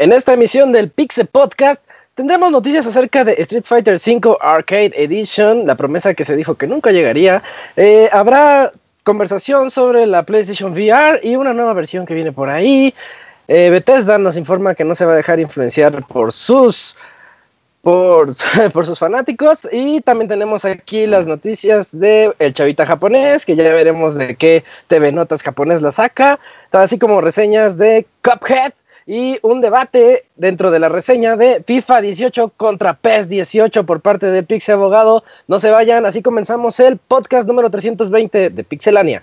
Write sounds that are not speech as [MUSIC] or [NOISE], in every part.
En esta emisión del Pixel Podcast tendremos noticias acerca de Street Fighter V Arcade Edition, la promesa que se dijo que nunca llegaría. Eh, habrá conversación sobre la PlayStation VR y una nueva versión que viene por ahí. Eh, Bethesda nos informa que no se va a dejar influenciar por sus [LAUGHS] por, sus fanáticos y también tenemos aquí las noticias de El Chavita japonés, que ya veremos de qué TV Notas japonés la saca, así como reseñas de Cuphead y un debate dentro de la reseña de FIFA 18 contra PES 18 por parte de Pixel Abogado. No se vayan, así comenzamos el podcast número 320 de Pixelania.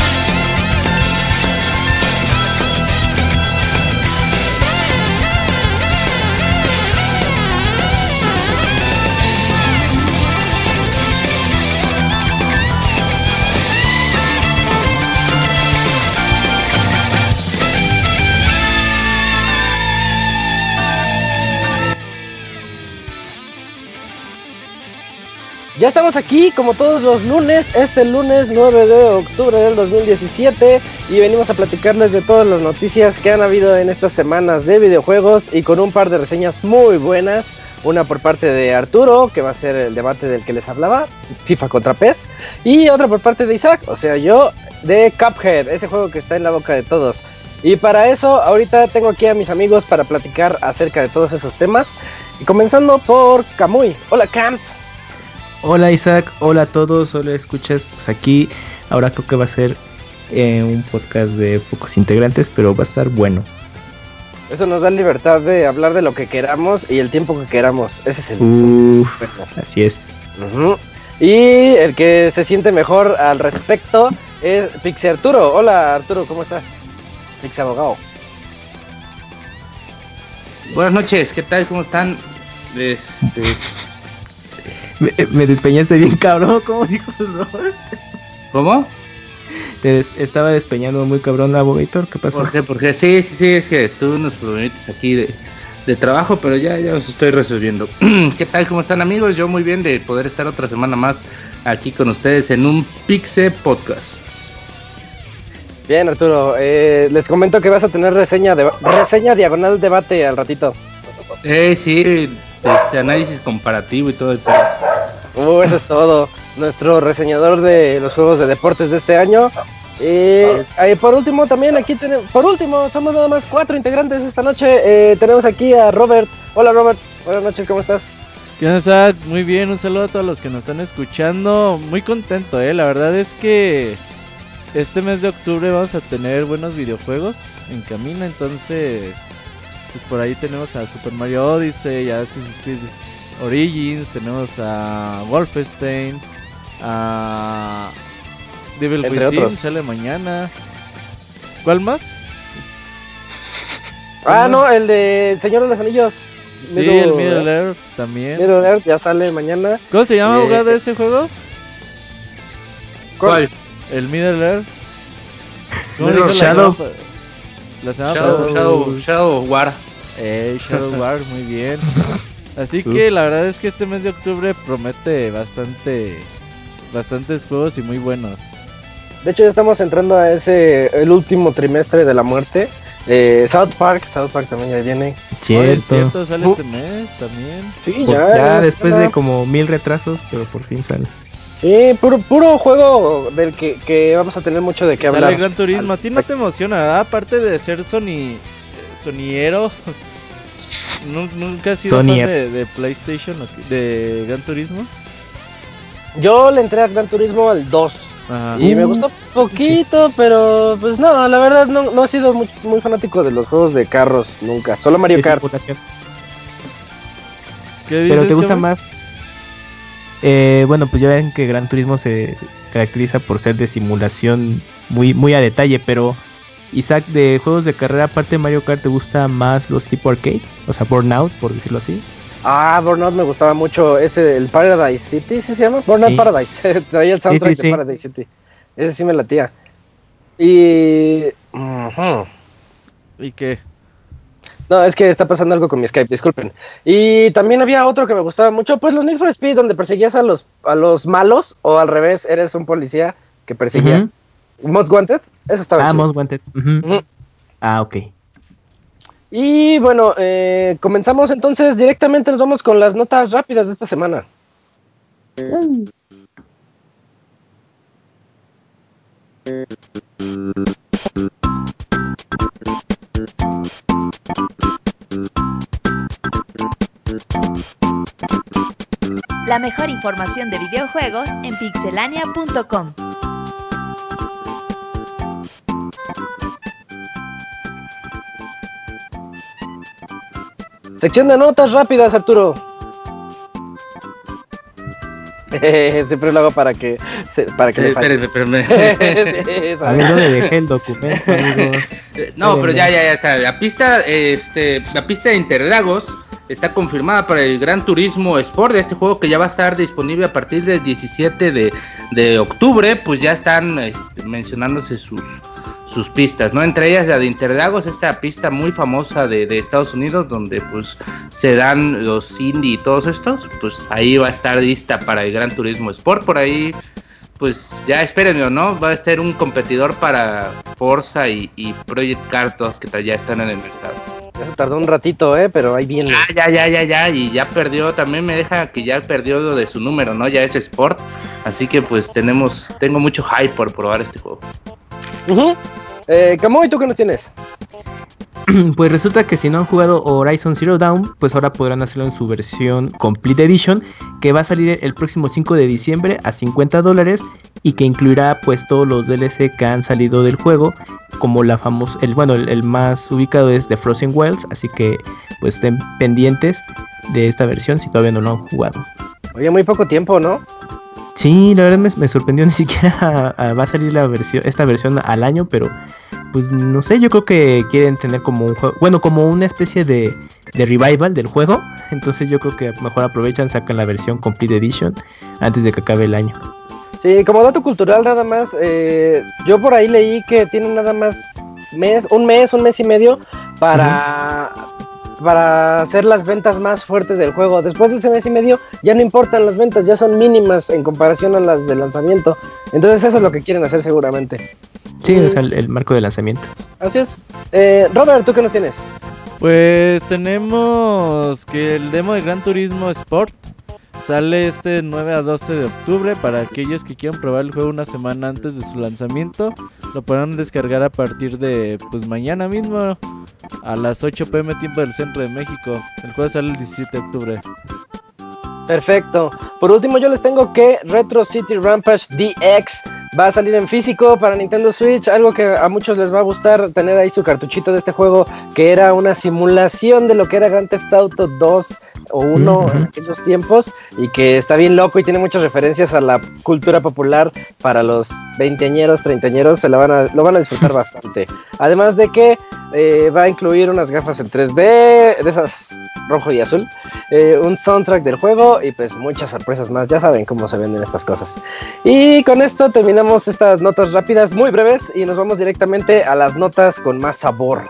Ya estamos aquí como todos los lunes, este lunes 9 de octubre del 2017 y venimos a platicarles de todas las noticias que han habido en estas semanas de videojuegos y con un par de reseñas muy buenas. Una por parte de Arturo, que va a ser el debate del que les hablaba, FIFA contra PES, y otra por parte de Isaac, o sea yo, de Cuphead, ese juego que está en la boca de todos. Y para eso, ahorita tengo aquí a mis amigos para platicar acerca de todos esos temas. Y comenzando por Kamui. Hola Cams. Hola Isaac, hola a todos, hola escuchas, pues aquí ahora creo que va a ser eh, un podcast de pocos integrantes, pero va a estar bueno. Eso nos da libertad de hablar de lo que queramos y el tiempo que queramos. Ese es el. Uf, así es. Y el que se siente mejor al respecto es Pixie Arturo. Hola Arturo, ¿cómo estás? Pixie Abogado. Buenas noches, ¿qué tal? ¿Cómo están? Este, me, despeñaste bien cabrón, [LAUGHS] ¿cómo dijo Robert? ¿Cómo? Te estaba despeñando muy cabrón la Víctor, ¿qué pasó? ¿Por qué? Porque sí, sí, sí, es que tú nos prometes aquí de, de trabajo, pero ya, ya os estoy resolviendo. [CLEARS THROAT] ¿Qué tal? ¿Cómo están amigos? Yo muy bien de poder estar otra semana más aquí con ustedes en un Pixe Podcast. Bien, Arturo, eh, les comento que vas a tener reseña de reseña diagonal debate al ratito. Eh, sí, este análisis comparativo y todo el tema. Uh, eso es todo. Nuestro reseñador de los juegos de deportes de este año. Y por último, también aquí tenemos. Por último, somos nada más cuatro integrantes esta noche. Eh, tenemos aquí a Robert. Hola, Robert. Buenas noches, ¿cómo estás? ¿Qué onda, Muy bien, un saludo a todos los que nos están escuchando. Muy contento, ¿eh? La verdad es que este mes de octubre vamos a tener buenos videojuegos en camino. Entonces, pues por ahí tenemos a Super Mario Odyssey, a Assassin's Creed Origins, tenemos a Wolfenstein, a Devil Entre Within, sale mañana. ¿Cuál más? Ah, no, el de Señor de los Anillos. Sí, el Middle Earth también. Middle Earth ya sale mañana. ¿Cómo se llama eh, de ese juego? ¿Cuál? El Middle Earth. Shadow. Shadow, Shadow, War. Eh, Shadow War, muy bien. [LAUGHS] Así que la verdad es que este mes de octubre promete bastante bastantes juegos y muy buenos. De hecho ya estamos entrando a ese el último trimestre de la muerte. Eh, South Park, South Park también ya viene. Cierto. cierto, sale este mes también. Sí, ya. ya después de como mil retrasos, pero por fin sale. Sí, puro, puro juego del que, vamos a tener mucho de qué hablar. Sale Gran Turismo, a ti no te emociona, ¿verdad? Aparte de ser Sony, soniero. [LAUGHS] ¿Nu- ¿Nunca has sido fan de, de PlayStation de Gran Turismo? Yo le entré a Gran Turismo al 2 Ajá. y me Uh, gustó poquito, pero pues no, la verdad no, no he sido muy, muy fanático de los juegos de carros nunca, solo Mario Kart. ¿Qué dices, Pero te gusta Kevin? más. Eh, bueno, pues ya ven que Gran Turismo se caracteriza por ser de simulación muy, muy a detalle, pero Isaac, de juegos de carrera, aparte de Mario Kart, ¿te gusta más los tipo arcade? O sea, Burnout, por decirlo así. Ah, Burnout me gustaba mucho, ese, el Paradise City, ¿sí se llama? Burnout Sí. Paradise, [LAUGHS] traía el soundtrack Sí, sí, de. Paradise City. Ese sí me latía. Y... ujú. ¿Y qué? No, es que está pasando algo con mi Skype, disculpen. Y también había otro que me gustaba mucho, pues los Need for Speed, donde perseguías a los, a los malos, o al revés, eres un policía que perseguía. Most Wanted, eso estaba Ah, chido. Most Wanted. Ah, ok. Y bueno, eh, comenzamos entonces directamente, nos vamos con las notas rápidas de esta semana. La mejor información de videojuegos en pixelania.com. Sección de notas rápidas, Arturo. [LAUGHS] Siempre lo hago para que, se- para que Sí, espérenme, espérenme. [LAUGHS] Sí. A ver dónde dejé el documento, amigos. Eh, No, pero ya, ya, ya está. La pista, este, la pista de Interlagos está confirmada para el Gran Turismo Sport, este juego que ya va a estar disponible a partir del 17 de, de octubre, pues ya están este, mencionándose sus, sus pistas, ¿no? Entre ellas la de Interlagos, esta pista muy famosa de, de Estados Unidos, donde pues se dan los indie y todos estos, pues ahí va a estar lista para el Gran Turismo Sport, por ahí pues ya espérenlo, ¿no? Va a estar un competidor para Forza y, y Project Cars 2 que ya están en el mercado. Ya se tardó un ratito, eh, pero ahí viene. Ah, ya, ya, ya, ya, y ya perdió, también me deja que ya perdió lo de su número, ¿no? Ya es Sport, así que pues tenemos, tengo mucho hype por probar este juego. Ujú. Eh, Camuy, ¿tú qué nos tienes? [CLEARS THROAT] Pues resulta que si no han jugado Horizon Zero Dawn, pues ahora podrán hacerlo en su versión Complete Edition, que va a salir el próximo 5 de diciembre a 50 dólares y que incluirá pues todos los DLC que han salido del juego, como la famosa, el bueno, el, el más ubicado es The Frozen Wilds, así que pues estén pendientes de esta versión si todavía no lo han jugado. Oye, muy poco tiempo, ¿no? Sí, la verdad me, me sorprendió [LAUGHS] ni siquiera ah, va a salir la versión, esta versión al año, pero pues no sé, yo creo que quieren tener como un juego, bueno, como una especie de, de revival del juego, [LAUGHS] entonces yo creo que mejor aprovechan, sacan la versión Complete Edition antes de que acabe el año. Sí, como dato cultural nada más, eh, yo por ahí leí que tienen nada más mes, un mes, un mes y medio para, para hacer las ventas más fuertes del juego. Después de ese mes y medio ya no importan las ventas, ya son mínimas en comparación a las de lanzamiento. Entonces eso es lo que quieren hacer seguramente. Sí, Mm. sea, el, el marco de lanzamiento. Así es. Eh, Robert, ¿tú qué nos tienes? Pues tenemos que el demo de Gran Turismo Sport sale este 9 a 12 de octubre para aquellos que quieran probar el juego una semana antes de su lanzamiento. Lo podrán descargar a partir de pues mañana mismo a las 8 pm tiempo del centro de México. El juego sale el 17 de octubre. Perfecto. Por último, yo les tengo que Retro City Rampage DX va a salir en físico para Nintendo Switch. Algo que a muchos les va a gustar tener ahí su cartuchito de este juego, que era una simulación de lo que era Grand Theft Auto 2 o 1 Ujú. en aquellos tiempos y que está bien loco y tiene muchas referencias a la cultura popular para los veinteañeros, treintañeros, se la van a, lo van a disfrutar [LAUGHS] bastante. Además de que eh, va a incluir unas gafas en 3D, de esas rojo y azul, eh, un soundtrack del juego y pues muchas sorpresas más. Ya saben cómo se venden estas cosas. Y con esto terminamos estas notas rápidas, muy breves, y nos vamos directamente a las notas con más sabor.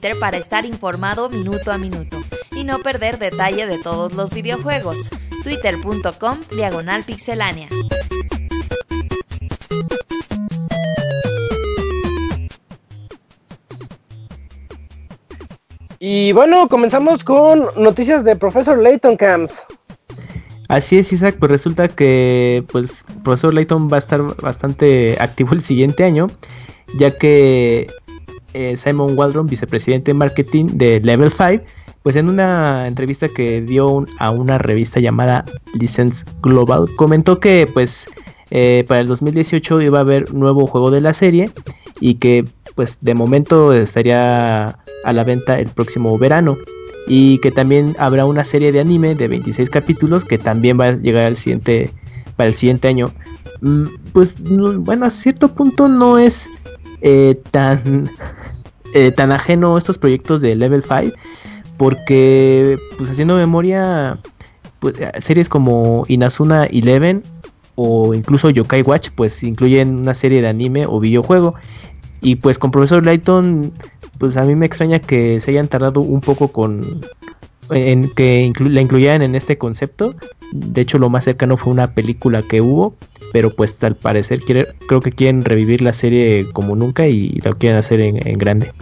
Twitter para estar informado minuto a minuto y no perder detalle de todos los videojuegos. Twitter.com Diagonal Pixelánea. Y bueno, comenzamos con noticias de Professor Layton Camps. Así es, Isaac, pues resulta que pues profesor Layton va a estar bastante activo el siguiente año, ya que eh, Simon Waldron, vicepresidente de marketing de Level 5, pues en una entrevista que dio a una revista llamada License Global, comentó que pues eh, para el 2018 iba a haber nuevo juego de la serie y que pues de momento estaría a la venta el próximo verano y que también habrá una serie de anime de 26 capítulos que también va a llegar al siguiente para el siguiente año. Mm, pues bueno, a cierto punto no es eh, tan eh, tan ajeno estos proyectos de Level 5 porque pues haciendo memoria pues, series como Inazuna Eleven o incluso Yokai Watch pues incluyen una serie de anime o videojuego. Y pues con Profesor Layton pues a mí me extraña que se hayan tardado un poco con en que la incluyeran en este concepto de hecho lo más cercano fue una película que hubo pero pues al parecer creo que quieren revivir la serie como nunca y lo quieren hacer en grande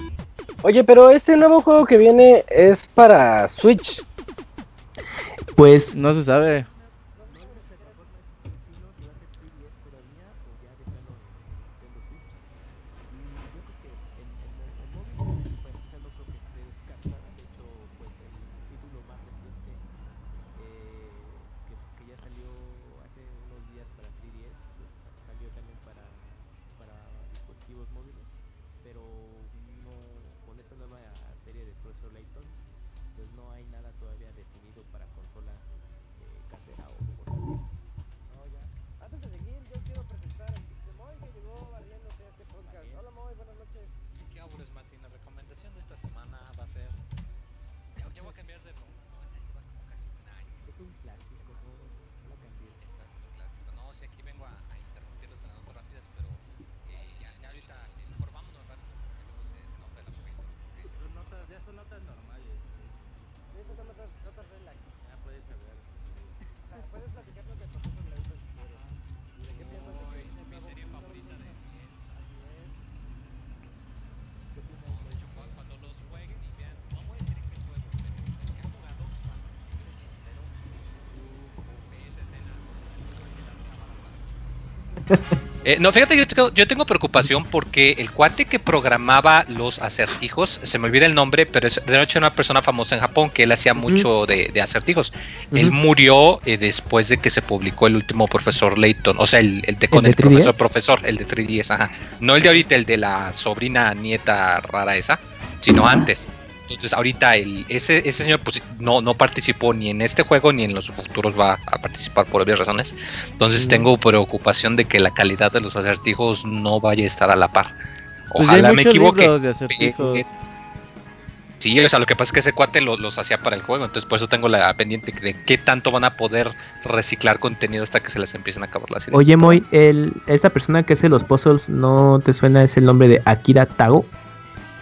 Oye, pero este nuevo juego que viene es para Switch. Pues no se sabe. Eh, no, fíjate, yo tengo, yo tengo preocupación porque el cuate que programaba los acertijos, se me olvida el nombre, pero es de noche una persona famosa en Japón que él hacía mucho de, acertijos. Él murió eh, después de que se publicó el último profesor Layton, o sea, el, de con el, profesor profesor, el de 3DS, ajá. No el de ahorita, el de la sobrina nieta rara esa, sino antes. Entonces ahorita el, ese, ese señor pues no, no participó ni en este juego ni en los futuros va a participar por obvias razones. Entonces tengo preocupación de que la calidad de los acertijos no vaya a estar a la par. Pues Ojalá me equivoque. De acertijos. Sí, o sea, lo que pasa es que ese cuate los hacía para el juego, entonces por eso tengo la pendiente de qué tanto van a poder reciclar contenido hasta que se les empiecen a acabar las ideas. Oye, Moy, el, esta persona que hace los puzzles, ¿no te suena? Es el nombre de Akira Tago,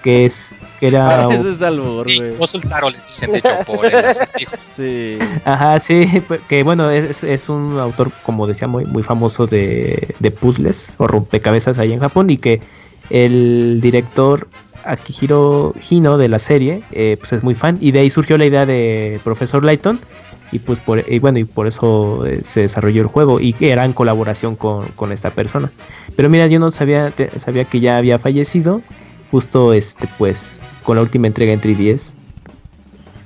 que es que era... Ese es albur, sí, no soltaron, le dicen, de hecho, por el acertijo. [LAUGHS] Sí. Ajá, sí, pues, que bueno, es, es, un autor, como decía, muy, muy famoso de, de puzzles o rompecabezas ahí en Japón y que el director Akihiro Hino de la serie, eh, pues es muy fan y de ahí surgió la idea de Profesor Lighton y pues por y bueno y por eso eh, se desarrolló el juego y que era en colaboración con, con, esta persona pero mira yo no sabía sabía que ya había fallecido justo este pues con la última entrega en 3DS.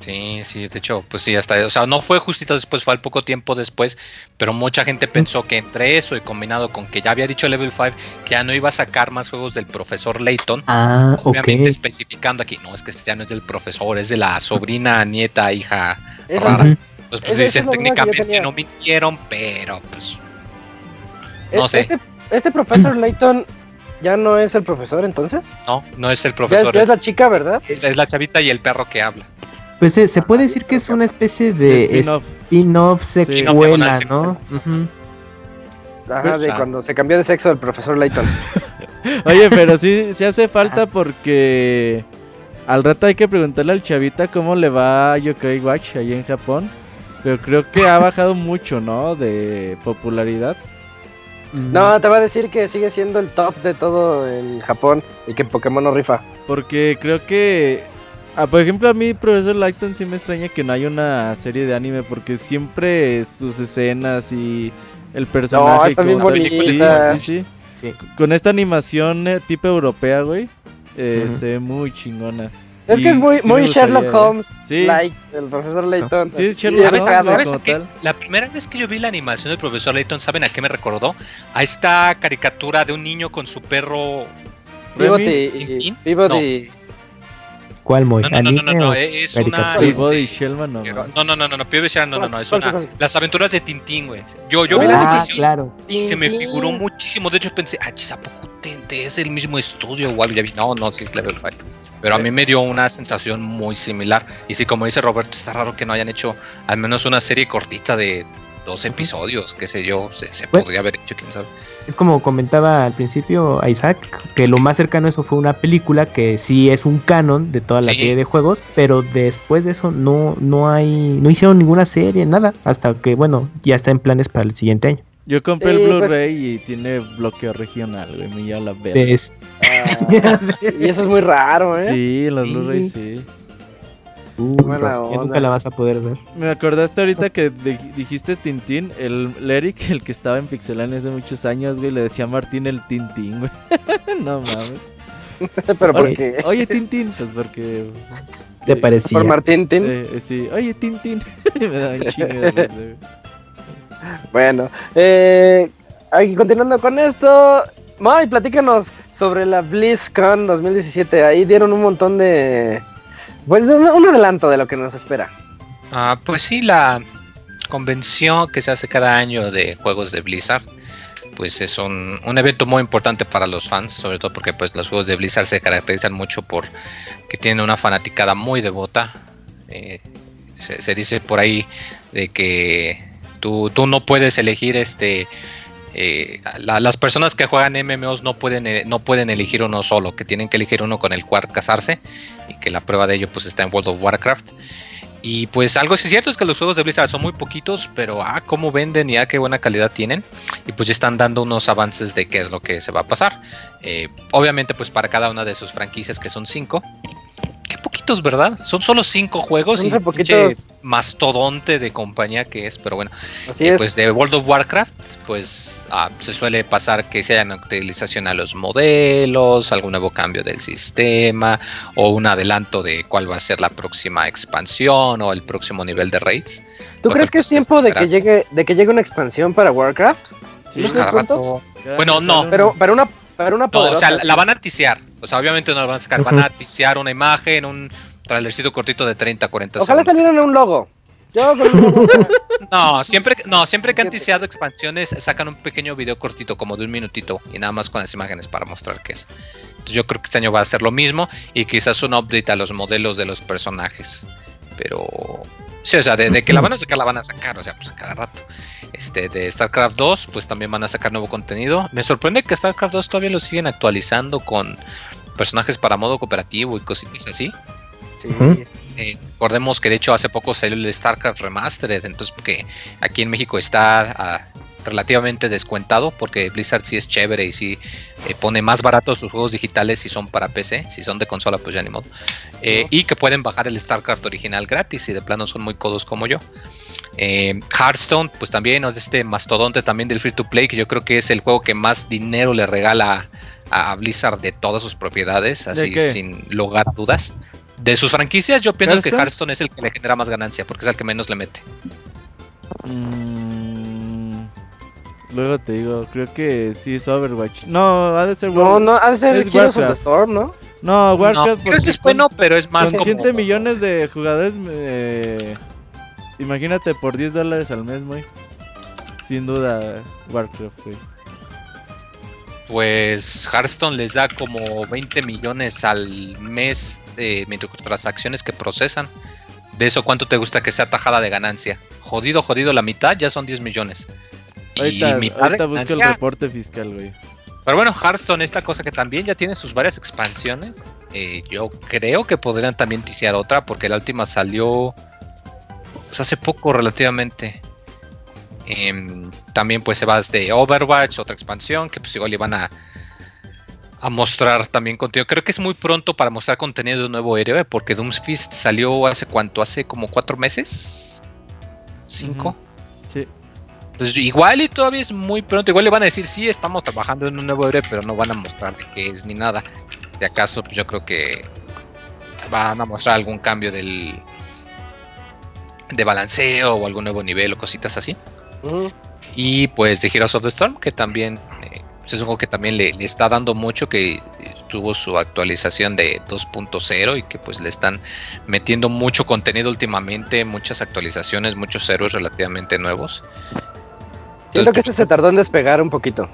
Sí, sí, de hecho, pues sí, hasta, o sea, no fue justito después, fue al poco tiempo después, pero mucha gente pensó que entre eso y combinado con que ya había dicho Level 5 que ya no iba a sacar más juegos del profesor Layton, ah, obviamente especificando aquí, no, es que este ya no es del profesor, es de la sobrina, nieta, hija rara. Pues, pues dicen técnicamente no mintieron, pero pues no sé. Este, este profesor [CLEARS THROAT] Layton ¿Ya no es el profesor entonces? No, no es el profesor. Ya es, la chica, ¿verdad? Es, la chavita y el perro que habla. Pues eh, se puede decir que es una especie de spin-off secuela, ¿no? Ajá, de cuando se cambió de sexo el profesor Layton. [LAUGHS] Oye, pero sí, sí hace falta porque al rato hay que preguntarle al chavita cómo le va a Yokai Watch ahí en Japón. Pero creo que ha bajado mucho, ¿no? De popularidad. No, te va a decir que sigue siendo el top de todo en Japón y que Pokémon no rifa. Porque creo que Ah, por ejemplo, a mí, Profesor Lighton, sí me extraña que no haya una serie de anime porque siempre sus escenas y el personaje. está bien como tal- bonita. Sí, sí, sí. Sí. Con esta animación eh, tipo europea, güey, eh, se ve muy chingona. Es Y que es muy, sí muy Sherlock eh. Holmes, Sí. like el profesor Layton. Sí, es Sherlock ¿Sabes, Holmes, sabes como qué? La primera vez que yo vi la animación del profesor Layton, ¿saben a qué me recordó? A esta caricatura de un niño con su perro. Peabody Remy, y- ¿Tintín? ¿Cuál Moy? No, no, no, no, no, ¿Anime no, o es una. No, no, no, no, no, no, Pío no, no, no, es ¿Cuál, una. Las aventuras de Tintín, güey. Yo, yo vi la Ah, animación claro. y se me figuró muchísimo. De hecho, pensé, ah, chis, ¿a poco es el mismo estudio o algo? Ya vi, no, no, sí es Level 5. Pero a mí me dio una sensación muy similar. Y sí, como dice Roberto, está raro que no hayan hecho al menos una serie cortita de dos episodios, qué sé yo, se, se Pues- podría haber hecho, quién sabe. Es como comentaba al principio Isaac, que lo más cercano a eso fue una película que sí es un canon de toda la Sí. serie de juegos, pero después de eso no, no hay, no hicieron ninguna serie, nada, hasta que bueno, ya está en planes para el siguiente año. Yo compré Sí, el pues- Blu-ray y tiene bloqueo regional, güey. Me la verga. Des- Ah, y eso es muy raro, ¿eh? Sí, los Sí. Blu-ray sí. Uh, ya nunca la vas a poder ver. Me acordaste ahorita que di- dijiste Tintín, el el Eric, [LAUGHS] el que estaba en Pixelania hace muchos años, güey, le decía a Martín el Tintín, güey. [LAUGHS] no mames. [LAUGHS] Pero Oye, porque Oye, Tintín, pues porque... Se sí, parecía. por Martín Tin. eh, eh, sí, oye, Tintín. Me da un chingo de risa, güey. Bueno, eh, ahí continuando con esto, May, platícanos sobre la BlizzCon 2017. Ahí dieron un montón de. Pues un, adelanto de lo que nos espera. Ah, pues sí, la convención que se hace cada año de juegos de Blizzard, pues es un, un evento muy importante para los fans, sobre todo porque pues los juegos de Blizzard se caracterizan mucho por que tienen una fanaticada muy devota. Eh, se, se dice por ahí de que tú, tú no puedes elegir este eh, la- las personas que juegan MMOs no pueden, eh, no pueden elegir uno solo, que tienen que elegir uno con el cual casarse y que la prueba de ello pues está en World of Warcraft. Y pues algo sí cierto es que los juegos de Blizzard son muy poquitos, pero ah, cómo venden y ah, qué buena calidad tienen. Y pues ya están dando unos avances de qué es lo que se va a pasar. Eh, obviamente pues para cada una de sus franquicias que son cinco. Poquitos, ¿verdad? Son solo cinco juegos Son y pinche poquitos. mastodonte de compañía que es, pero bueno. Así Eh, es. Pues de World of Warcraft, pues ah, se suele pasar que se hayan actualización a los modelos, algún nuevo cambio del sistema, o un adelanto de cuál va a ser la próxima expansión o el próximo nivel de raids. ¿Tú crees que, que es pues, tiempo de que llegue, de que llegue una expansión para Warcraft? Sí, ¿No cada rato. cada bueno, no, Pero para una, para una No, o poderosa. sea, la van a ticiar. O sea, obviamente no la van a sacar, van a ticiar una imagen, un trailercito cortito de 30, 40 Ojalá segundos. salieran un logo. Yo con un logo. [LAUGHS] No, siempre, no, siempre que han ticiado expansiones sacan un pequeño video cortito, como de un minutito, y nada más con las imágenes para mostrar qué es. Entonces yo creo que este año va a ser lo mismo y quizás un update a los modelos de los personajes. Pero sí, o sea, de, de que la van a sacar, la van a sacar, o sea, pues a cada rato. Este, de StarCraft 2, pues también van a sacar nuevo contenido. Me sorprende que StarCraft 2 todavía lo siguen actualizando con personajes para modo cooperativo y cositas así. Sí. Eh, recordemos que de hecho hace poco salió el StarCraft Remastered, entonces porque aquí en México está ah, relativamente descuentado porque Blizzard sí es chévere y sí eh, pone más barato sus juegos digitales si son para PC, si son de consola pues ya ni modo. Eh, y que pueden bajar el StarCraft original gratis si de plano son muy codos como yo. Eh, Hearthstone pues también, ¿no? este mastodonte también del free to play que yo creo que es el juego que más dinero le regala a, a Blizzard de todas sus propiedades, así sin lugar a dudas. De sus franquicias, yo pienso que ¿Hearthstone? Es el que le genera más ganancia, porque es el que menos le mete. Mm, luego te digo, creo que sí es Overwatch. No, ha de ser No, World- no, ha de ser Es Heroes of the Warcraft. Storm, ¿no? No, No, Warcraft. pero ese porque es bueno, pero es más Con como... 7 millones de jugadores, eh, imagínate por 10 dólares al mes, muy. Sin duda, Warcraft, güey. Pues Hearthstone les da como 20 millones al mes de microtransacciones que procesan. De eso, ¿cuánto te gusta que sea tajada de ganancia? Jodido, jodido, la mitad ya son 10 millones. Y Ahorita, de ahorita busco el reporte fiscal, güey. Pero bueno, Hearthstone, esta cosa que también ya tiene sus varias expansiones. eh, yo creo que podrían también ticiar otra, porque la última salió pues, hace poco relativamente. Em, también pues se va de Overwatch, otra expansión, que pues igual iban a, a mostrar también contenido. Creo que es muy pronto para mostrar contenido de un nuevo héroe, porque Doomsfist salió hace cuánto, hace como cuatro meses, cinco. Sí. Entonces igual y todavía es muy pronto, igual le van a decir sí estamos trabajando en un nuevo héroe, pero no van a mostrar de qué es ni nada. De acaso, pues yo creo que van a mostrar algún cambio del de balanceo o algún nuevo nivel o cositas así. Y pues de Heroes of the Storm, que también eh, es un juego que también le, le está dando mucho, que eh, tuvo su actualización de 2.0 y que pues le están metiendo mucho contenido últimamente, muchas actualizaciones, muchos héroes relativamente nuevos. Siento que este se tardó en despegar un poquito.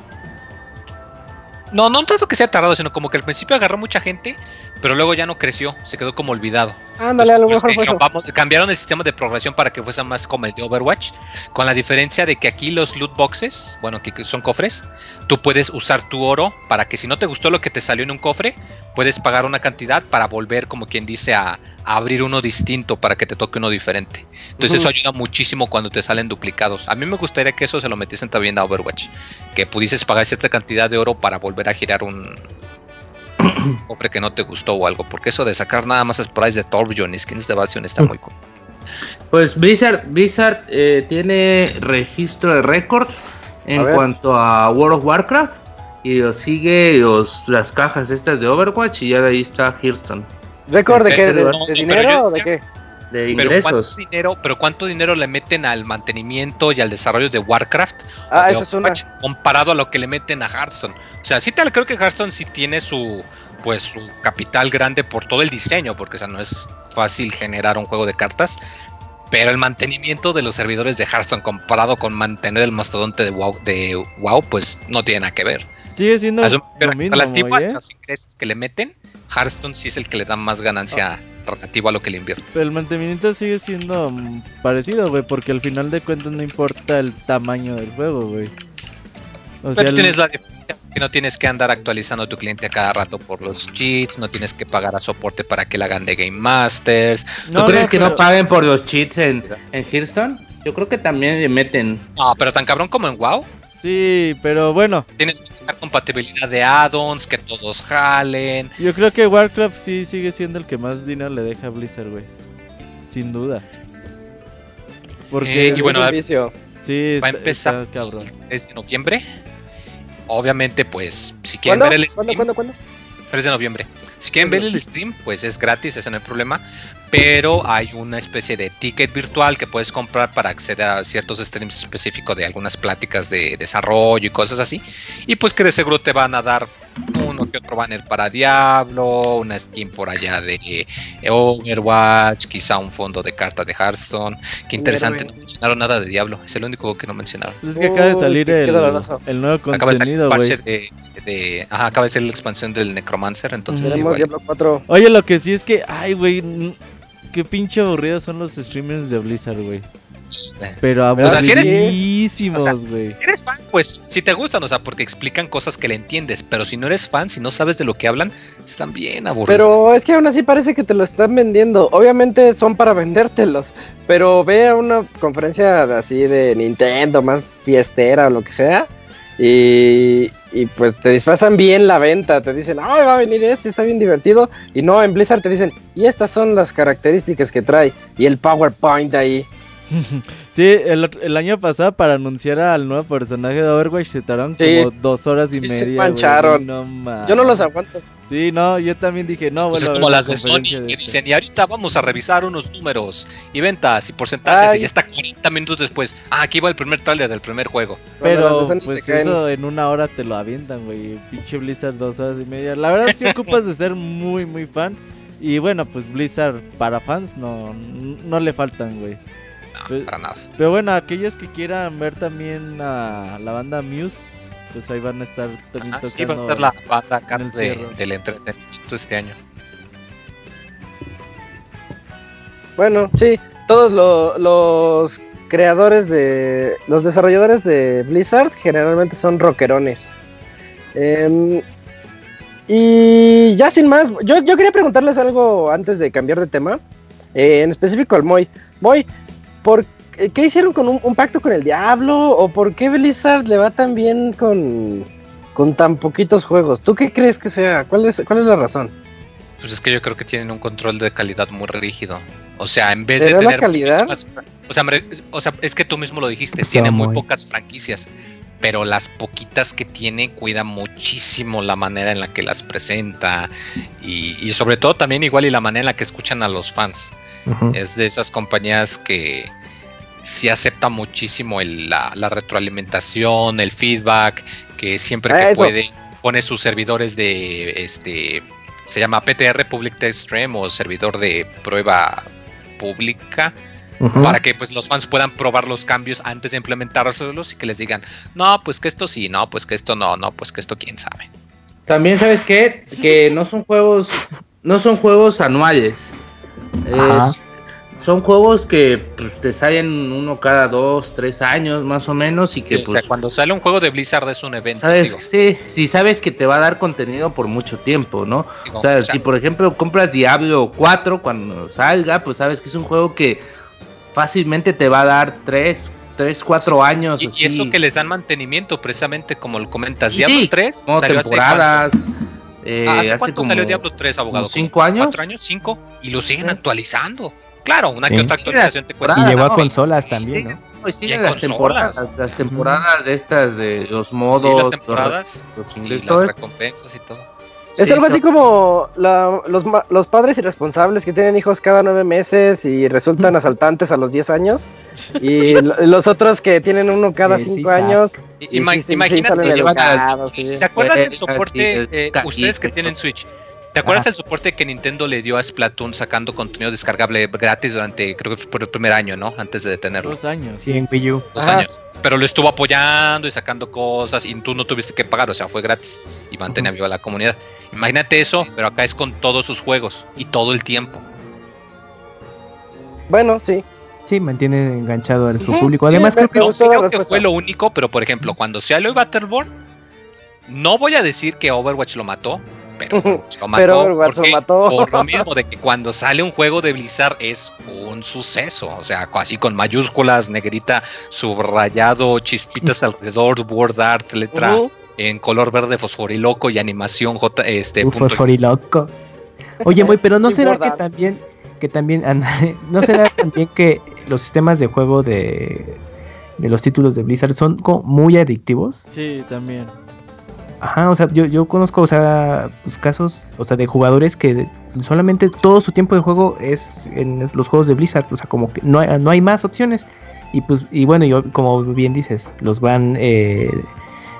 No, no tanto que sea tardado, sino como que al principio agarró mucha gente, pero luego ya no creció, se quedó como olvidado. Ándale, a lo Entonces, mejor fue eso. vamos- cambiaron el sistema de progresión para que fuese más como el de Overwatch, con la diferencia de que aquí los loot boxes, bueno, que son cofres, tú puedes usar tu oro para que si no te gustó lo que te salió en un cofre, puedes pagar una cantidad para volver, como quien dice, a, a abrir uno distinto para que te toque uno diferente. Entonces eso ayuda muchísimo cuando te salen duplicados. A mí me gustaría que eso se lo metiesen también a Overwatch, que pudieses pagar cierta cantidad de oro para volver a girar un [CLEARS THROAT] cofre que no te gustó o algo, porque eso de sacar nada más sprites de Torbjorn y skins de Bastion está muy cool. Pues Blizzard, Blizzard eh, tiene registro de récord A en cuanto a World of Warcraft y los sigue los, las cajas estas de Overwatch y ya de ahí está Hearthstone ¿Récord de qué? ¿De, No, de pero dinero o de qué? de Pero cuánto ingresos. dinero, pero cuánto dinero le meten al mantenimiento y al desarrollo de Warcraft Ah, de eso es una. Comparado a lo que le meten a Hearthstone. O sea, sí tal creo que Hearthstone sí tiene su pues su capital grande por todo el diseño, porque o sea, no es fácil generar un juego de cartas, pero el mantenimiento de los servidores de Hearthstone comparado con mantener el mastodonte de WoW, de WoW pues no tiene nada que ver. Sigue siendo lo mismo, a ¿eh? los ingresos que le meten, Hearthstone sí es el que le da más ganancia relativo a lo que le invierte. Pero el mantenimiento sigue siendo mm, parecido, güey, porque al final de cuentas no importa el tamaño del juego, güey. O sea, Pero el- tienes la diferencia que no tienes que andar actualizando a tu cliente a cada rato por los cheats, no tienes que pagar a soporte para que la hagan de Game Masters. ¿No, No, crees no, que pero- no paguen por los cheats en, en Hearthstone? Yo creo que también le meten. No, pero tan cabrón como en WoW, Sí, pero bueno, tienes que buscar compatibilidad de add-ons, que todos jalen. yo creo que Warcraft sí sigue siendo el que más dinero le deja a Blizzard, güey. Sin duda. Porque Eh, y bueno, Es un vicio. sí, va a empezar está cabrón. Es de noviembre. Obviamente, pues, si quieren ¿Cuándo? ver el ¿Cuándo, stream, cuándo, cuándo? 3 de noviembre. Si quieren ver el stream, pues es gratis, ese no hay problema. Pero hay una especie de ticket virtual que puedes comprar para acceder a ciertos streams específicos de algunas pláticas de desarrollo y cosas así. Y pues que de seguro te van a dar uno que otro banner para Diablo, una skin por allá de eh, Overwatch, quizá un fondo de cartas de Hearthstone. Qué interesante, no mencionaron nada de Diablo, es el único que no mencionaron. Es que acaba de salir el, nuevo Acaba de salir contenido, el parche güey. de, de- ajá, acaba de salir la expansión del Necromancer, entonces Tenemos igual. Diablo 4. Oye, lo que sí es que, ay, güey, qué pinche aburridos son los streamers de Blizzard, güey. Pero O sea, si eres- aburridísimos, o sea, güey. Si eres fan, pues si te gustan, o sea, porque explican cosas que le entiendes, pero si no eres fan, si no sabes de lo que hablan, están bien aburridos. Pero es que aún así parece que te lo están vendiendo. Obviamente son para vendértelos. Pero ve a una conferencia así de Nintendo, más fiestera o lo que sea. Y, y pues te disfrazan bien la venta. Te dicen, ay, va a venir este, está bien divertido. Y no, en Blizzard te dicen, y estas son las características que trae. Y el PowerPoint ahí. [LAUGHS] Sí, el, otro- el año pasado para anunciar al nuevo personaje de Overwatch se tardaron Sí. como dos horas y Sí, se media. güey, mancharon. No. Yo no los aguanto. Sí, no, yo también dije, no, bueno. es como la las de Sony que este. dicen, y ahorita vamos a revisar unos números y ventas y porcentajes, Ay. y ya está 40 minutos después. Ah, aquí va el primer tráiler del primer juego. Pero pues se eso en una hora te lo avientan, güey. Pinche Blizzard dos horas y media. La verdad sí ocupas de ser muy, muy fan. Y bueno, pues Blizzard para fans no, no le faltan, güey. No, Pues- para nada. Pero bueno, aquellos que quieran ver también a la banda Muse, pues ahí van a estar también Ah, sí, va a tocando. ser la banda acá en el de- cierre. del entretenimiento este año. Bueno, sí, todos lo- los creadores de. Los desarrolladores de Blizzard generalmente son rockerones. Em, y ya sin más, yo, yo quería preguntarles algo antes de cambiar de tema. eh, en específico al Moy. Moy, ¿por qué hicieron con un, un pacto con el diablo? ¿O por qué Blizzard le va tan bien con, con tan poquitos juegos. ¿Tú qué crees que sea? ¿Cuál es, cuál es la razón? Pues es que yo creo que tienen un control de calidad muy rígido. O sea, en vez de ¿Será la tener calidad? O sea, o sea, es que tú mismo lo dijiste, tiene muy muy. pocas franquicias, pero las poquitas que tiene cuida muchísimo la manera en la que las presenta y, y sobre todo también igual y la manera en la que escuchan a los fans. Es de esas compañías que sí acepta muchísimo el- la, la retroalimentación, el feedback, que siempre Ah, que eso. puede pone sus servidores de este se llama PTR Public Test Stream o servidor de prueba pública para que pues los fans puedan probar los cambios antes de implementarlos y que les digan no pues que esto sí no pues que esto no no pues que esto quién sabe También sabes qué, que no son juegos, no son juegos anuales. Es- son juegos que pues, te salen uno cada dos, tres años más o menos y que o pues sea cuando sale un juego de Blizzard es un evento sabes, digo, sí, sí sabes que te va a dar contenido por mucho tiempo, ¿no? digo, O sea, si por ejemplo compras Diablo 4 cuando salga, pues sabes que es un juego que fácilmente te va a dar 3, 3 4 años. y, eso que les dan mantenimiento precisamente como lo comentas Diablo sí, 3 como salió hace temporadas. Eh, ¿hace hace cuánto como salió Diablo 3 abogado cinco años. cuatro años cinco y lo siguen actualizando. Claro una que Sí. otra actualización te cuesta Y llegó a no, consolas también, ¿no? Sí, Y en las consolas. temporadas, las temporadas de estas de los Sí, modos, las temporadas. los, los y las recompensas y todo Es Sí, algo así como la- los, ma- los padres irresponsables que tienen hijos cada nueve meses y resultan asaltantes a los 10 años. Y lo- los otros que tienen uno cada Que sí 5 saben. años. Y sí imagínate. ¿Te acuerdas el Sí, soporte, el eh, cajito ustedes que y tienen. Switch? ¿Te acuerdas Ajá. el soporte que Nintendo le dio a Splatoon sacando contenido descargable gratis durante, creo que fue por el primer año, ¿no? Antes de detenerlo, Dos años. Sí, en Wii U. dos Ajá. años. Pero lo estuvo apoyando y sacando cosas y tú no tuviste que pagar, o sea, fue gratis y mantenía viva la comunidad. Imagínate eso, pero acá es con todos sus juegos y todo el tiempo. Bueno, sí. Sí, mantiene enganchado a su público. sí, Además, creo que la creo que fue lo único, pero por ejemplo, cuando salió Battleborn, no voy a decir que Overwatch lo mató, pero [LAUGHS] Overwatch lo mató. Pero Overwatch porque- lo mató. Por lo mismo de que cuando sale un juego de Blizzard es un suceso, o sea, así con mayúsculas, negrita, subrayado, chispitas [LAUGHS] alrededor, word art, letra en color verde fosforiloco y animación J, este Uf, punto. fosforiloco. Oye, muy, pero no [LAUGHS] será que también, que también, no será también que los sistemas de juego de, de los títulos de Blizzard son como muy adictivos. Sí, también. Ajá, o sea, yo, yo conozco, o sea, pues, casos, o sea, de jugadores que solamente todo su tiempo de juego es en los juegos de Blizzard, o sea, como que no hay, no hay más opciones. Y pues, y bueno, yo, como bien dices, los van, eh,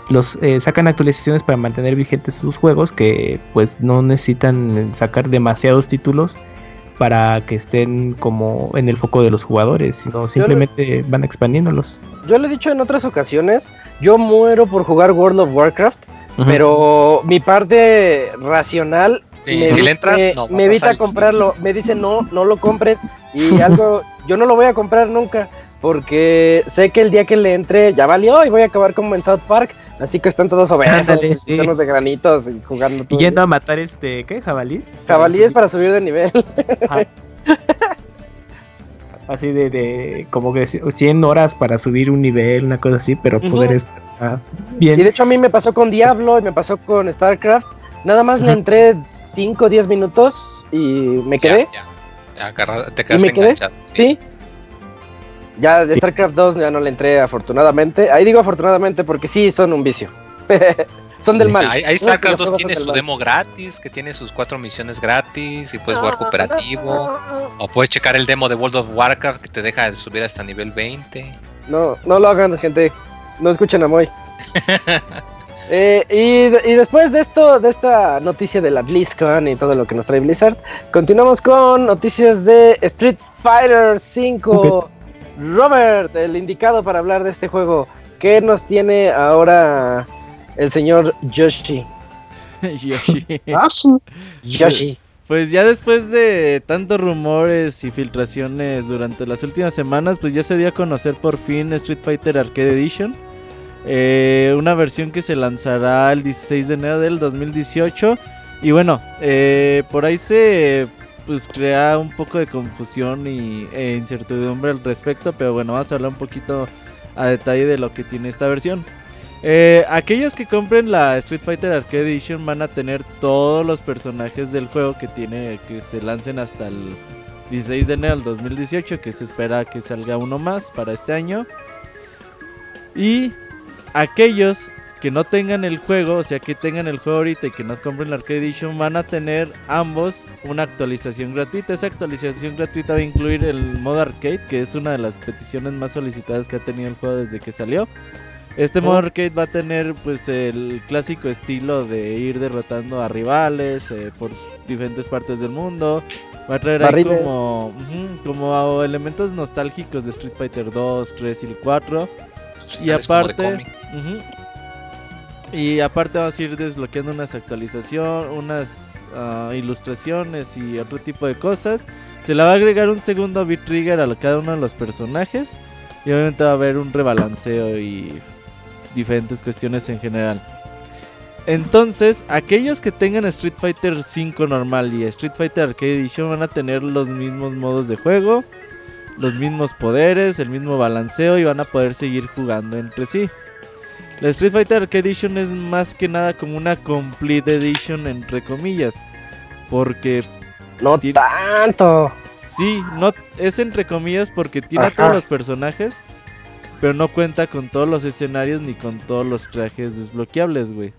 los eh, sacan actualizaciones para mantener vigentes sus juegos que pues no necesitan sacar demasiados títulos para que estén como en el foco de los jugadores, sino simplemente van expandiéndolos. Yo lo he dicho en otras ocasiones. Yo muero por jugar World of Warcraft. Pero mi parte racional Sí, me, si le dice- entras, no vas me a evita comprarlo. Me dice no, no lo compres. Y [LAUGHS] algo, yo no lo voy a comprar nunca. Porque sé que el día que le entre ya valió y voy a acabar como en South Park. Así que están todos obesos, Ándale, sí. llenos de granitos y jugando Y todo. yendo a matar este, ¿qué? ¿Jabalís? Jabalíes para subir de nivel. [LAUGHS] Así de, de como que 100 horas para subir un nivel, una cosa así, pero poder estar ah, Y de bien. hecho a mí me pasó con Diablo y me pasó con StarCraft. Nada más le entré 5 o 10 minutos y me quedé. Ya, ya. Ya, agarra- te quedaste me quedé? enganchado. Sí. Ya de StarCraft 2 ya no le entré afortunadamente. Ahí digo afortunadamente porque sí son un vicio. [LAUGHS] son del mal. Ahí, ahí StarCraft 2 videojuegos tiene su demo gratis, que tiene sus cuatro misiones gratis y puedes Ah, jugar cooperativo. O puedes checar el demo de World of Warcraft que te deja subir hasta nivel 20. No, no lo hagan, gente. No escuchen a Moy. [LAUGHS] Eh, y, y después de esto, de esta noticia de la BlizzCon y todo lo que nos trae Blizzard, continuamos con noticias de Street Fighter 5. Robert, el indicado para hablar de este juego. ¿Qué nos tiene ahora el señor [LAUGHS] Yoshi? Yoshi. Yoshi. Pues ya después de tantos rumores y filtraciones durante las últimas semanas, pues ya se dio a conocer por fin Street Fighter Arcade Edition. Eh, una versión que se lanzará el 16 de enero del 2018. Y bueno, eh, por ahí se pues crea un poco de confusión y, e incertidumbre al respecto. Pero bueno, vamos a hablar un poquito a detalle de lo que tiene esta versión. Eh, aquellos que compren la Street Fighter Arcade Edition van a tener todos los personajes del juego que tiene que se lancen hasta el 16 de enero del 2018, que se espera que salga uno más para este año. Y aquellos que no tengan el juego, o sea que tengan el juego ahorita y que no compren la Arcade Edition, van a tener ambos una actualización gratuita. Esa actualización gratuita va a incluir el modo arcade, que es una de las peticiones más solicitadas que ha tenido el juego desde que salió. Este modo arcade va a tener pues el clásico estilo de ir derrotando a rivales eh, por diferentes partes del mundo. Va a traer ahí como, como elementos nostálgicos de Street Fighter 2, 3 y el 4. Sus Y aparte, y aparte vamos a ir desbloqueando unas actualizaciones, unas ah, ilustraciones y otro tipo de cosas. Se le va a agregar un segundo beat trigger a cada uno de los personajes. Y obviamente va a haber un rebalanceo y diferentes cuestiones en general. Entonces, aquellos que tengan Street Fighter 5 normal y Street Fighter Arcade Edition van a tener los mismos modos de juego, los mismos poderes, el mismo balanceo y van a poder seguir jugando entre sí. La Street Fighter Arcade Edition es más que nada como una Complete Edition entre comillas. Porque No Tiene- tanto. sí, no es entre comillas porque tiene a todos los personajes, pero no cuenta con todos los escenarios ni con todos los trajes desbloqueables, güey.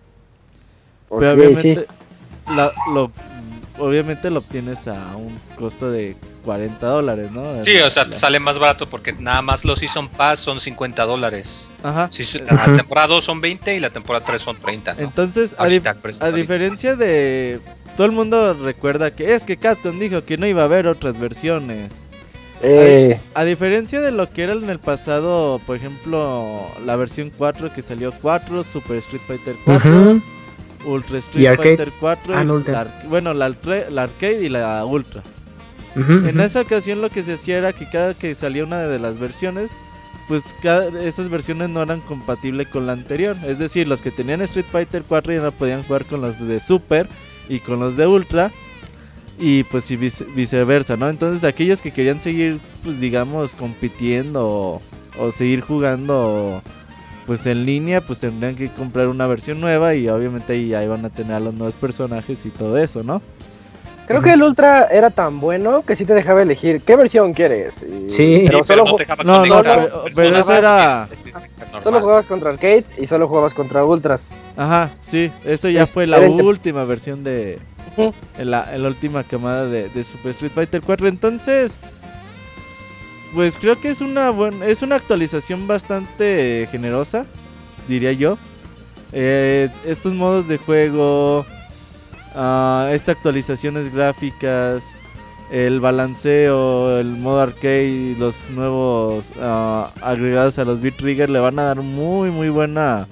Pero Ok, obviamente, sí. la- lo, obviamente lo obtienes a un costo de 40 dólares, ¿no? Sí, o sea, te sale más barato porque nada más los Season Pass son 50 dólares. Ajá. Sí, Ajá. la temporada 2 son 20 y la temporada 3 son 30. ¿no? Entonces, a, dif- pero diferencia de... Todo el mundo recuerda que es que Capcom dijo que no iba a haber otras versiones. Eh, A diferencia de lo que era en el pasado, por ejemplo, la versión 4 que salió 4, Super Street Fighter 4, Ujú. Ultra Street. Fighter 4, Ah, y no, la bueno, la, arcade- la arcade y la Ultra. En ujú. esa ocasión lo que se hacía era que cada que salía una de las versiones, pues cada, esas versiones no eran compatibles con la anterior. Es decir, los que tenían Street Fighter 4 ya no podían jugar con los de Super y con los de Ultra. Y pues y vice- viceversa, ¿no? Entonces aquellos que querían seguir, pues digamos, compitiendo o, o seguir jugando pues en línea, pues tendrían que comprar una versión nueva y obviamente ahí, ahí van a tener a los nuevos personajes y todo eso, ¿no? creo que el Ultra era tan bueno que sí te dejaba elegir qué versión quieres. Y- Sí. Pero solo, no ju- te dejaba No, pero, pero eso era... solo jugabas contra arcades y solo jugabas contra ultras. Ajá, sí, eso ya Es fue la última versión de. [LAUGHS] En la, última camada de, de Super Street Fighter 4. Entonces, pues creo que es una buena, es una actualización bastante generosa, diría yo. Eh, estos modos de juego, ah, esta actualizaciones gráficas, el balanceo, el modo arcade los nuevos ah, agregados a los Beat Trigger le van a dar muy muy buena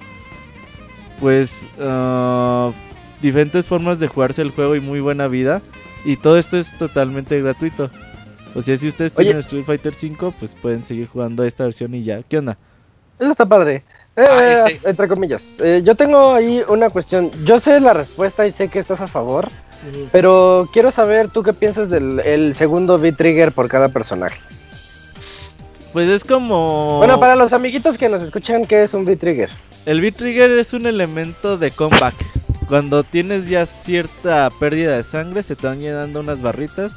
pues ah, diferentes formas de jugarse el juego y muy buena vida y todo esto es totalmente gratuito. O sea, si ustedes Oye. tienen Street Fighter 5, pues pueden seguir jugando esta versión y ya. ¿Qué onda? Eso está padre. Eh, Ah, este- Entre comillas. Eh, yo tengo ahí una cuestión. Yo sé la respuesta y sé que estás a favor. Pero quiero saber tú qué piensas del el segundo beat trigger por cada personaje. Pues es como Bueno, para los amiguitos que nos escuchan, ¿qué es un beat trigger? El beat trigger es un elemento de comeback. Cuando tienes ya cierta pérdida de sangre, se te van llenando unas barritas.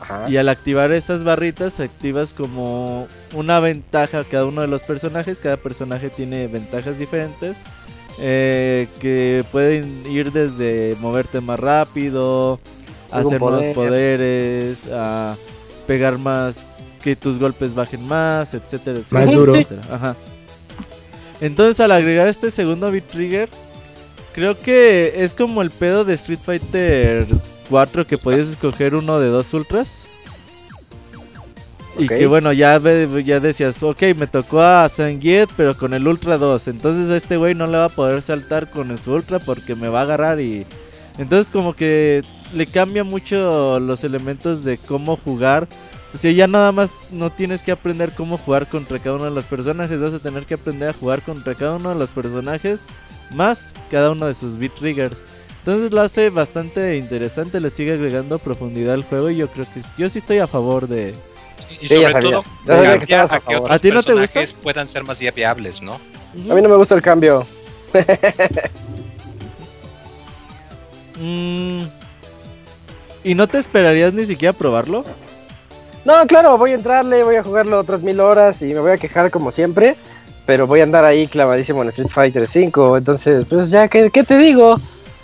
Ajá. Y al activar esas barritas, activas como una ventaja a cada uno de los personajes. Cada personaje tiene ventajas diferentes. eh, que pueden ir desde moverte más rápido, hacer poder. poderes, a pegar más, que tus golpes bajen más, etcétera, etcétera. Más duro. etcétera. Ajá. Entonces al agregar este segundo beat trigger, creo que es como el pedo de Street Fighter 4 que podías escoger uno de dos ultras. Y que bueno, ya, ya decías, ok, me tocó a Sangiet, pero con el Ultra 2. Entonces a este güey no le va a poder saltar con el su Ultra porque me va a agarrar y... Entonces como que le cambia mucho los elementos de cómo jugar. O sea, ya nada más no tienes que aprender cómo jugar contra cada uno de los personajes. Vas a tener que aprender a jugar contra cada uno de los personajes. Más cada uno de sus beat triggers. Entonces lo hace bastante interesante. Le sigue agregando profundidad al juego. Y yo creo que yo sí estoy a favor de, Y sobre todo, que a a que favor. otros ¿A ti no te gusta? personajes puedan ser más viables, ¿no? A mí no me gusta el cambio. [LAUGHS] Mm, ¿Y no te esperarías ni siquiera probarlo? No, claro, voy a entrarle, voy a jugarlo otras mil horas y me voy a quejar como siempre. Pero voy a andar ahí clavadísimo en Street Fighter 5. Entonces, pues ya, ¿qué, qué te digo?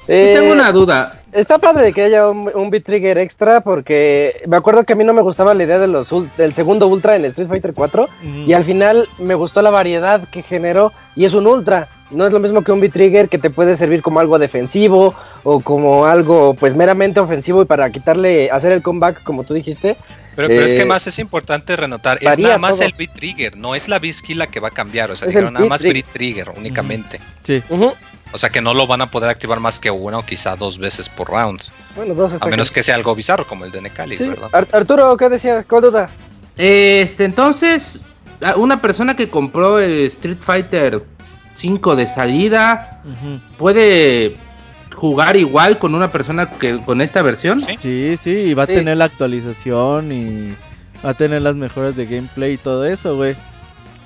Eh, tengo una duda. Está padre que haya un, un beat trigger extra porque me acuerdo que a mí no me gustaba la idea de los ul- del segundo ultra en Street Fighter 4 Mm, y al final me gustó la variedad que generó y es un ultra. No es lo mismo que un beat trigger que te puede servir como algo defensivo o como algo pues meramente ofensivo y para quitarle, hacer el comeback como tú dijiste. Pero, pero es Eh, que más es importante renotar, es nada más todo. el beat trigger, no es la skill la que va a cambiar, o sea, Es dijeron nada beat más trigger. beat trigger únicamente. Sí. O sea que no lo van a poder activar más que una o quizá dos veces por round. Bueno, dos está A menos que sea algo bizarro como el de Necali, Sí, ¿verdad? Ar- Arturo, ¿qué decías? ¿Cuál duda? Este, entonces, a- una persona que compró el Street Fighter 5 de salida puede jugar igual con una persona que con esta versión. Sí. Sí, sí, y va a tener la actualización y va a tener las mejoras de gameplay y todo eso, güey.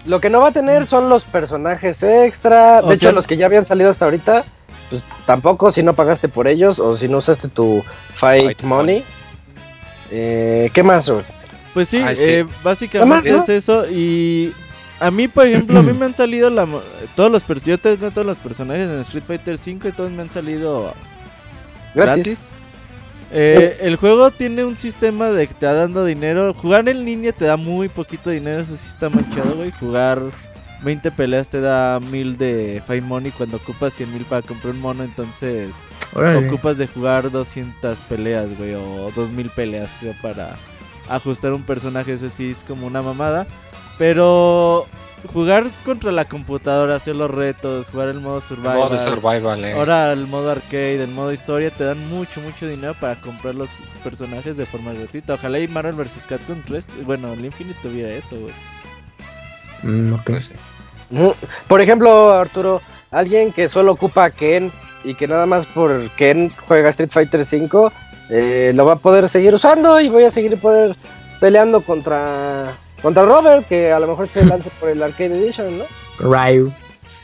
Lo que no va a tener son los personajes extra. O De sea- hecho, los que ya habían salido hasta ahorita, pues tampoco si no pagaste por ellos o si no usaste tu Fight, Fight Money. Eh, ¿Qué más, Robert? Pues sí, Ah, este- eh, básicamente es eso y a mí, por ejemplo, a mí [CLEARS THROAT] me han salido la, todos los yo tengo todos los personajes en Street Fighter 5 y todos me han salido Gratis. gratis. Eh, el juego tiene un sistema de que te va dando dinero. Jugar en línea te da muy poquito dinero, eso sí está manchado, güey. Jugar 20 peleas te da 1000 de Fight Money cuando ocupas 100 mil para comprar un mono, entonces ocupas de jugar 200 peleas, güey, o 2000 peleas, creo, para ajustar un personaje. Eso sí es como una mamada. Pero jugar contra la computadora, hacer los retos, jugar el modo El survival. modo de survival, eh. Ahora el modo arcade, el modo historia te dan mucho, mucho dinero para comprar los personajes de forma gratuita. Ojalá y Marvel vs. Capcom 3, bueno, el Infinite tuviera eso, güey. Mm, ok. Pues. Por ejemplo, Arturo, alguien que solo ocupa a Ken y que nada más por Ken juega Street Fighter 5, eh, lo va a poder seguir usando y voy a seguir poder peleando contra contra Robert, que a lo mejor se lance por el Arcade Edition, ¿no? Ryu.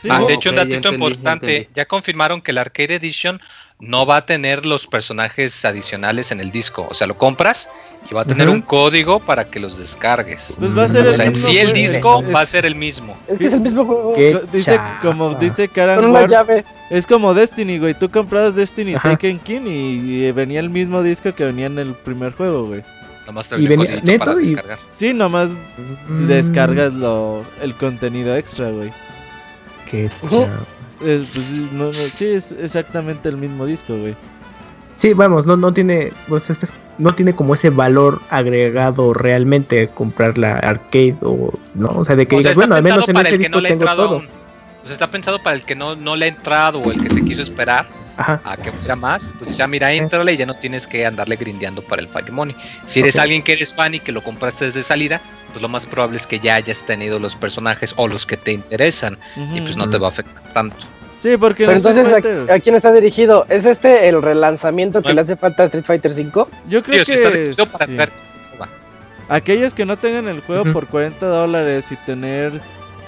Sí, Ah, ¿no? de hecho, un datito entendí, importante, entendí. ya confirmaron que el Arcade Edition no va a tener los personajes adicionales en el disco. O sea, lo compras y va a tener un código para que los descargues. Pues va a ser O el sea, en mismo sí el disco Es- va a ser el mismo. Es que es el mismo juego. ¿Qué? Dice, como dice Karen Con una Ward, llave. es como Destiny, güey. Tú comprabas Destiny Ajá. Taken King y, y venía el mismo disco que venía en el primer juego, güey. Nomás te Y venía- codiguito para ¿neto? Y- descargar. Sí, nomás Mm, descargas lo, el contenido extra, güey. Qué chapa. Es, pues, no, no, sí, es exactamente el mismo disco, güey. Sí, vamos, no, no tiene, pues, este es- no tiene como ese valor agregado realmente comprar la arcade o no, o sea, de que O sea, digas, bueno, al menos en para ese no disco ha tengo todo. Sea, está pensado para el que no, no le ha entrado o el que se quiso esperar Ajá. a que fuera más. Pues ya mira, entrale y ya no tienes que andarle grindeando para el Fire Money. Si eres alguien que eres fan y que lo compraste desde salida, pues lo más probable es que ya hayas tenido los personajes o los que te interesan y pues no te va a afectar tanto. Sí, porque Pero Street entonces, ¿a, a quién está dirigido? ¿Es este el relanzamiento que le hace falta a Street Fighter 5? yo creo que está dirigido para sí. ver- aquellos que no tengan el juego por 40 dólares y tener,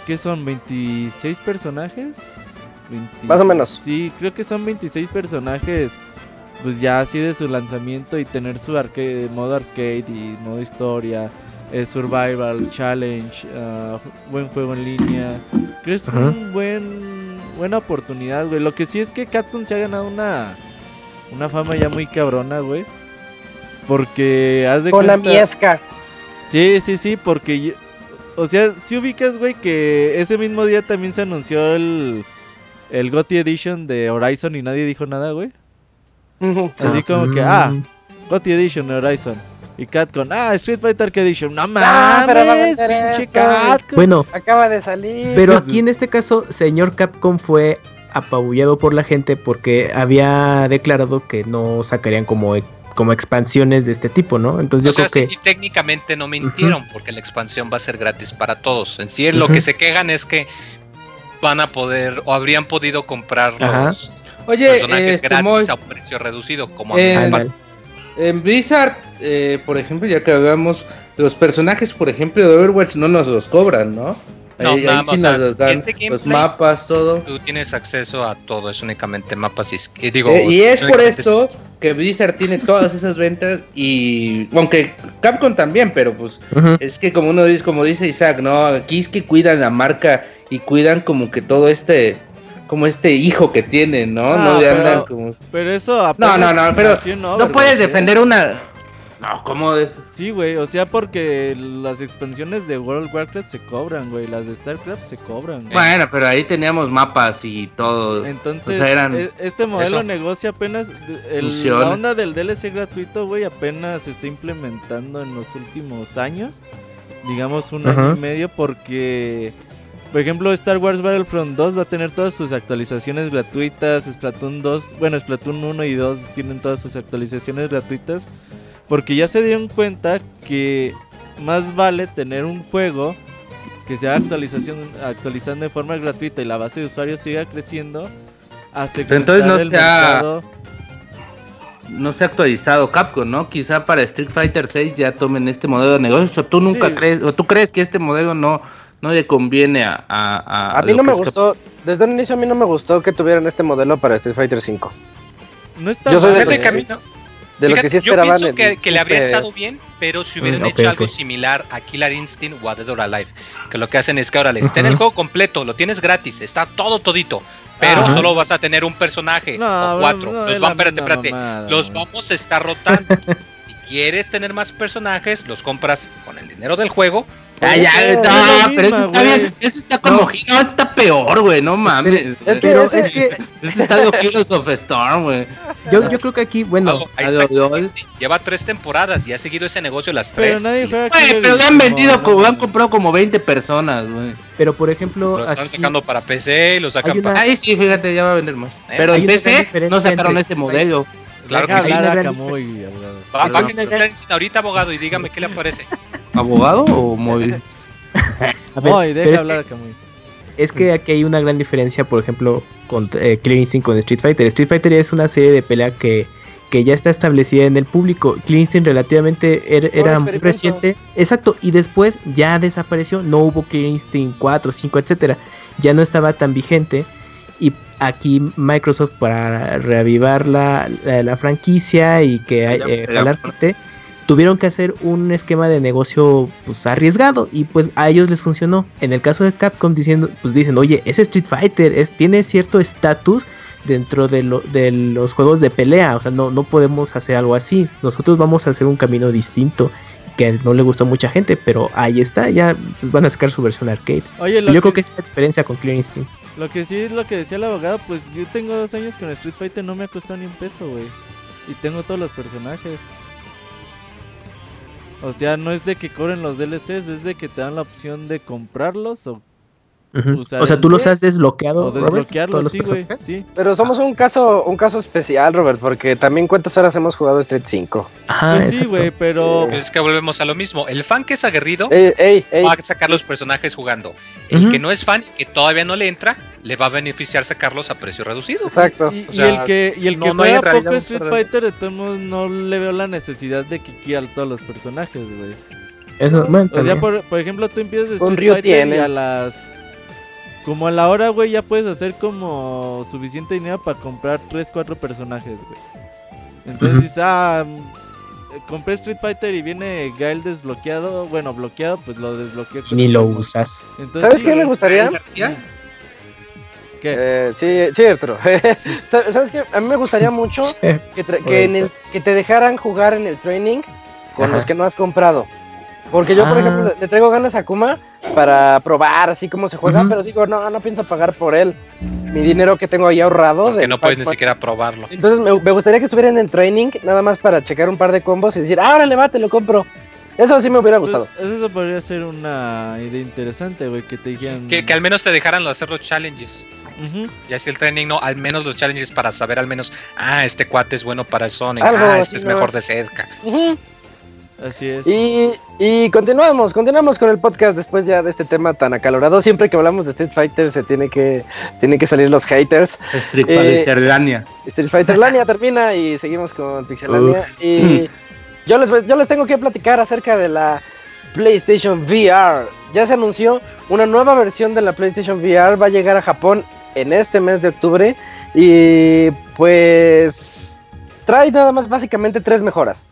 ¿qué son? ¿26 personajes? 20 Más o menos. Sí, creo que son 26 personajes. Pues ya así de su lanzamiento y tener su arcade, modo arcade y modo historia, eh, survival, challenge, ah, buen juego en línea. Creo que es Ajá. un buen buena oportunidad, güey. Lo que sí es que Capcom se ha ganado una una fama ya muy cabrona, güey. Porque has de Con la miesca. Sí, sí, sí, porque yo- o sea, si ubicas, güey, que ese mismo día también se anunció el el GOTY Edition de Horizon y nadie dijo nada, güey. Así como que, Mm. ah, GOTY Edition de Horizon. Y Catcon, ah, Street Fighter Edition. No Ah, pero va a mames, vender pinche. Catcon. Bueno, Acaba de salir. pero aquí en este caso, señor Capcom fue apabullado por la gente porque había declarado que no sacarían como, como expansiones de este tipo, ¿no? Entonces O yo sea, creo sí, que... y técnicamente no mintieron porque la expansión va a ser gratis para todos. En sí, lo Ujú. que se quejan es que van a poder o habrían podido comprar Ajá. los Oye, personajes este, gratis Moy, a un precio reducido, como Eh, a en Blizzard, eh, por ejemplo, ya que hablamos, los personajes, por ejemplo, de Overwatch no nos los cobran, ¿no? No, Ahí- nada ahí más, sí o sea, nos dan si los mapas, todo. Tú tienes acceso a todo, es únicamente mapas y, y digo. Eh, y es por esto que Blizzard tiene todas esas ventas y aunque Capcom también, pero pues es que como uno dice, como dice Isaac, no, aquí es que cuidan la marca y cuidan como que todo este como este hijo que tienen, ¿no? Ah, no de pero- andan como Pero eso No, no, no, pero no puedes defender una No, como de Sí, güey, o sea, porque las expansiones de World of Warcraft se cobran, güey, las de StarCraft se cobran. güey. Bueno, pero ahí teníamos mapas y todo. Entonces, o sea, eran- e- este modelo negocio apenas, el- la onda del DLC gratuito, güey, apenas se está implementando en los últimos años, digamos un año y medio, porque, por ejemplo, Star Wars Battlefront 2 va a tener todas sus actualizaciones gratuitas, Splatoon 2, bueno, Splatoon 1 y 2 tienen todas sus actualizaciones gratuitas, porque ya se dieron cuenta que más vale tener un juego que se va actualización, actualizando de forma gratuita y la base de usuarios siga creciendo a segmentar entonces no el se ha- mercado. no se ha actualizado Capcom, ¿no? Quizá para Street Fighter 6 ya tomen este modelo de negocio. O tú nunca Sí. crees, o tú crees que este modelo no, no le conviene a, a, A mí lo no me gustó, desde un inicio a mí no me gustó que tuvieran este modelo para Street Fighter 5. No está Yo soy de los que a mí no- De lo que sí yo esperaban. pienso que, el que le habría estado bien, pero si hubieran Mm, hecho algo similar a Killer Instinct o a Dead or Alive, que lo que hacen es que ahora está en el juego completo, lo tienes gratis, está todo todito, pero solo vas a tener un personaje No, o cuatro. no, los van, espérate, espérate, mamada, los vamos a estar rotando. [LAUGHS] si quieres tener más personajes, los compras con el dinero del juego. Ah, ya, Pero no, la pero misma, eso está bien, eso está como, no, eso está peor, güey, no mames. Es que, Pero es, es que [LAUGHS] Eso está de Heroes of Storm, güey. Yo, yo creo que aquí, bueno, Luego, ahí a está Lleva tres temporadas y ha seguido ese negocio las Pero tres. nadie juega Güey, Killer pero lo han vendido, no, como, lo han no. comprado como 20 personas, güey. pero por ejemplo, lo están aquí- sacando para PC y lo sacan una- para. Ahí sí, fíjate, ya va a vender más. Eh, Pero en PC no sacaron entre- ese modelo. Claro que sí. abogado. Instinct ahorita, abogado, y dígame qué le parece. ¿Abogado o [LAUGHS] a ver, pero deja es hablar que- a Kamui. Es que aquí hay una gran diferencia, por ejemplo, con eh, Instinct con Street Fighter. Street Fighter es una serie de pelea que, que ya está establecida en el público. Killer Instinct relativamente er- era muy reciente. Exacto, y después ya desapareció. No hubo Killer Instinct 4, 5, etcétera. Ya no estaba tan vigente. Y aquí Microsoft para reavivar la, la, la franquicia y que eh, jalar gente, tuvieron que hacer un esquema de negocio pues arriesgado y pues a ellos les funcionó. En el caso de Capcom diciendo, pues dicen, oye, es Street Fighter, es, tiene cierto estatus dentro de, lo- de los juegos de pelea, o sea, no, no podemos hacer algo así, nosotros vamos a hacer un camino distinto que no le gustó a mucha gente, pero ahí está, ya pues, van a sacar su versión arcade. Oye, Yo creo que, que es la diferencia con Clear Instinct. lo que sí es lo que decía el abogado, pues yo tengo dos años con Street Fighter, no me ha costado ni un peso, güey. Y tengo todos los personajes. O sea, no es de que cobren los DLCs, es de que te dan la opción de comprarlos o, O sea, el tú los has desbloqueado, o Robert, desbloquearlos, todos los sí, güey. Sí. Pero somos un caso, un caso especial, Robert, porque también cuántas horas hemos jugado Street 5. Ajá, Pues sí, exacto. güey, pero... Pues es que volvemos a lo mismo. El fan que es aguerrido Ey, ey, ey. va a sacar los personajes jugando. El que no es fan y que todavía no le entra, le va a beneficiar sacarlos a precio reducido. Exacto. Y, O y sea, el que, y el no- que no juega poco Street. Fighter, de todos modos, no le veo la necesidad de que quiera todos los personajes, güey. Eso, bueno, O sea, por, por ejemplo, tú empiezas Street Fighter tiene. y a las... Como a la hora, güey, ya puedes hacer como suficiente dinero para comprar 3, 4 personajes, güey. Entonces dices, ah, mm, compré Street Fighter y viene Gael desbloqueado, bueno, bloqueado, pues lo desbloqueo. Ni lo usas. Entonces, ¿Sabes sí, qué me gustaría? ¿Qué? Eh, sí, sí, Arturo. [LAUGHS] Sa- ¿Sabes qué? A mí me gustaría mucho [LAUGHS] que, en el, que te dejaran jugar en el training con Ajá. los que no has comprado. Porque yo, por Ah. ejemplo, le, le traigo ganas a Kuma para probar así cómo se juega, Ujú. pero digo, no, no pienso pagar por él. Mi dinero que tengo ahí ahorrado. Del no puedes ni siquiera probarlo. Entonces me, me gustaría que estuvieran en el training, nada más para checar un par de combos y decir, ah, órale, va, te lo compro. Eso sí me hubiera Pues, gustado. eso podría ser una idea interesante, güey, que te dijeran... Que, que al menos te dejaran hacer los challenges. Ujú. Ya si el training no, al menos los challenges para saber al menos, ah, este cuate es bueno para el Sonic, Algo ah, así este es mejor más. de cerca. Ujú. Así es. Y, y continuamos, continuamos con el podcast después ya de este tema tan acalorado. Siempre que hablamos de Street Fighter se tiene que, tienen que salir los haters. Street Eh, Fighter Lania. Street Fighter Lania [LAUGHS] termina y seguimos con Pixelania. Y yo les, yo les tengo que platicar acerca de la PlayStation VR ya se anunció una nueva versión de la PlayStation VR, va a llegar a Japón en este mes de octubre y pues trae nada más básicamente tres mejoras.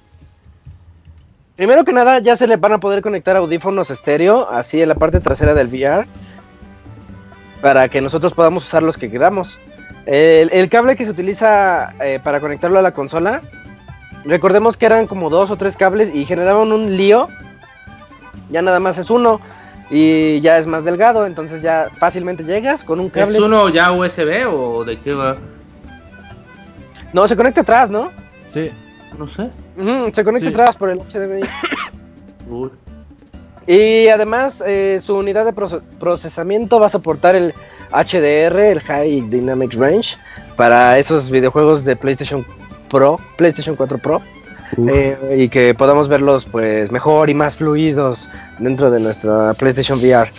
Primero que nada, ya se le van a poder conectar audífonos estéreo, así en la parte trasera del VR, para que nosotros podamos usar los que queramos. El, el cable que se utiliza eh, para conectarlo a la consola, recordemos que eran como dos o tres cables y generaban un lío. Ya nada más es uno y ya es más delgado, entonces ya fácilmente llegas con un cable. ¿Es uno ya USB o de qué va? No, se conecta atrás, ¿no? Sí. No sé. Se conecta Sí. atrás por el HDMI. [COUGHS] Uy. Y además, eh, su unidad de proce- procesamiento va a soportar el HDR, el High Dynamic Range, para esos videojuegos de PlayStation Pro, PlayStation 4 Pro, eh, y que podamos verlos pues mejor y más fluidos dentro de nuestra PlayStation VR.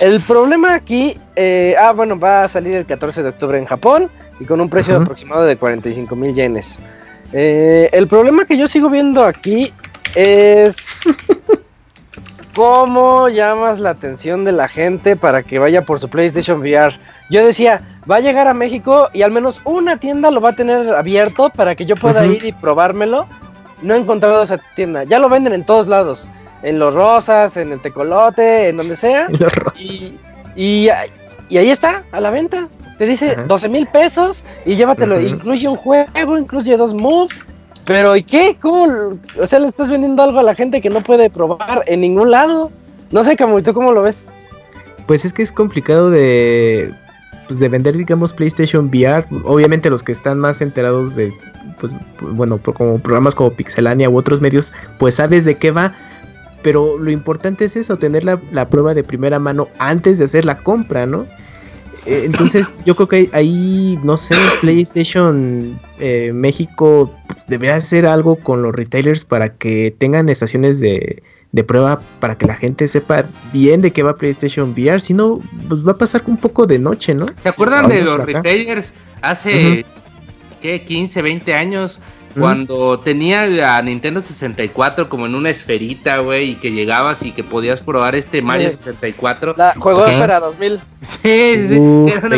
El problema aquí, eh, ah, bueno, va a salir el 14 de octubre en Japón y con un precio aproximado de 45 mil yenes. Eh, el problema que yo sigo viendo aquí es [LAUGHS] cómo llamas la atención de la gente para que vaya por su PlayStation VR. Yo decía, va a llegar a México y al menos una tienda lo va a tener abierto para que yo pueda ir y probármelo. No he encontrado esa tienda. Ya lo venden en todos lados. En Los Rosas, en el Tecolote, en donde sea. [LAUGHS] Los rostros. Y, y, y ahí está, a la venta. Te dice Ajá. 12 mil pesos y llévatelo. Incluye un juego, incluye dos moves. Pero ¿y qué? ¿Cómo? O sea, le estás vendiendo algo a la gente que no puede probar en ningún lado. No sé, Camu, ¿y tú cómo lo ves? Pues es que es complicado de, pues de vender, digamos, PlayStation VR. Obviamente los que están más enterados de, pues, bueno, como programas como Pixelania u otros medios, pues sabes de qué va. Pero lo importante es eso, tener la, la prueba de primera mano antes de hacer la compra, ¿no? Eh, Entonces yo creo que ahí, no sé, PlayStation eh, México pues, debería hacer algo con los retailers para que tengan estaciones de, de prueba para que la gente sepa bien de qué va PlayStation VR. Si no, pues va a pasar un poco de noche, ¿no? ¿Se acuerdan de los retailers hace, ¿qué? 15, 20 años? Cuando tenía la Nintendo 64 como en una esferita, güey, y que llegabas y que podías probar este Mario Sí. 64. La Juego de Ajá. Esfera 2000. Sí, sí, Uf, era una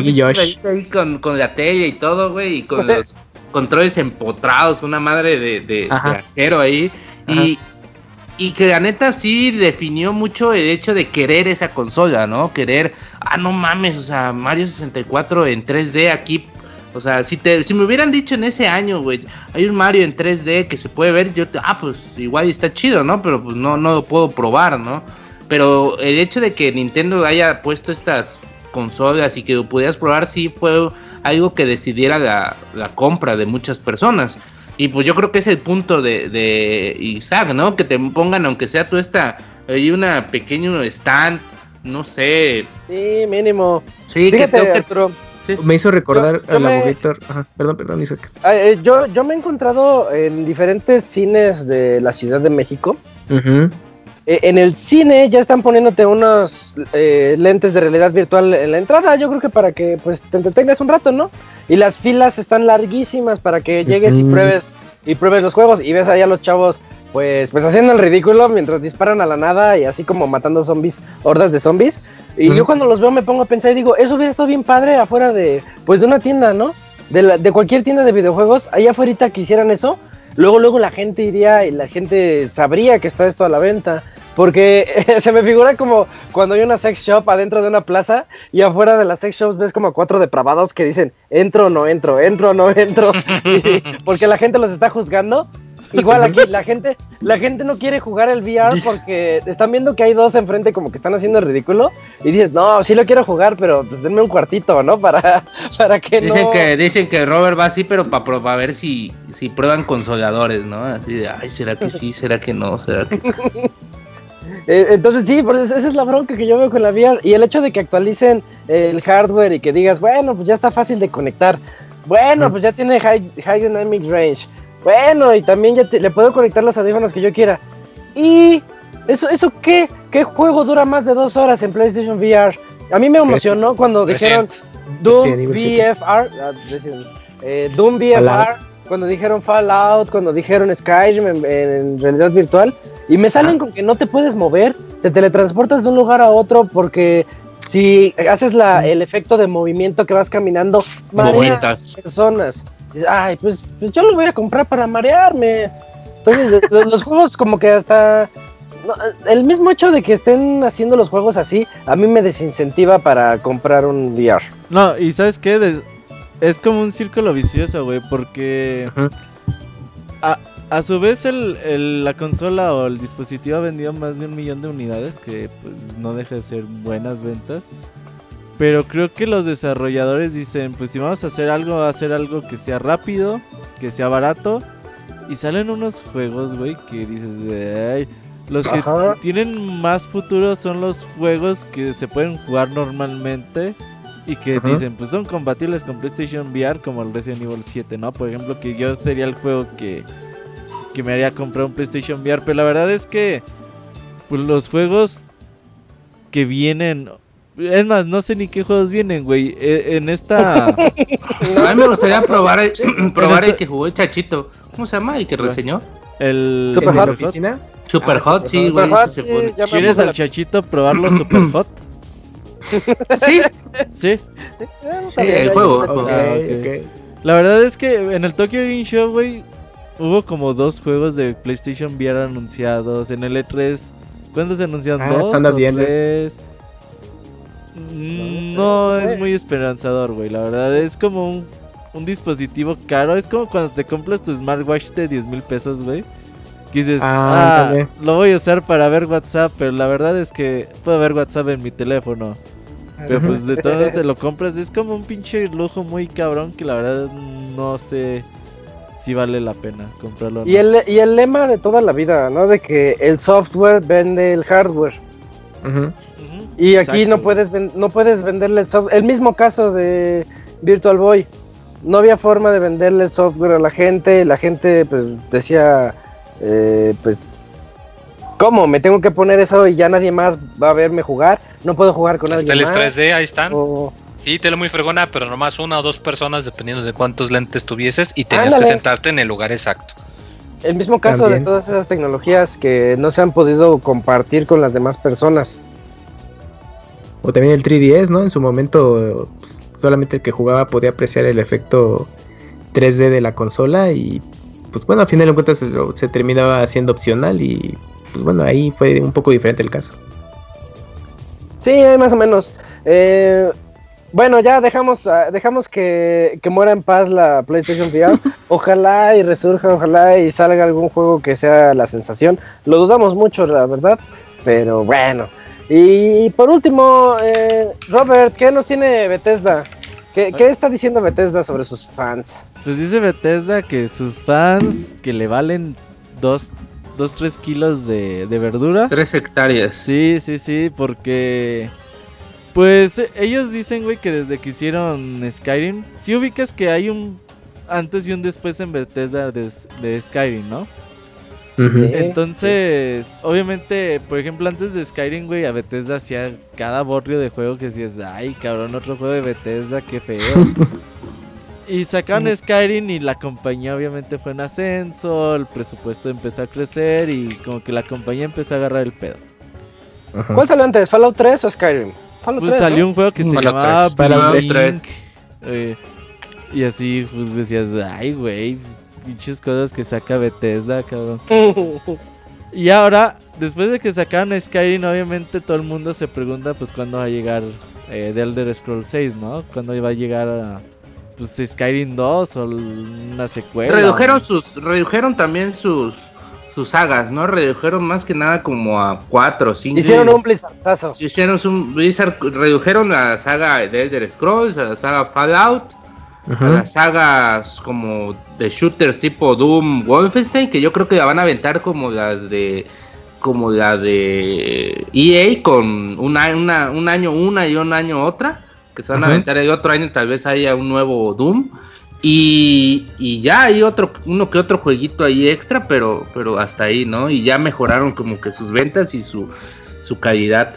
ahí con, con la tele y todo, güey, y con los controles empotrados, una madre de, de- de Ajá. acero ahí. Y, y que la neta sí definió mucho el hecho de querer esa consola, ¿no? Querer, ah, no mames, o sea, Mario 64 en 3D aquí. O sea, si, te, si me hubieran dicho en ese año, güey, hay un Mario en 3D que se puede ver, yo, te- ah, pues igual está chido, ¿no? Pero pues no, no lo puedo probar, ¿no? Pero el hecho de que Nintendo haya puesto estas consolas y que lo pudieras probar, sí fue algo que decidiera la, la compra de muchas personas. Y pues yo creo que es el punto de, de Isaac, ¿no? Que te pongan, aunque sea tú esta, hay una pequeño stand, no sé. Sí, mínimo. Sí, que tengo que- sí. Me hizo recordar Yo- yo al me-. Ajá, perdón, perdón, Isaac. eh, yo, yo me he encontrado en diferentes cines de la Ciudad de México. Eh, en el cine ya están poniéndote unos eh, lentes de realidad virtual en la entrada, yo creo que para que pues te entretengas un rato, ¿no? Y las filas están larguísimas para que llegues y pruebes y pruebes los juegos y ves allá a los chavos pues pues haciendo el ridículo mientras disparan a la nada y así como matando zombies, hordas de zombies. Y yo cuando los veo me pongo a pensar y digo, eso hubiera estado bien padre afuera de pues de una tienda, ¿no? De, la- de cualquier tienda de videojuegos, allá afuera que hicieran eso, luego luego la gente iría y la gente sabría que está esto a la venta. Porque [LAUGHS] se me figura como cuando hay una sex shop adentro de una plaza y afuera de las sex shops ves como cuatro depravados que dicen entro o no entro, entro o no entro. [LAUGHS] Y- porque la gente los está juzgando. Igual aquí la gente, la gente no quiere jugar el VR porque están viendo que hay dos enfrente como que están haciendo el ridículo y dices, no, sí lo quiero jugar, pero pues denme un cuartito, ¿no? Para, [LAUGHS] para que Dicen no... que dicen que Robert va así, pero para ver si, si prueban consoladores, ¿no? Así de, ay, ¿será que sí? ¿Será que no? ¿Será que [LAUGHS] Eh, entonces sí, pues esa es la bronca que yo veo con la VR. Y el hecho de que actualicen el hardware y que digas, bueno, pues ya está fácil de conectar. Bueno, pues ya tiene high, high dynamic range. Bueno, y también ya te- le puedo conectar los audífonos que yo quiera. ¿Y eso, eso qué? ¿Qué juego dura más de dos horas en PlayStation VR? A mí me emocionó cuando dijeron Doom Resident. VFR, ah, eh, Doom VFR, Fallout. cuando dijeron Fallout, cuando dijeron Skyrim en, en realidad virtual. Y me salen con que no te puedes mover, te teletransportas de un lugar a otro porque si haces la, el efecto de movimiento que vas caminando, Momentas. personas. Dices, Ay, pues, pues yo lo voy a comprar para marearme. Entonces, los, los juegos como que hasta... no, el mismo hecho de que estén haciendo los juegos así, a mí me desincentiva para comprar un VR. No, y ¿sabes qué? De- es como un círculo vicioso, güey, porque a, a su vez el, el- la consola o el dispositivo ha vendido más de un millón de unidades, que pues no deja de ser buenas ventas. Pero creo que los desarrolladores dicen, pues si vamos a hacer algo, a hacer algo que sea rápido, que sea barato. Y salen unos juegos, güey, que dices, los que Ajá. tienen más futuro son los juegos que se pueden jugar normalmente y que Ajá. dicen, pues son compatibles con PlayStation VR como el Resident Evil 7, ¿no? Por ejemplo, que yo sería el juego que, que me haría comprar un PlayStation VR, pero la verdad es que pues, los juegos que vienen... Es más, no sé ni qué juegos vienen, güey. Eh, En esta... [LAUGHS] A mí me gustaría probar el, [CLEARS THROAT] probar el que jugó el Chachito. ¿Cómo se llama? Y que reseñó. El... Super ¿En la Hot. oficina? Super Ah, Hot, sí, güey. Sí, ¿Quieres al la- chachito probarlo [CLEARS THROAT] super hot? Sí, [LAUGHS] Sí. El juego. Ah. La verdad es que en el Tokyo Game Show, güey, hubo como dos juegos de PlayStation VR anunciados. En el E3, ¿cuántos se anunciaron? Ah, ¿Dos o tres? Mm, No es muy esperanzador, güey. La verdad es como un, un dispositivo caro. Es como cuando te compras tu smartwatch de 10 mil pesos, güey. Que dices, Ah, ah, lo voy a usar para ver WhatsApp, pero la verdad es que puedo ver WhatsApp en mi teléfono. Pero pues de todo [LAUGHS] te lo compras, es como un pinche lujo muy cabrón que la verdad no sé si vale la pena comprarlo. Y no. el, y el lema de toda la vida, ¿no? De que el software vende el hardware. Y aquí Exacto, no puedes ven- no puedes venderle el software. El mismo caso de Virtual Boy. No había forma de venderle el software a la gente. La gente pues decía, eh, pues, ¿cómo? Me tengo que poner eso y ya nadie más va a verme jugar. No puedo jugar con Las alguien teles más. 3D, ahí están. O- Sí, tele muy fregona, pero nomás una o dos personas, dependiendo de cuántos lentes tuvieses, y tenías Ándale. que sentarte en el lugar exacto. el mismo caso También. de todas esas tecnologías que no se han podido compartir con las demás personas. O también el 3DS, ¿no? En su momento pues, solamente el que jugaba podía apreciar el efecto 3D de la consola y pues bueno, al final de cuentas se, terminaba haciendo opcional y pues bueno, ahí fue un poco diferente el caso. Sí, más o menos. Eh, bueno, ya dejamos, ah, dejamos que, que muera en paz la PlayStation VR. [LAUGHS] Ojalá y resurja, ojalá y salga algún juego que sea la sensación. Lo dudamos mucho, la verdad, pero bueno. Y por último, eh, Robert, ¿qué nos tiene Bethesda? ¿Qué, qué está diciendo Bethesda sobre sus fans? Pues dice Bethesda que sus fans que le valen 2, 3 kilos de, de verdura. Tres hectáreas. Sí, sí, sí, porque... Pues ellos dicen, güey, que desde que hicieron Skyrim, si ubicas que hay un antes y un después en Bethesda de, de Skyrim, ¿no? Entonces, obviamente, por ejemplo, antes de Skyrim, güey, a Bethesda hacía cada barrio de juego que decías, ay, cabrón, otro juego de Bethesda, qué feo. [LAUGHS] y sacaron Skyrim y la compañía obviamente fue en ascenso, el presupuesto empezó a crecer y como que la compañía empezó a agarrar el pedo. ¿Cuál salió antes, Fallout 3 o Skyrim? Fallout Pues 3, salió ¿no? un juego que se Fallout llamaba 3. Fallout Blink, 3. eh, y así, pues decías, ay, güey, pinches cosas que saca Bethesda, cabrón. [LAUGHS] Y ahora, después de que sacaron Skyrim, obviamente todo el mundo se pregunta pues cuándo va a llegar eh, The Elder Scrolls 6, ¿no? ¿Cuándo va a llegar a, pues Skyrim 2 o una secuela? Redujeron sus, redujeron también sus, sus sagas, ¿no? Redujeron más que nada como a cuatro o cinco. Hicieron un blizzardazo. Hicieron un Blizzard, redujeron la saga de Elder Scrolls, a la saga Fallout, A las sagas como de shooters tipo Doom, Wolfenstein, que yo creo que la van a aventar como las de como la de EA con un, a- una- un año una y un año otra, que se van a aventar el otro año tal vez haya un nuevo Doom. Y, y ya hay otro, uno que otro jueguito ahí extra, pero, pero hasta ahí, ¿no? Y ya mejoraron como que sus ventas y su, su calidad.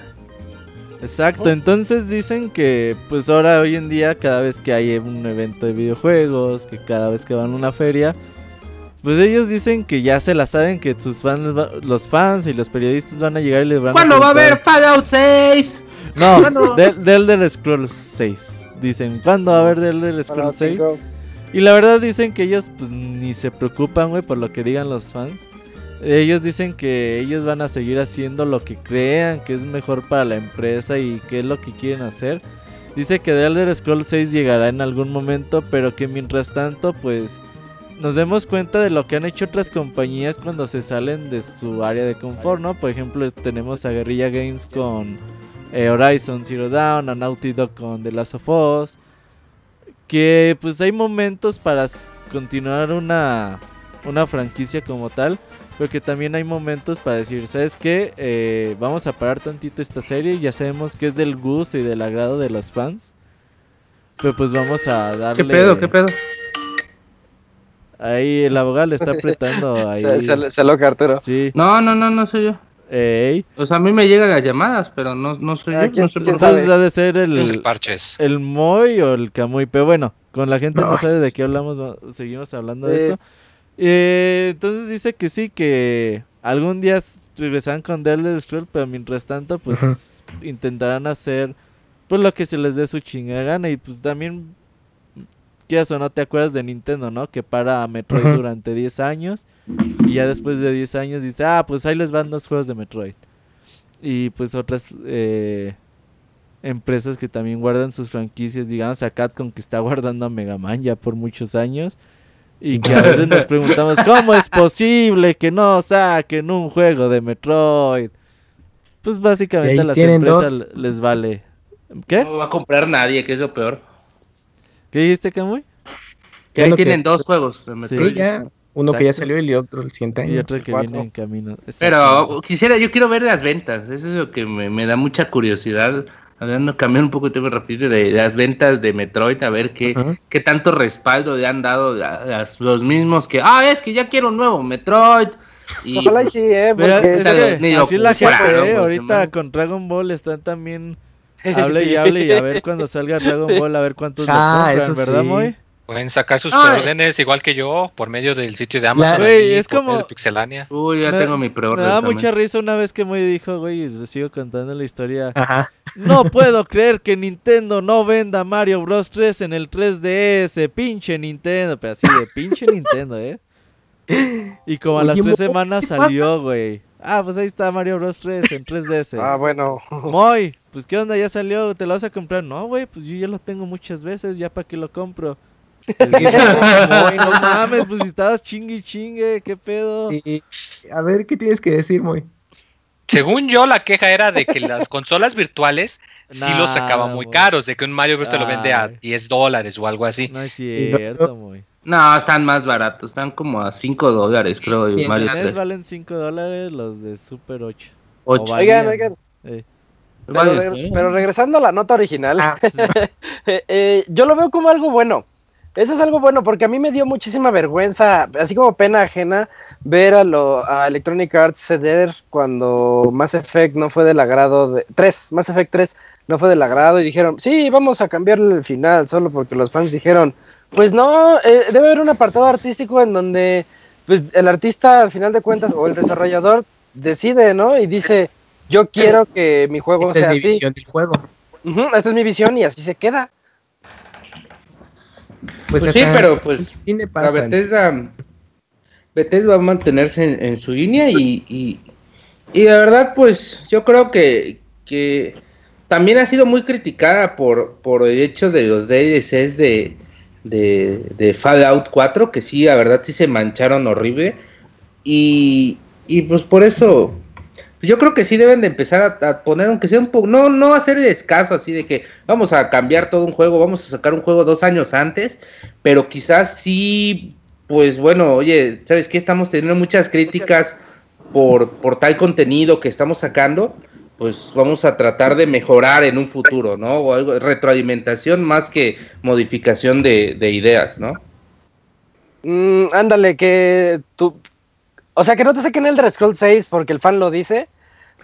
Exacto, entonces dicen que pues ahora hoy en día cada vez que hay un evento de videojuegos, que cada vez que van a una feria, Pues ellos dicen que ya se la saben que sus fans, va- los fans y los periodistas van a llegar y les van ¿Cuándo va a haber Fallout 6? No, [LAUGHS] ¿Cuándo? de, de Elder Scrolls 6. Dicen, ¿cuándo va a haber de Elder Scrolls 6? 5. Y la verdad dicen que ellos pues, ni se preocupan, güey, por lo que digan los fans. Ellos dicen que ellos van a seguir haciendo lo que crean que es mejor para la empresa y qué es lo que quieren hacer. Dice que The Elder Scrolls 6 llegará en algún momento, pero que mientras tanto, pues nos demos cuenta de lo que han hecho otras compañías cuando se salen de su área de confort, ¿no? Por ejemplo, tenemos a Guerrilla Games con eh, Horizon Zero Dawn, a Naughty Dog con The Last of Us. Que pues hay momentos para continuar una, una franquicia como tal. Pero que también hay momentos para decir, ¿sabes qué? Eh, vamos a parar tantito esta serie. Ya sabemos que es del gusto y del agrado de los fans. Pero pues vamos a darle... ¿Qué pedo? ¿Qué pedo? Ahí el abogado le está apretando [LAUGHS] ahí. Se, se, se loca Arturo. Sí. No, no, no, no soy yo. Ey. O sea, a mí me llegan las llamadas, pero no, no soy Ah, yo. ¿quién- no sé quién sabe? Entonces ha de ser el, Es el parches. el Moy o el Camuy. Pero bueno, con la gente no, No. sabe de qué hablamos, seguimos hablando de Sí. esto. Eh, entonces dice que sí, que algún día regresarán con The Elder Scrolls, pero mientras tanto, pues intentarán hacer pues lo que se les dé su chingada gana. Y pues también, quieras o no, te acuerdas de Nintendo, ¿no? Que para a Metroid durante 10 años. Y ya después de 10 años dice, ah, pues ahí les van los juegos de Metroid. Y pues otras eh, empresas que también guardan sus franquicias, digamos a Capcom que está guardando a Mega Man ya por muchos años. Y que a veces nos preguntamos, ¿cómo es posible que no saquen un juego de Metroid? Pues básicamente Y a las empresas dos. les vale. ¿Qué? No va a comprar nadie, que es lo peor. ¿Qué dijiste, Camuy? Que ahí que- tienen dos juegos de. Metroid. Sí, ya. Uno que ya salió y el otro el siguiente Y año. otro que Cuatro. viene en camino. Pero quisiera, yo quiero ver las ventas. Eso es lo que me, me da mucha curiosidad. Hablando, cambiar un poco de tema rápido de, de las ventas de Metroid, a ver qué, qué tanto respaldo le han dado a- las- los mismos que, ah, es que ya quiero un nuevo Metroid. Y Ojalá y sí, eh. Porque- es que así la gente, eh, ahorita con Dragon Ball están también [LAUGHS] hable y hable y a ver cuando salga [LAUGHS] Dragon Ball a ver cuántos Ah, lo compran, eso ¿verdad, sí. Moy? Pueden sacar sus Ay. preórdenes igual que yo por medio del sitio de Amazon. Güey, ahí, es como- de Pixelania. Uy, ya Me- tengo mi Me preorden da también. mucha risa una vez que Moy dijo, güey, sigo contando la historia. Ajá. No puedo creer que Nintendo no venda Mario Bros 3 en el 3DS, pinche Nintendo, pero así de pinche Nintendo, ¿eh? Y como a las Oye, tres semanas ¿qué salió, güey. Ah, pues ahí está Mario Bros 3 en 3DS. Ah, bueno. Moy, pues qué onda, ya salió, ¿te lo vas a comprar? No, güey, pues yo ya lo tengo muchas veces, ya para qué lo compro. [LAUGHS] Moy, no mames, pues si estabas chingue y chingue, qué pedo. Y, a ver, ¿qué tienes que decir, Moy? Según yo, la queja era de que las [LAUGHS] consolas virtuales sí los sacaba Nah, muy caros, de que un Mario Bros te lo vende a Ay. 10 dólares o algo así. No es cierto, Moy. No, están más baratos, están como a 5 dólares, creo. y Bien, Mario Los 3. valen 5 dólares, los de Super 8. Ocho. O Oigan, valían. oigan. Eh, pero regresando a la nota original, Ah, [LAUGHS] eh, eh, yo lo veo como algo bueno. Eso es algo bueno porque a mí me dio muchísima vergüenza, así como pena ajena, ver a, lo, a Electronic Arts ceder cuando Mass Effect no fue del agrado de... 3, Mass Effect 3 no fue del agrado y dijeron, sí, vamos a cambiarle el final solo porque los fans dijeron, pues no, eh, debe haber un apartado artístico en donde pues, el artista al final de cuentas o el desarrollador decide, ¿no? Y dice, yo quiero que mi juego esa es sea mi así. visión del juego. Esta es mi visión y así se queda. Pues, Pues sí, pero, pues, La. Bethesda, Bethesda va a mantenerse en, en su línea y, y, y la verdad, pues yo creo que, que también ha sido muy criticada por, por el hecho de los DLCs de, de, de Fallout 4, que sí, la verdad sí se mancharon horrible. Y, y pues por eso, yo creo que sí deben de empezar a, poner, aunque sea un poco, no, no hacer escaso así de que vamos a cambiar todo un juego, vamos a sacar un juego dos años antes, pero quizás sí, pues bueno, oye, ¿sabes qué? Estamos teniendo muchas críticas por, por tal contenido que estamos sacando, pues vamos a tratar de mejorar en un futuro, ¿no? O algo, retroalimentación más que modificación de, de ideas, ¿no? Mm, ándale, que tú. O sea, que no te saquen el Scroll 6 porque el fan lo dice.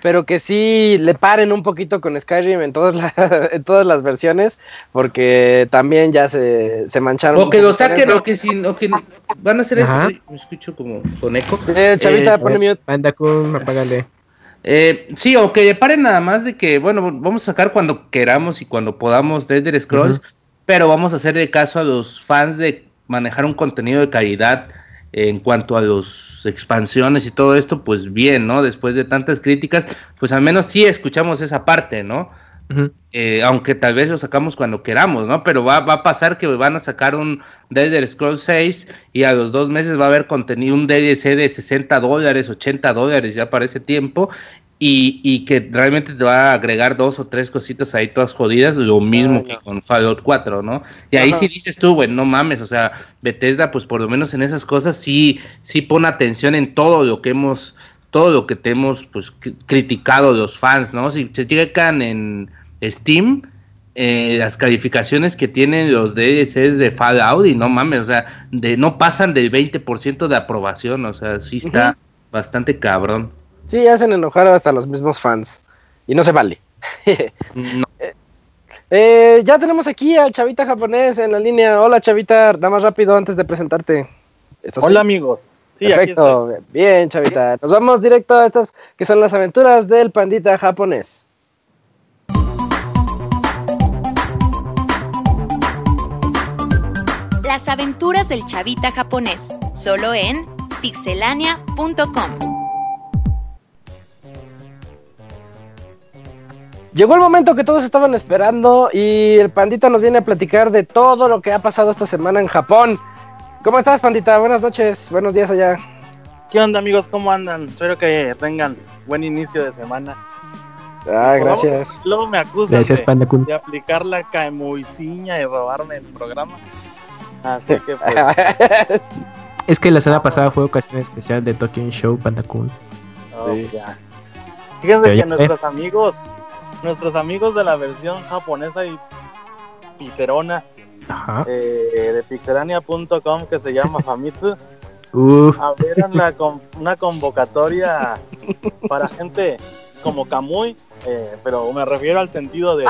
pero que sí le paren un poquito con Skyrim en todas, la- [LAUGHS] en todas las versiones, porque también ya se, se mancharon. O que lo saquen, o que, sin, o que van a hacer eso. Ajá. Me escucho como con eco. Eh, Chavita, Eh, pone mute. Panda Kun, apágale. Eh, sí, o que paren nada más de que, bueno, vamos a sacar cuando queramos y cuando podamos de Elder Scrolls, Ujú. pero vamos a hacerle caso a los fans de manejar un contenido de calidad en cuanto a expansiones y todo esto, pues bien, ¿no? Después de tantas críticas, pues al menos sí escuchamos esa parte, ¿no? Eh, aunque tal vez lo sacamos cuando queramos, ¿no? Pero va, va a pasar que van a sacar un Elder Scrolls 6 y a los dos meses va a haber contenido, un DLC de 60 dólares, 80 dólares ya para ese tiempo y, y que realmente te va a agregar dos o tres cositas ahí todas jodidas, lo mismo que con Fallout 4, ¿no? Y ahí Ajá. sí dices tú, güey, no mames, o sea, Bethesda, pues por lo menos en esas cosas sí, sí pone atención en todo lo que hemos, todo lo que te hemos, pues, cri- criticado los fans, ¿no? Si se llegan en Steam, eh, las calificaciones que tienen los DLCs de Fallout y no mames, o sea, de, no pasan del 20% de aprobación, o sea, sí está bastante cabrón. Sí, hacen enojar hasta los mismos fans. Y no se vale. No, [LAUGHS] Eh, ya tenemos aquí al chavita japonés en la línea. Hola chavita, nada más rápido antes de presentarte. ¿Estás Hola ahí? amigos. Sí, aquí estoy. Perfecto, bien chavita. Nos vamos directo a estas que son las aventuras del pandita japonés. Las aventuras del chavita japonés, solo en pixelania.com. Llegó el momento que todos estaban esperando y el pandita nos viene a platicar de todo lo que ha pasado esta semana en Japón. ¿Cómo estás, pandita? Buenas noches, buenos días allá. ¿Qué onda amigos? ¿Cómo andan? Espero que tengan buen inicio de semana. Ah, gracias. Luego me acusan Gracias, de, aplicar la camuiciña y robarme el programa. Así que pues, [LAUGHS] Es que la semana pasada fue ocasión especial de Tokyo Show, Panda Kun. oh, Sí. ya. Fíjense Pero que ya nuestros amigos, nuestros amigos de la versión japonesa y piterona Ajá. eh, de pixelania.com que se llama Famitsu, [LAUGHS] Uf. abrieron la con- una convocatoria para gente como Kamui, eh, pero me refiero al sentido de,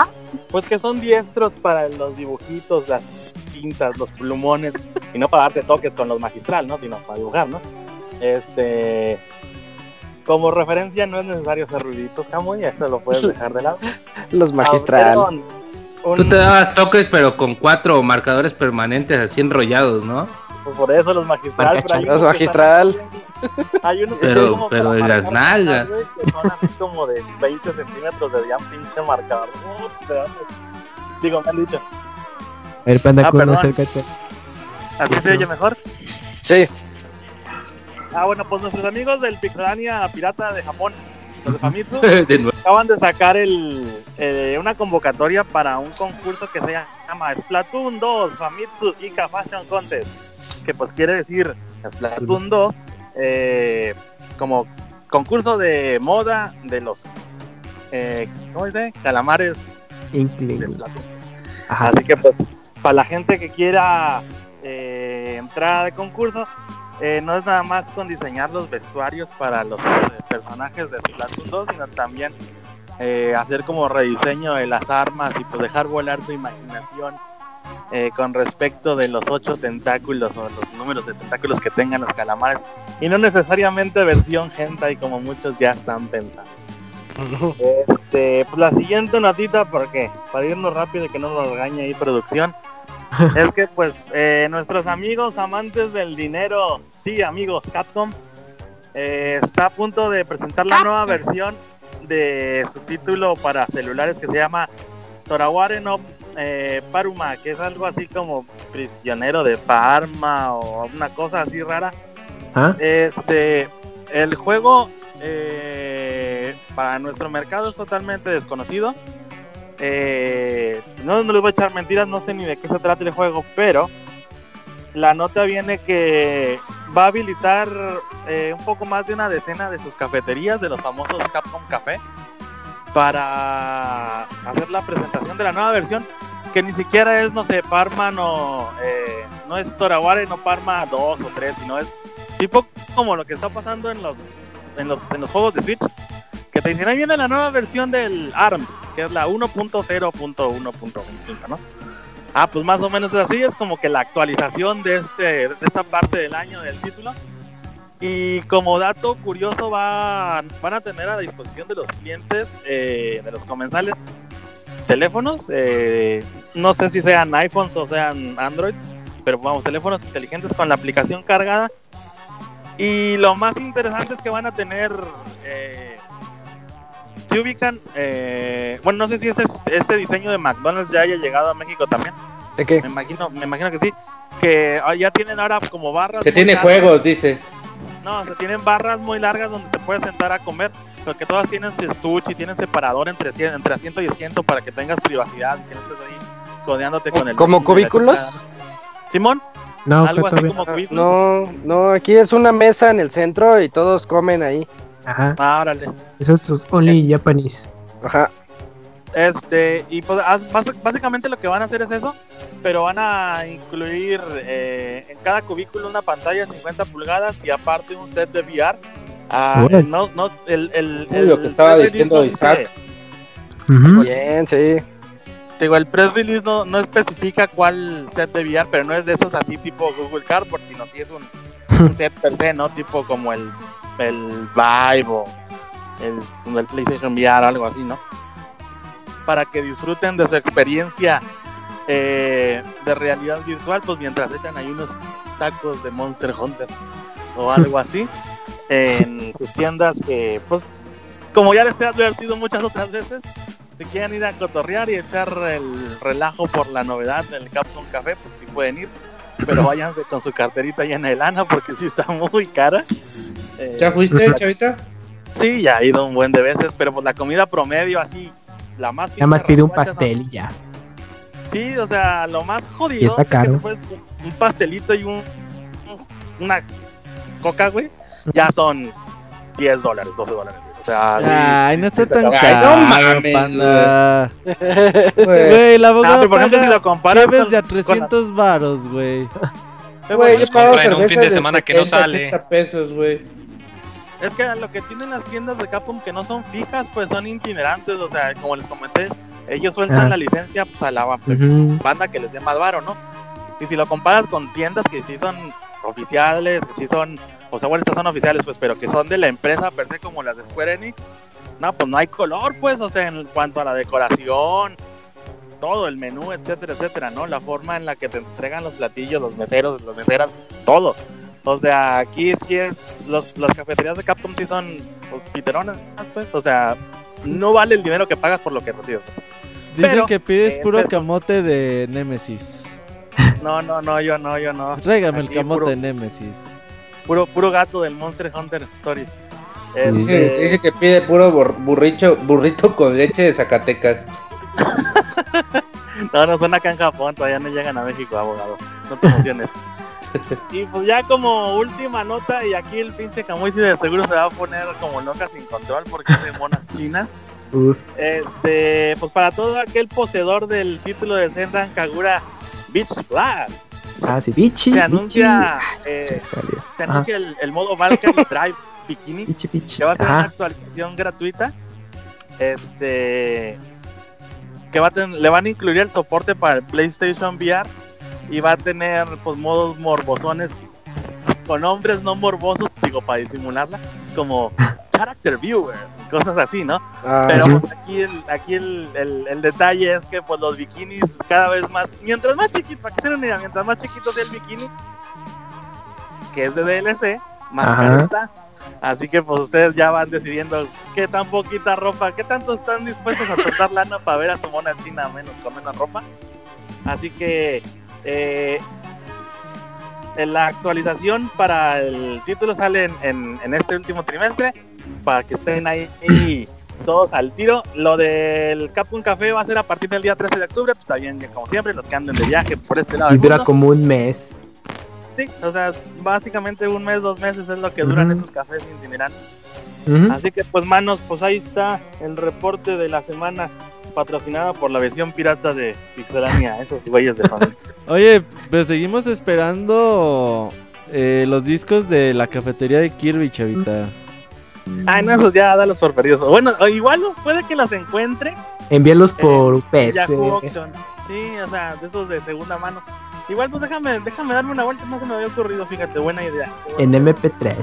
pues que son diestros para los dibujitos, las tintas, los plumones, y no para darse toques con los magistral, ¿no? Sino para dibujar, ¿no? Este, como referencia no es necesario hacer ruiditos, Kamui, eso lo puedes [LAUGHS] dejar de lado. Los magistral. Abrieron un- Tú te dabas toques, pero con cuatro marcadores permanentes así enrollados, ¿no? pues por eso los magistral, pero hay Los unos que magistral. están- Hay unos que Pero- son como pero en las nalgas. Que son así como de 20 centímetros de diámetro, pinche marcador. Uh, Digo, me han dicho. Ver, Panda Ah, acércate. ¿Así se oye mejor? Sí. Ah, bueno, pues nuestros amigos del Pixelania Pirata de Japón, los de Famitsu, [LAUGHS] De acaban de sacar el, eh, una convocatoria para un concurso que se llama Splatoon 2 Famitsu Ika Fashion Contest, que pues quiere decir Splatoon 2 eh, como concurso de moda de los, eh, ¿cómo dice? Calamares de. Splatoon. Ajá. Así que pues para la gente que quiera eh, entrar al concurso, eh, no es nada más con diseñar los vestuarios para los eh, personajes de Splatoon 2, sino también eh, hacer como rediseño de las armas y pues dejar volar su imaginación eh, con respecto de los ocho tentáculos o los números de tentáculos que tengan los calamares. Y no necesariamente versión hentai como muchos ya están pensando. Este, pues la siguiente notita, porque para irnos rápido y que no nos regañe ahí producción, es que pues eh, nuestros amigos amantes del dinero, sí amigos, Capcom, eh, está a punto de presentar la nueva versión de su título para celulares que se llama Toraware no eh, Paruma, que es algo así como prisionero de Parma o una cosa así rara. ¿Ah? Este, el juego eh, para nuestro mercado es totalmente desconocido. Eh, no, no les voy a echar mentiras, no sé ni de qué se trata el juego, pero la nota viene que va a habilitar eh, un poco más de una decena de sus cafeterías, de los famosos Capcom Café, para hacer la presentación de la nueva versión, que ni siquiera es, no sé, Parma no, eh, no es Toraware, no Parma 2 o 3, sino es tipo como lo que está pasando en los, en los, en los juegos de Switch, que te dicen, ahí viene la nueva versión del ARMS, que es la 1.0.1.1.5, ¿no? Ah, pues más o menos así, es como que la actualización de, este, de esta parte del año del título. Y como dato curioso, va, van a tener a disposición de los clientes, eh, de los comensales, teléfonos, eh, no sé si sean iPhones o sean Android, pero vamos, teléfonos inteligentes con la aplicación cargada. Y lo más interesante es que van a tener, eh, se ubican, eh, bueno, no sé si ese, ese diseño de McDonald's ya haya llegado a México también. ¿De qué? Me imagino, me imagino que sí. Que ah, ya tienen ahora como barras. Que tiene largas. juegos, dice. No, o sea, tienen barras muy largas donde te puedes sentar a comer, pero que todas tienen su estuche y tienen separador entre, entre asiento y asiento para que tengas privacidad, que no estés ahí codeándote con el... ¿Como y cubículos? Simón, No, algo pues, así como cubículos. No, no, aquí es una mesa en el centro y todos comen ahí. Ajá. Ah, órale. Eso es only Japanese. Ajá. Este, y pues básicamente lo que van a hacer es eso, pero van a incluir eh, en cada cubículo una pantalla de 50 pulgadas y aparte un set de VR. Ah, no, no, el, el, Uy, lo que estaba diciendo Isaac. Ujú. Bien, sí. Digo, el press release no, no especifica cuál set de VR, pero no es de esos así tipo Google Cardboard, sino sí es un, un set per se, ¿no? Tipo como el, el Vive o el, el PlayStation VR, algo así, ¿no? Para que disfruten de su experiencia eh, de realidad virtual, pues mientras echan ahí unos tacos de Monster Hunter o algo así [LAUGHS] en sus tiendas que, pues, como ya les he advertido muchas otras veces, si quieren ir a cotorrear y echar el relajo por la novedad del Capcom Café, pues sí pueden ir. Pero [LAUGHS] váyanse con su carterita llena de lana porque sí está muy cara. Eh, ¿Ya fuiste, chavita? Sí, ya he ido un buen de veces, pero pues la comida promedio así, la más... Nada más pide un pastel y ya. ¿no? Sí, o sea, lo más jodido Y está es que caro. después un pastelito y un, un- una coca, güey, ya son 10 dólares, 12 dólares. O sea, sí, Ay, no está sí tan Ay, no caro, mames, panda. Güey, la Ah, abogada pero por ejemplo, si lo comparas cheves de a con- 300 varos, güey. güey, yo pago en un fin de semana que no 70, sale. 80 pesos, güey. Es que lo que tienen las tiendas de Capcom que no son fijas, pues son itinerantes, o sea, como les comenté, ellos sueltan Ah. la licencia pues, a la banda que les dé más varo, ¿no? Y si lo comparas con tiendas que sí son oficiales, que sí son, o sea, bueno, estas son oficiales, pues, pero que son de la empresa per se como las de Square Enix, no, pues no hay color, pues, o sea, en cuanto a la decoración, todo, el menú, etcétera, etcétera, ¿no? La forma en la que te entregan los platillos, los meseros, las meseras, todo. O sea, aquí sí es, los, las cafeterías de Capcom sí son pues, piteronas, pues, o sea, no vale el dinero que pagas por lo que recibes. Dicen Pero, que pides eh, puro camote de Nemesis. No, no, no, yo no, yo no. Tráigame el camote puro- de Nemesis. Puro, puro gato del Monster Hunter Story. Dice, Este, dice que pide puro bur- burricho, burrito con leche de Zacatecas. [LAUGHS] no, no son acá en Japón, todavía no llegan a México, abogado. No te emociones. [LAUGHS] y pues ya como última nota, y aquí el pinche Kamui de seguro se va a poner como loca sin control porque es de monas chinas. Uf. Este, pues para todo aquel poseedor del título de Senran Kagura Beach Blast, Ah, sí, bichi. se anuncia, eh, bichi. Salió. se Ajá. anuncia el, el modo Valkyrie [LAUGHS] Drive Bikini. Bichi, bichi. que va a tener una Ajá. actualización gratuita. Este que va a ten- le van a incluir el soporte para el PlayStation VR y va a tener pues modos morbosones con nombres no morbosos, digo para disimularla, como [LAUGHS] Character Viewer, cosas así, ¿no? Ah, Pero pues, aquí el, aquí el, el- el detalle es que pues los bikinis cada vez más, mientras más chiquito, para que se den idea, mientras más chiquito sea el bikini, que es de DLC, más Ajá. caro está. Así que pues ustedes ya van decidiendo qué tan poquita ropa, qué tanto están dispuestos a soltar lana para ver a su mona china menos con menos ropa. Así que eh, en la actualización para el título sale en, en- en este último trimestre para que estén ahí, todos al tiro. Lo del Capcom Café va a ser a partir del día 13 de octubre, pues está bien, como siempre, los que anden de viaje por este lado. Y dura mundo. como un mes. Sí, o sea, básicamente un mes, dos meses es lo que duran esos cafés itinerantes. Ujú. Así que pues manos, pues ahí está el reporte de la semana patrocinada por la versión pirata de Pixelania, esos güeyes de familia. [LAUGHS] Oye, pues seguimos esperando eh, los discos de la cafetería de Kirby, chavita. Ay, no, esos ya los por perdidos. Bueno, igual los puede que los encuentre Envíalos por en PC. Sí, o sea, de esos de segunda mano. Igual, pues déjame, déjame darme una vuelta, no se me había ocurrido, fíjate, buena idea. En MP3.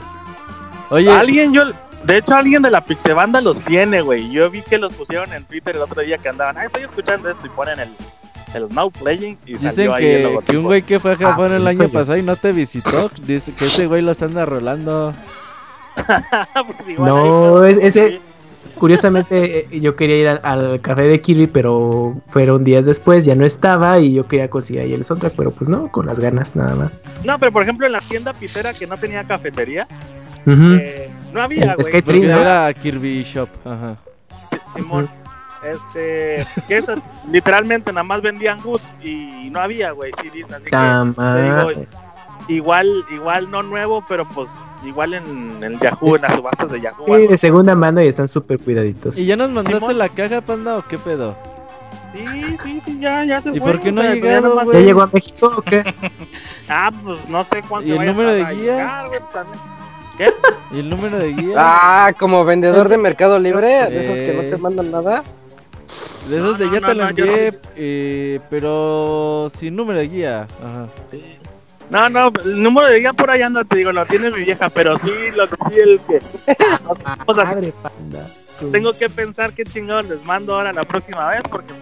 Oye, Alguien, yo, de hecho, alguien de la Pixebanda los tiene, güey. Yo vi que los pusieron en Twitter el otro día que andaban, ah, estoy escuchando esto y ponen el, el Now Playing y dicen salió ahí el que, logotipo. que un güey que fue a Japón Ah, el soy año pasado y no te visitó, dice que ese güey lo anda rolando. [LAUGHS] Pues igual No, ahí, ese- sí. Curiosamente, eh, yo quería ir al, al café de Kirby, pero fueron días después, ya no estaba y yo quería conseguir ahí el soundtrack, pero pues no, con las ganas nada más. No, pero por ejemplo, en la tienda pitera que no tenía cafetería, Ujú. eh, no había, güey. ¿no? era Kirby Shop, ajá. Simón. Este, que eso, literalmente nada más vendían goods y no había, güey, CDs, así que Tama- te digo, igual, igual no nuevo, pero pues igual en el Yahoo, en las subastas de Yahoo. Sí, algo. de segunda mano y están súper cuidaditos. ¿Y ya nos mandaste Simón. la caja, panda, o qué pedo? Sí, sí, sí, ya, ya se ¿Y fue. por qué no ha llegado, ya nomás- güey? ¿Ya llegó a México o qué? [LAUGHS] Ah, pues no sé cuánto ¿Y el número de guía? llegar, también. [LAUGHS] ¿Y el número de guía? Ah, como vendedor de [LAUGHS] Mercado Libre, de esos que no Eh. te mandan nada. de esos de no, ya no, te lo envié, eh, pero sin número de guía. Ajá. No, no, el número de guía por ahí anda, te digo, lo tiene mi vieja, pero sí, lo que sí, el que. [LAUGHS] O sea, Madre panda. tengo que pensar qué chingados les mando ahora la próxima vez porque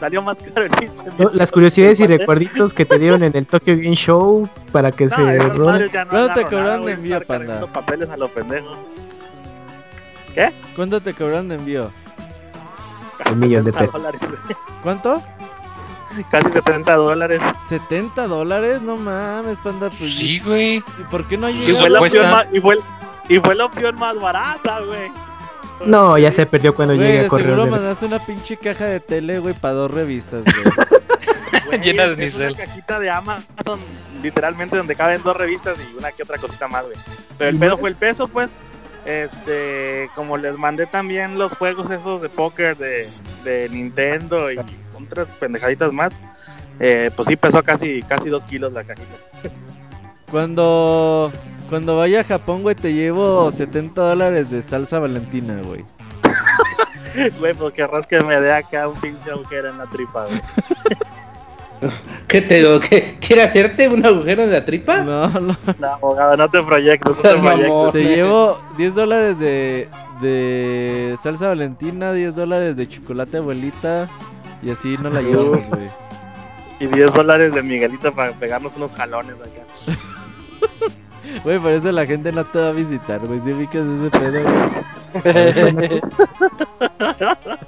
salió más caro el No, las curiosidades y Mandé. recuerditos que te dieron en el Tokyo Game Show para que No, se roben. ¿Cuánto te cobraron de envío, panda? papeles a los pendejos. ¿Cuánto te cobraron de envío? Un millón de 70 pesos. ¿Cuánto? Casi 70 dólares. ¿70 dólares? No mames, panda, pues. Sí, güey. ¿Y por qué no ha Y fue, la cuesta. opción más, y, fue, y fue la opción más barata, güey. No, [LAUGHS] ya se perdió cuando Güey, llegue a correos seguro de- mandaste una pinche caja de tele, güey, para dos revistas, güey. Güey, [LAUGHS] Llena de es una cajita de Amazon, literalmente donde caben dos revistas y una que otra cosita más, güey. Pero el pedo fue el peso, pues. Este, como les mandé también los juegos esos de póker de, de Nintendo y otras pendejaditas más, eh, pues sí pesó casi, casi dos kilos la cajita. Cuando, cuando vaya a Japón, güey, te llevo 70 dólares de salsa valentina, güey. [LAUGHS] Güey, pues querrás que me dé acá un pinche agujero en la tripa, güey. [LAUGHS] ¿Qué te digo? ¿Qué, ¿Quiere hacerte un agujero en la tripa? No, no. No, abogado, no te proyectes, no [LAUGHS] te proyectes. Te llevo 10 dólares de, de salsa valentina, 10 dólares de chocolate abuelita. Y así no la llevamos, güey. Y 10 dólares de Miguelito para pegarnos unos jalones acá. Güey, por eso la gente no te va a visitar, güey. Si ubicas ese pedo, güey.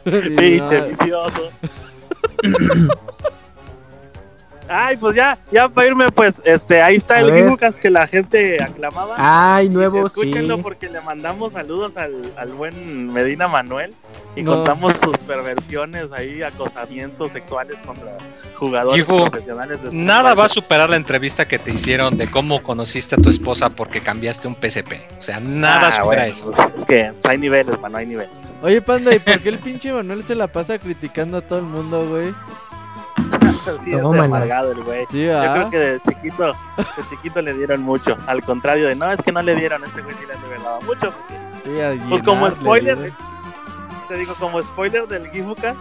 [LAUGHS] [LAUGHS] Pinche vicioso. [LAUGHS] Ay, pues ya, ya para irme, pues, este, ahí está A el. Gimucas que la gente aclamaba. Ay, nuevo, sí. Escúchenlo porque le mandamos saludos al, al buen Medina Manuel y No. contamos sus perversiones ahí, acosamientos sexuales contra jugadores Hijo, profesionales. De Nada va a superar la entrevista que te hicieron de cómo conociste a tu esposa porque cambiaste un PSP. O sea, nada Ah, supera bueno, eso. pues, es que pues, hay niveles, mano, hay niveles. Oye, panda, ¿y por qué el pinche Manuel se la pasa criticando a todo el mundo, güey? Sí, es Tómala. amargado el güey. Sí, Yo creo que de chiquito, de chiquito le dieron mucho. Al contrario de, no, es que no le dieron, este güey sí le han revelado mucho. porque, Sí, a pues como spoiler, te digo, como spoiler del Gifuka,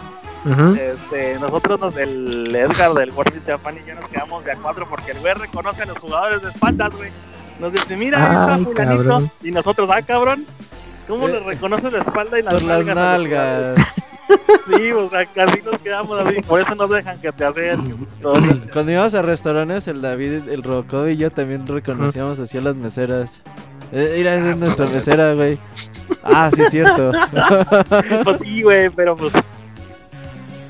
Ujú. este, nosotros, nos, el Edgar del World Japan y yo nos quedamos de a cuatro porque el güey reconoce a los jugadores de espaldas, güey. Nos dice, mira, ahí está fulanito. cabrón. Y nosotros, ah, cabrón, ¿cómo Eh, le reconoce la espalda y las Por las nalgas? a los jugadores? nalgas. Sí, o sea, casi nos quedamos así, por eso nos dejan que te hacen. [LAUGHS] Cuando íbamos a restaurantes, el David, el Robocop y yo también reconocíamos así a las meseras. Eh, mira, esa es nuestra mesera, güey. Ah, sí, es cierto. [LAUGHS] Pues sí, güey, pero pues.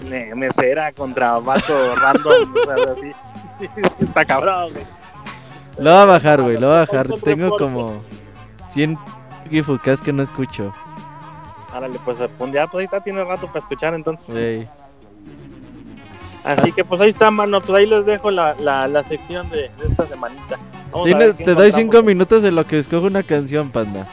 me- Mesera contra vato random, o sea, así. Está cabrón, güey. Lo va a bajar, güey, lo va a bajar. Tengo como 100 gifukas que no escucho. Árale, pues un día, pues ahí está, tiene rato para escuchar entonces. Güey. Así que pues ahí está, mano, pues ahí les dejo la, la, la sección de, de esta semanita. Vamos a ver te doy. 5 minutos en lo que escojo una canción, panda.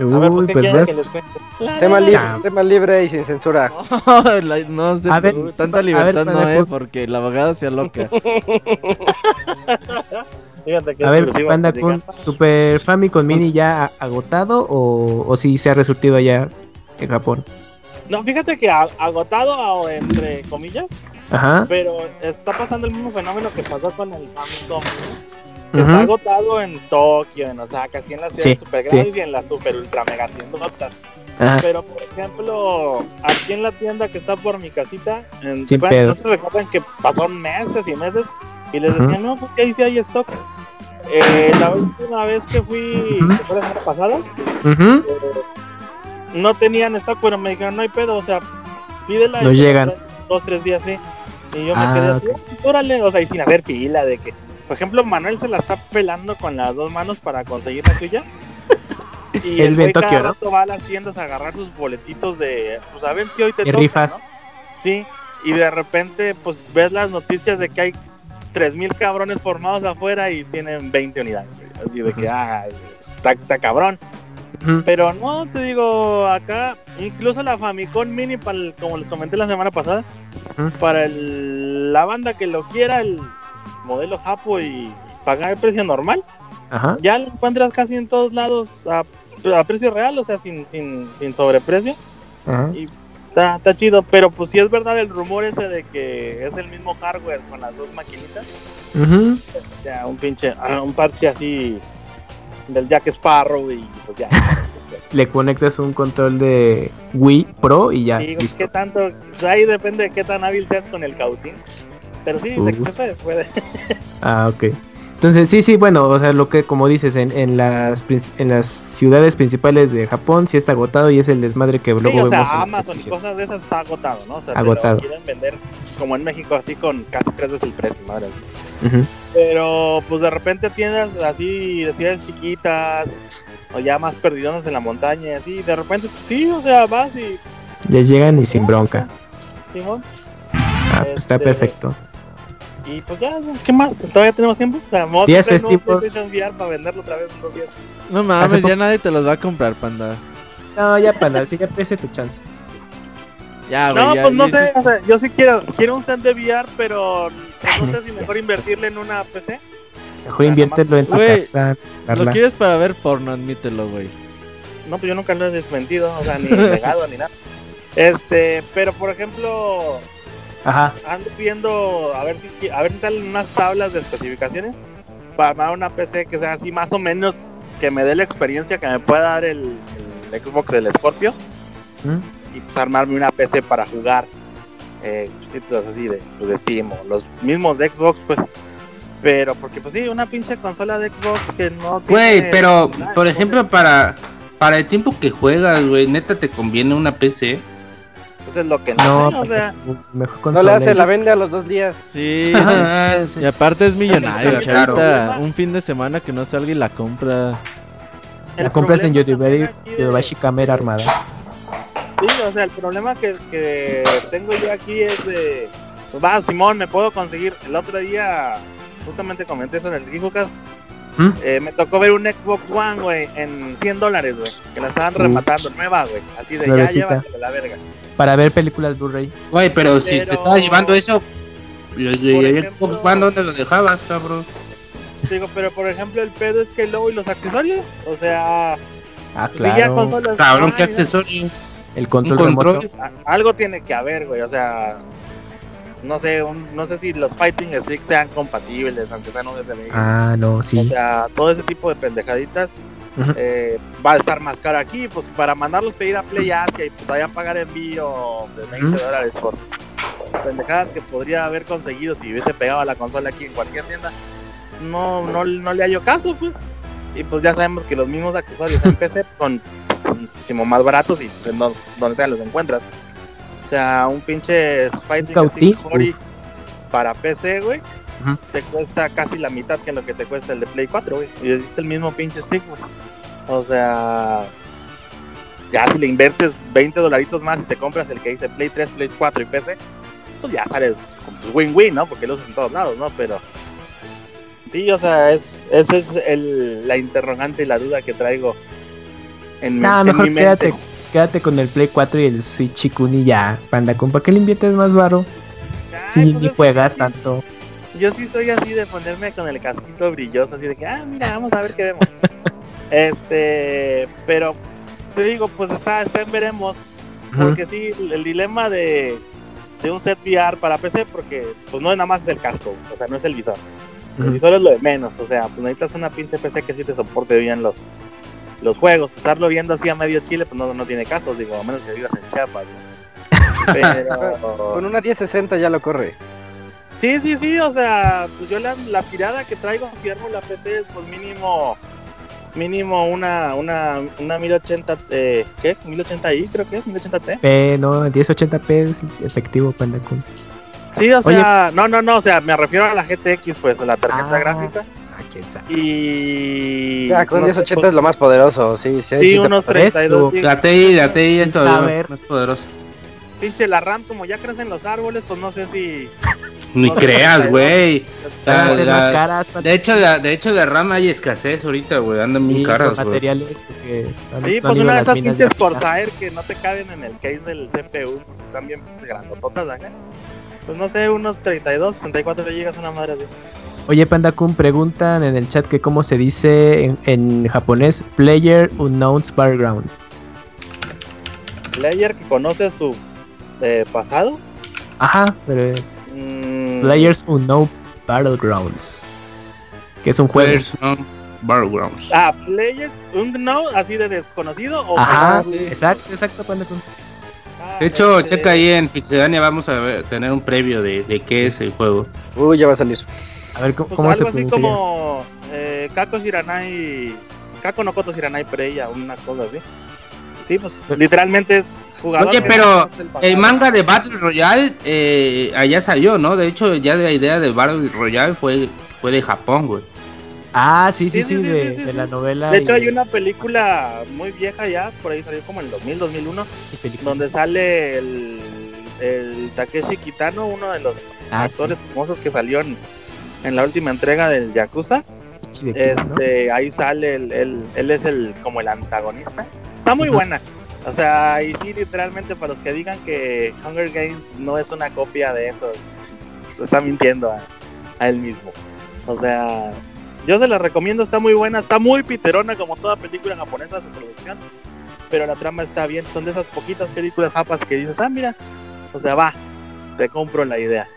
A ver, ¿por Uy, qué pues quieren ves. que les cuente? Tema libre, tema libre y sin censura. [LAUGHS] La- no sé, A ver, tanta a libertad ver, no, eh, Panda, porque la abogada sea loca. [LAUGHS] Fíjate que A ver, Panda Kun. ¿Super Famicom Mini ya agotado o, o si se ha resurtido allá en Japón? No, fíjate que a- agotado, a- entre comillas, Ajá. pero está pasando el mismo fenómeno que pasó con el Famicom. Está agotado en Tokio, en Osaka, aquí en las Sí, ciudades super grandes sí. y en las super ultra mega tiendotas. Ajá. Pero, por ejemplo, aquí en la tienda que está por mi casita, en, Sin bueno, no se recuerdan que pasaron meses y meses y les Ujú. decían, no, pues ahí sí hay stock. Eh, la última vez que fui, que fue la semana pasada, eh, no tenían stock, pero me dijeron, no hay pedo, o sea, pídela. No llegan. Dos, tres días, sí. Y yo me Ah, quedé así, órale, o sea, y sin hacer pila de que, por ejemplo, Manuel se la está pelando con las dos manos para conseguir la suya. [LAUGHS] Y el Tokio, cada rato va a las tiendas a agarrar sus boletitos de, pues a ver si hoy te Y toca, rifas. ¿no? Sí, y de repente, pues ves las noticias de que hay 3000 cabrones formados afuera y tienen 20 unidades. Así de que, ah, está, está cabrón. Ujú. Pero no, te digo, acá, incluso la Famicom Mini, para el- como les comenté la semana pasada, Ujú. para el- la banda que lo quiera, el modelo Japo y pagar el precio normal, Ajá. ya lo encuentras casi en todos lados a, a precio real, o sea, sin, sin, sin sobreprecio. Ajá. Y está, está chido, pero pues si es verdad el rumor ese de que es el mismo hardware con las dos maquinitas, ya un pinche, un parche así del Jack Sparrow y pues ya. [LAUGHS] Le conectas un control de Wii Pro y ya. Sí. ¿qué tanto? Pues ahí depende de qué tan hábil seas con el cautín. Pero sí, Uh. se puede, puede. [LAUGHS] Ah, ok. Entonces, sí, sí, bueno, o sea, lo que como dices, en, en, las, en las ciudades principales de Japón sí está agotado y es el desmadre que luego Sí, o vemos. Amazon y cosas de esas está agotado, ¿no? O sea, te Agotado. lo quieren vender como en México, así con casi tres veces el precio, madre. Ujú. Pero pues de repente tiendas así de ciudades chiquitas o ya más perdidonas en la montaña y así, de repente sí, o sea, vas y Les llegan y sin bronca. Simón, Ah, pues está Este, perfecto. Y pues ya, ¿qué más? ¿Todavía tenemos tiempo? O sea, vamos a. PlayStation VR para venderlo otra vez en dos días. No mames, ya nadie te los va a comprar, panda. No, ya para, sí, ya pese tu chance. Ya, güey. No, ya- pues no sé, o sea, yo sí quiero, quiero un set de VR, pero [LAUGHS] no sé si mejor invertirle en una PC. Mejor inviértelo en tu Güey, casa. Lo Carla. quieres para ver porno, admítelo, güey. No, pues yo nunca lo he desmentido, o sea, ni [LAUGHS] negado ni nada. Este, pero por ejemplo, Ajá. ando viendo a ver si a ver si salen unas tablas de especificaciones para armar una PC que sea así más o menos que me dé la experiencia que me pueda dar el, el Xbox del Scorpio ¿Mm? y pues armarme una PC para jugar eh, títulos así de, pues, de Steam o los mismos de Xbox pues pero porque pues sí una pinche consola de Xbox que no Güey, pero nada, por ejemplo, para, para el tiempo que juegas, güey, neta te conviene una PC. Pues es lo que no, No, sé, o sea mejor No le hace, la vende a los dos días. [LAUGHS] Sí, sí. Y aparte es millonario, Sí, claro. chavita. Un fin de semana que no salga y la compra. La compras en YouTube y lo vas a camera armada. Sí, o sea, el problema que, que tengo yo aquí es de. Pues va, Simón, me puedo conseguir. El otro día, justamente comenté eso en el Gijocast. ¿Mm? Eh, me tocó ver un Xbox One, güey, en 100 dólares, güey. Que la estaban Uh. rematando, nueva, güey. Así de ya Nuevecita. llévatela la verga. Para ver películas Blu-ray. Güey, pero si te estabas llevando eso, y el Xbox One, ¿dónde lo dejabas, cabrón? Digo, pero por ejemplo, el pedo es que luego y los accesorios. O sea, Ah, ya claro. consolas. Cabrón, qué no, accesorio. El control, control. remoto. Algo tiene que haber, güey. O sea. No sé, un- no sé si los Fighting Sticks sean compatibles, aunque sean USB. Ah, no, O sí. sea, todo ese tipo de pendejaditas eh, va a estar más caro aquí, pues para mandarlos pedir a Play Asia y pues vaya a pagar envío de 20 Ujú. dólares por pendejadas que podría haber conseguido si hubiese pegado a la consola aquí en cualquier tienda. No, no, no le hallo caso, pues. Y pues ya sabemos que los mismos accesorios en [LAUGHS] PC son muchísimo más baratos y pues, no, donde sea los encuentras. O sea, un pinche Fighting Hori para PC, güey, te cuesta casi la mitad que lo que te cuesta el de Play 4, güey. Y es el mismo pinche stick, güey. O sea, ya si le inviertes 20 dolaritos más y te compras el que dice Play 3, Play 4 y PC, pues ya sales con pues, win-win, ¿no? Porque lo usas en todos lados, ¿no? Pero sí, o sea, es, esa es el, la interrogante y la duda que traigo En, mi- en mejor mi mente. quédate, quédate con el Play 4 y el Switch Chikun y ya, Panda. ¿Para qué le inviertes más varo? Si ni es juegas sí, tanto. Yo sí soy así de ponerme con el casquito brilloso, así de que, ah, mira, vamos a ver qué vemos. [LAUGHS] este, pero te digo, pues está, está en veremos, porque sí, el, el dilema de, de un set VR para PC, porque pues no es nada más el casco, o sea, no es el visor. El visor es lo de menos, o sea, pues necesitas una pinche PC que sí te soporte bien los, los juegos. Estarlo viendo así a medio chile, pues no, no tiene caso, digo, a menos que vivas en Chiapas. ¿no? [LAUGHS] Pero... Con una 1060 ya lo corre. Sí, sí, sí, o sea, pues yo la, la tirada que traigo si armo la PC es pues mínimo mínimo una una una 1080 eh, ¿qué? 1080i creo que es 1080t. P, no, 1080p es efectivo, Panda. Sí, o sea, no, no, no, o sea, me refiero a la GTX pues, a la tarjeta Ah. gráfica quién sabe. y Ya, con no sé, 1080 es lo más poderoso, sí, sí. sí, unos pasas. 32 gigas. La TI, la TI es ver. más poderoso. Pinche la RAM como ya crecen los árboles, pues no sé si Ni No creas, güey. La- la- De hecho, de, de hecho, de RAM hay escasez ahorita, güey. Andan muy Sí, caras, materiales Sí, pues una de esas pinches. Corsair que no te caben en el case del CPU, están bien grandototas acá. Pues no sé, unos 32, 64 gigas, una madre así. Oye, Panda Kun, preguntan en el chat que cómo se dice en, en japonés Player Unknown's Background. Player que conoce su eh, pasado. Ajá, pero mm, Players Unknown Battlegrounds. Que es un juego. Players on Battlegrounds. Ah, Players Unknown, así de desconocido. O Ajá, sí. exacto, exacto, Panda Kun. Ah, De hecho, este, checa ahí en Pixelania, vamos a ver- tener un previo de, de qué es el juego. Uy, ya va a salir. A ver, ¿cómo, pues cómo se algo así pronuncia? como eh, Kako Shiranai. Kako no Koto Shiranai Preya, una cosa así. Sí, pues literalmente es jugador. Oye, pero el manga de Battle Royale eh, allá salió, ¿no? De hecho, ya la idea de Battle Royale fue, fue de Japón, güey. Ah, sí, sí, Sí, sí, sí, sí, de, sí, de la novela. De hecho, y- hay una película muy vieja ya, por ahí salió como en el 2000, 2001, y película. donde sale el, el Takeshi Kitano, uno de los Ah, actores famosos que salió en, en la última entrega del Yakuza. Este, ahí sale, el, el- él es el como el antagonista. Está muy buena. O sea, y sí, literalmente, para los que digan que Hunger Games no es una copia de esos, está mintiendo a, a él mismo. O sea, yo se la recomiendo, está muy buena, está muy piterona como toda película japonesa su producción, pero la trama está bien. Son de esas poquitas películas japas que dices, ah, mira, o sea, va, te compro la idea.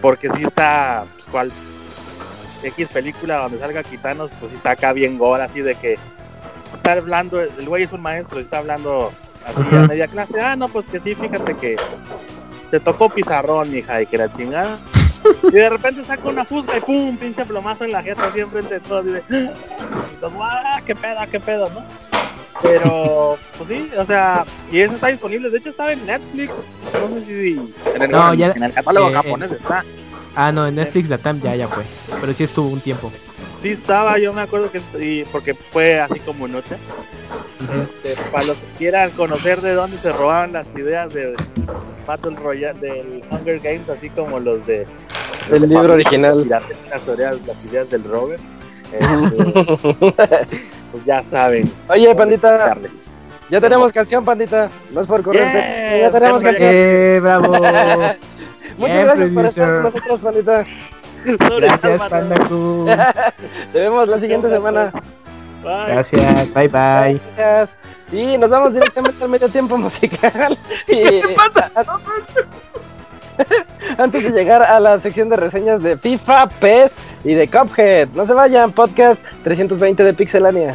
Porque sí está, pues, cual X película donde salga Quitanos, pues está acá bien gore, así de que está hablando, el güey es un maestro, está hablando así a Ujú. media clase, ah, no, pues que sí, fíjate que te tocó pizarrón, mija, y que la chingada. Y de repente saca una fusca y pum, pinche plomazo en la jeta así enfrente de todos. Y de, todos, ¡ah, qué pedo, qué pedo, ¿no? Pero, pues sí, o sea, y eso está disponible. De hecho, estaba en Netflix. No sé si en el, No, ya- en el catálogo eh, japonés está. Ah, no, en Netflix la TAM ya, ya fue. Pero sí estuvo un tiempo. Sí estaba, yo me acuerdo que y porque fue así como noche. Este, para los que quieran conocer de dónde se robaban las ideas de Battle Royale, del Hunger Games, así como los de El libro original. Las ideas, las ideas del Robert. [LAUGHS] este, pues ya saben. Oye, pandita, Darle. ya tenemos canción, pandita. No es por correrte. Yeah, ya tenemos canción. ¡Eh, bravo! [LAUGHS] Muchas gracias por estar con nosotros, pandita. Gracias, Panda. [LAUGHS] Te vemos la siguiente semana. Bye. Gracias, bye bye. Gracias. Y nos vamos directamente al medio tiempo musical. [LAUGHS] Y- [LAUGHS] Antes de llegar a la sección de reseñas de FIFA, PES y de Cuphead. No se vayan, podcast 320 de Pixelania.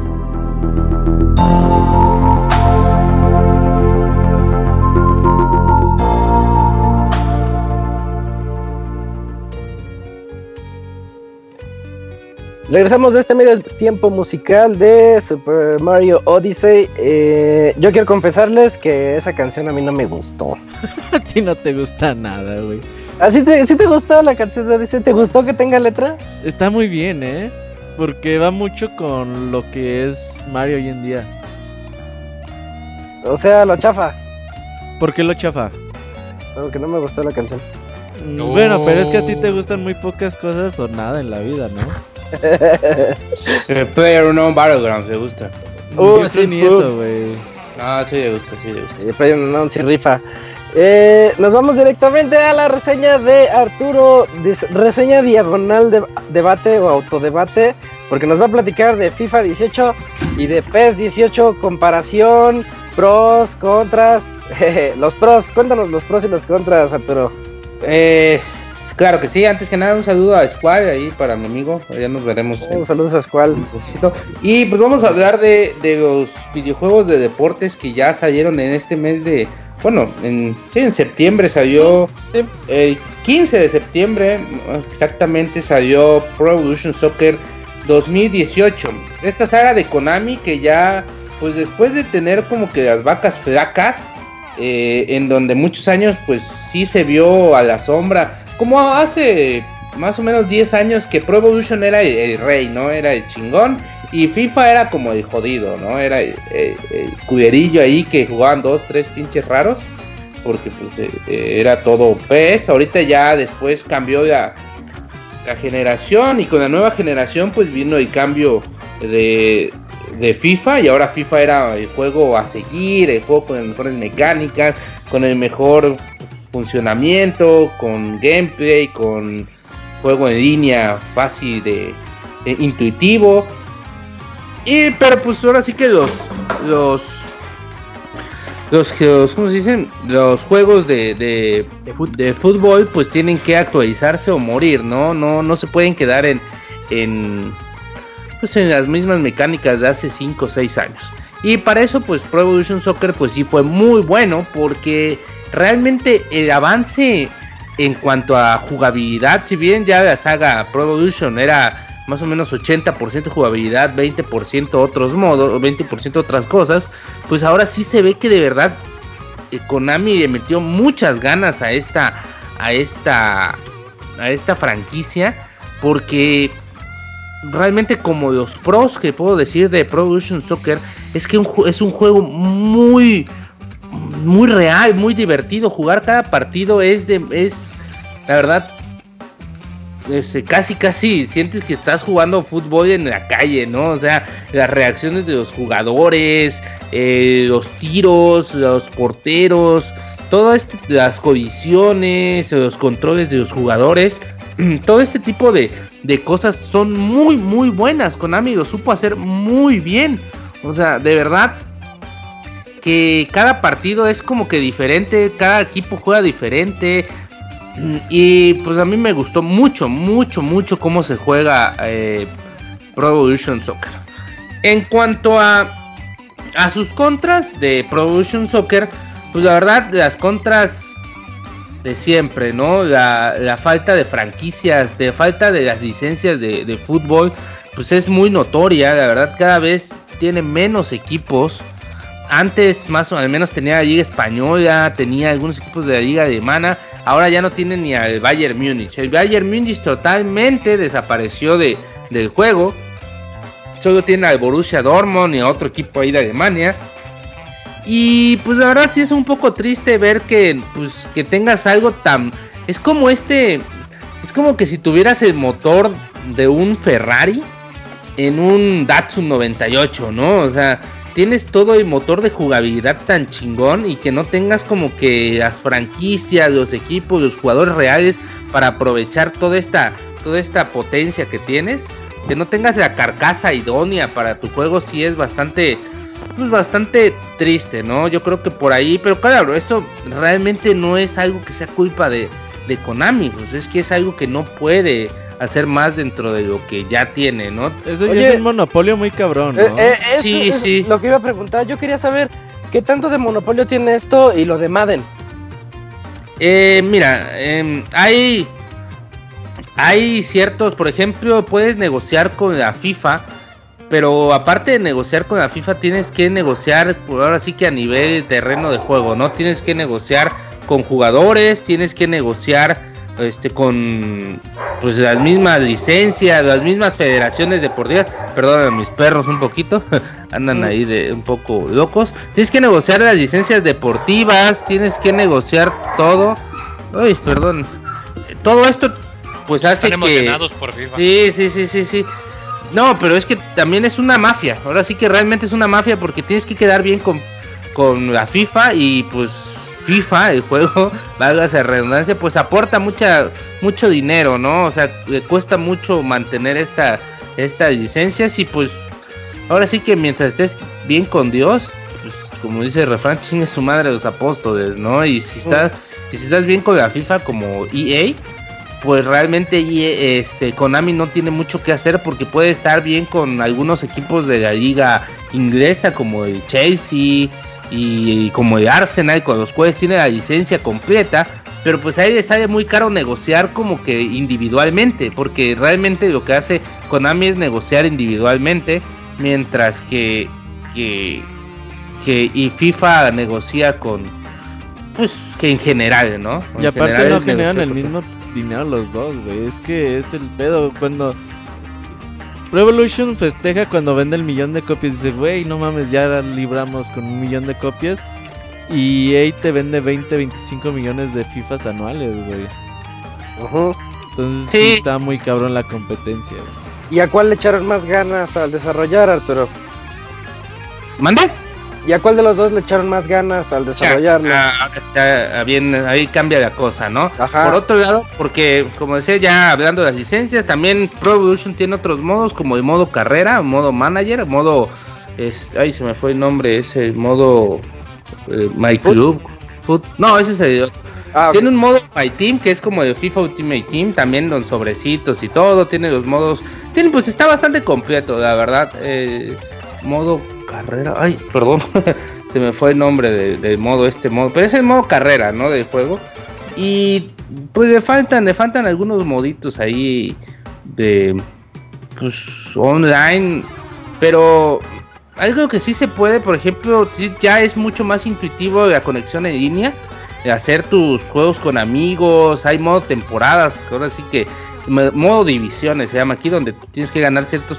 Regresamos de este medio tiempo musical de Super Mario Odyssey. Eh, yo quiero confesarles que esa canción a mí no me gustó. [LAUGHS] a ti no te gusta nada, güey. ¿Así te, ¿sí te gusta la canción de Odyssey? ¿Te gustó que tenga letra? Está muy bien, ¿eh? Porque va mucho con lo que es Mario hoy en día. O sea, lo chafa. ¿Por qué lo chafa? Porque no me gustó la canción. Bueno, pero es que a ti te gustan muy pocas cosas o nada en la vida, ¿no? Player Unknown Battlegrounds, me gusta. Uh, sí, ni uh. eso, güey. Ah, sí, me gusta, sí, me gusta. Eh, Player Unknown rifa. Eh, nos vamos directamente a la reseña de Arturo, reseña diagonal de debate o autodebate, porque nos va a platicar de FIFA 18 y de PES 18, comparación, pros, contras, [LAUGHS] los pros, cuéntanos los pros y los contras, Arturo. Eh, claro que sí, antes que nada un saludo a Squad ahí para mi amigo, ya nos veremos. Oh, saludos a Squall. Y pues vamos a hablar de, de los videojuegos de deportes que ya salieron en este mes de, bueno, en, sí, en septiembre salió, el 15 de septiembre exactamente salió Pro Evolution Soccer 2018. Esta saga de Konami que ya, pues después de tener como que las vacas flacas, eh, en donde muchos años pues sí se vio a la sombra, como hace más o menos 10 años que Pro Evolution era el, rey, ¿no? Era el chingón. Y FIFA era como el jodido, ¿no? Era el, el- el cuderillo ahí que jugaban dos, tres pinches raros. Porque pues eh, eh, era todo PES. Ahorita ya después cambió la, la generación. Y con la nueva generación pues vino el cambio de, de FIFA. Y ahora FIFA era el juego a seguir. El juego con las mejores mecánicas. Con el mejor funcionamiento. Con gameplay. Con juego en línea fácil de, de intuitivo. Y pero pues ahora sí que los los los, los ¿cómo se dicen? Los juegos de, de, de fútbol pues tienen que actualizarse o morir, ¿no? No, no se pueden quedar en, en pues en las mismas mecánicas de hace 5 o 6 años. Y para eso pues Pro Evolution Soccer pues sí fue muy bueno porque realmente el avance en cuanto a jugabilidad, si bien ya la saga Pro era más o menos 80% jugabilidad, 20% otros modos, 20% otras cosas, pues ahora sí se ve que de verdad eh, Konami le metió muchas ganas a esta a esta a esta franquicia porque realmente como los pros que puedo decir de Pro Soccer es que es un juego muy muy real, muy divertido. Jugar cada partido es de es la verdad este, casi casi sientes que estás jugando fútbol en la calle, ¿no? O sea, las reacciones de los jugadores, eh, los tiros, los porteros, todas este, las colisiones, los controles de los jugadores, [CLEARS THROAT] todo este tipo de, de cosas son muy, muy buenas. Konami lo supo hacer muy bien. O sea, de verdad que cada partido es como que diferente, cada equipo juega diferente. Mm, Y pues a mí me gustó mucho, mucho, mucho cómo se juega eh, Pro Evolution Soccer. En cuanto a, a sus contras de Pro Evolution Soccer, pues la verdad, las contras de siempre, ¿no? La, falta de franquicias, de falta de las licencias de fútbol, pues es muy notoria. La verdad, cada vez tiene menos equipos. Antes, más o al menos tenía la Liga Española, tenía algunos equipos de la Liga Alemana. Ahora ya no tiene ni al Bayern Múnich. El Bayern Múnich totalmente desapareció de, del juego. Solo tiene al Borussia Dortmund y a otro equipo ahí de Alemania. Y pues la verdad sí es un poco triste ver que pues que tengas algo tan es como este es como que si tuvieras el motor de un Ferrari en un Datsun 98, ¿no? O sea, tienes todo el motor de jugabilidad tan chingón y que no tengas como que las franquicias, los equipos, los jugadores reales para aprovechar toda esta toda esta potencia que tienes, que no tengas la carcasa idónea para tu juego sí es bastante pues bastante triste, ¿no? Yo creo que por ahí, pero claro, esto realmente no es algo que sea culpa de, de Konami, pues es que es algo que no puede hacer más dentro de lo que ya tiene, ¿no? Eso ya Oye. es un monopolio muy cabrón, ¿no? Eh, eh, eso Sí, es sí. lo que iba a preguntar. Yo quería saber qué tanto de monopolio tiene esto y lo de Madden. Eh, mira, em, hay, hay ciertos, por ejemplo, puedes negociar con la FIFA, pero aparte de negociar con la FIFA, tienes que negociar, por ahora sí que a nivel terreno de juego, ¿no? Tienes que negociar con jugadores, tienes que negociar este con pues las mismas licencias, las mismas federaciones deportivas, perdón a mis perros un poquito, [LAUGHS] andan ahí de un poco locos. Tienes que negociar las licencias deportivas, tienes que negociar todo. Ay, perdón. Todo esto pues hace Están que emocionados por FIFA. Sí, sí, sí, sí, sí. No, pero es que también es una mafia. Ahora sí que realmente es una mafia porque tienes que quedar bien con, con la FIFA y pues FIFA, el juego, [LAUGHS] valga esa redundancia, pues aporta mucha, mucho dinero, ¿no? O sea, le cuesta mucho mantener esta, estas licencias y pues ahora sí que mientras estés bien con Dios, pues como dice el refrán, chingue su madre los apóstoles, ¿no? Y si estás, y si estás bien con la FIFA como EA, pues realmente y, este Konami no tiene mucho que hacer porque puede estar bien con algunos equipos de la liga inglesa como el Chelsea y, como el Arsenal con los cuales tiene la licencia completa, pero pues ahí le sale muy caro negociar como que individualmente, porque realmente lo que hace Konami es negociar individualmente, mientras que que, que y FIFA negocia con pues que en general, ¿no? Y aparte general no generan el mismo dinero los dos, güey. Es que es el pedo. Cuando Revolution festeja cuando vende el millón de copias, dice, güey, no mames, ya libramos con un millón de copias. Y EA te vende 20, 25 millones de FIFAs anuales, güey. Ujú. Entonces sí. Sí. está muy cabrón la competencia. güey. ¿Y a cuál le echaron más ganas al desarrollar, Arturo? ¿Mande? ¿Y a cuál de los dos le echaron más ganas al desarrollarlo? Ah, ah, está bien, ahí cambia la cosa, ¿no? Ajá. Por otro lado, porque como decía ya hablando de las licencias, también Pro Evolution tiene otros modos como el modo carrera, modo manager, modo es, ay se me fue el nombre, ese modo eh, My Foot. Club, Foot- no ese es el Ah, tiene un modo My Team que es como el FIFA Ultimate Team, también los sobrecitos y todo, tiene los modos, tiene pues está bastante completo, la verdad. eh, modo carrera, ay, perdón, [LAUGHS] se me fue el nombre de- del modo este modo, pero es el modo carrera, ¿no? Del juego. Y pues le faltan, le faltan algunos moditos ahí de pues online, pero algo que sí se puede, por ejemplo, ya es mucho más intuitivo la conexión en línea, de hacer tus juegos con amigos, hay modo temporadas, ahora sí que mo- modo divisiones se llama aquí donde tienes que ganar ciertas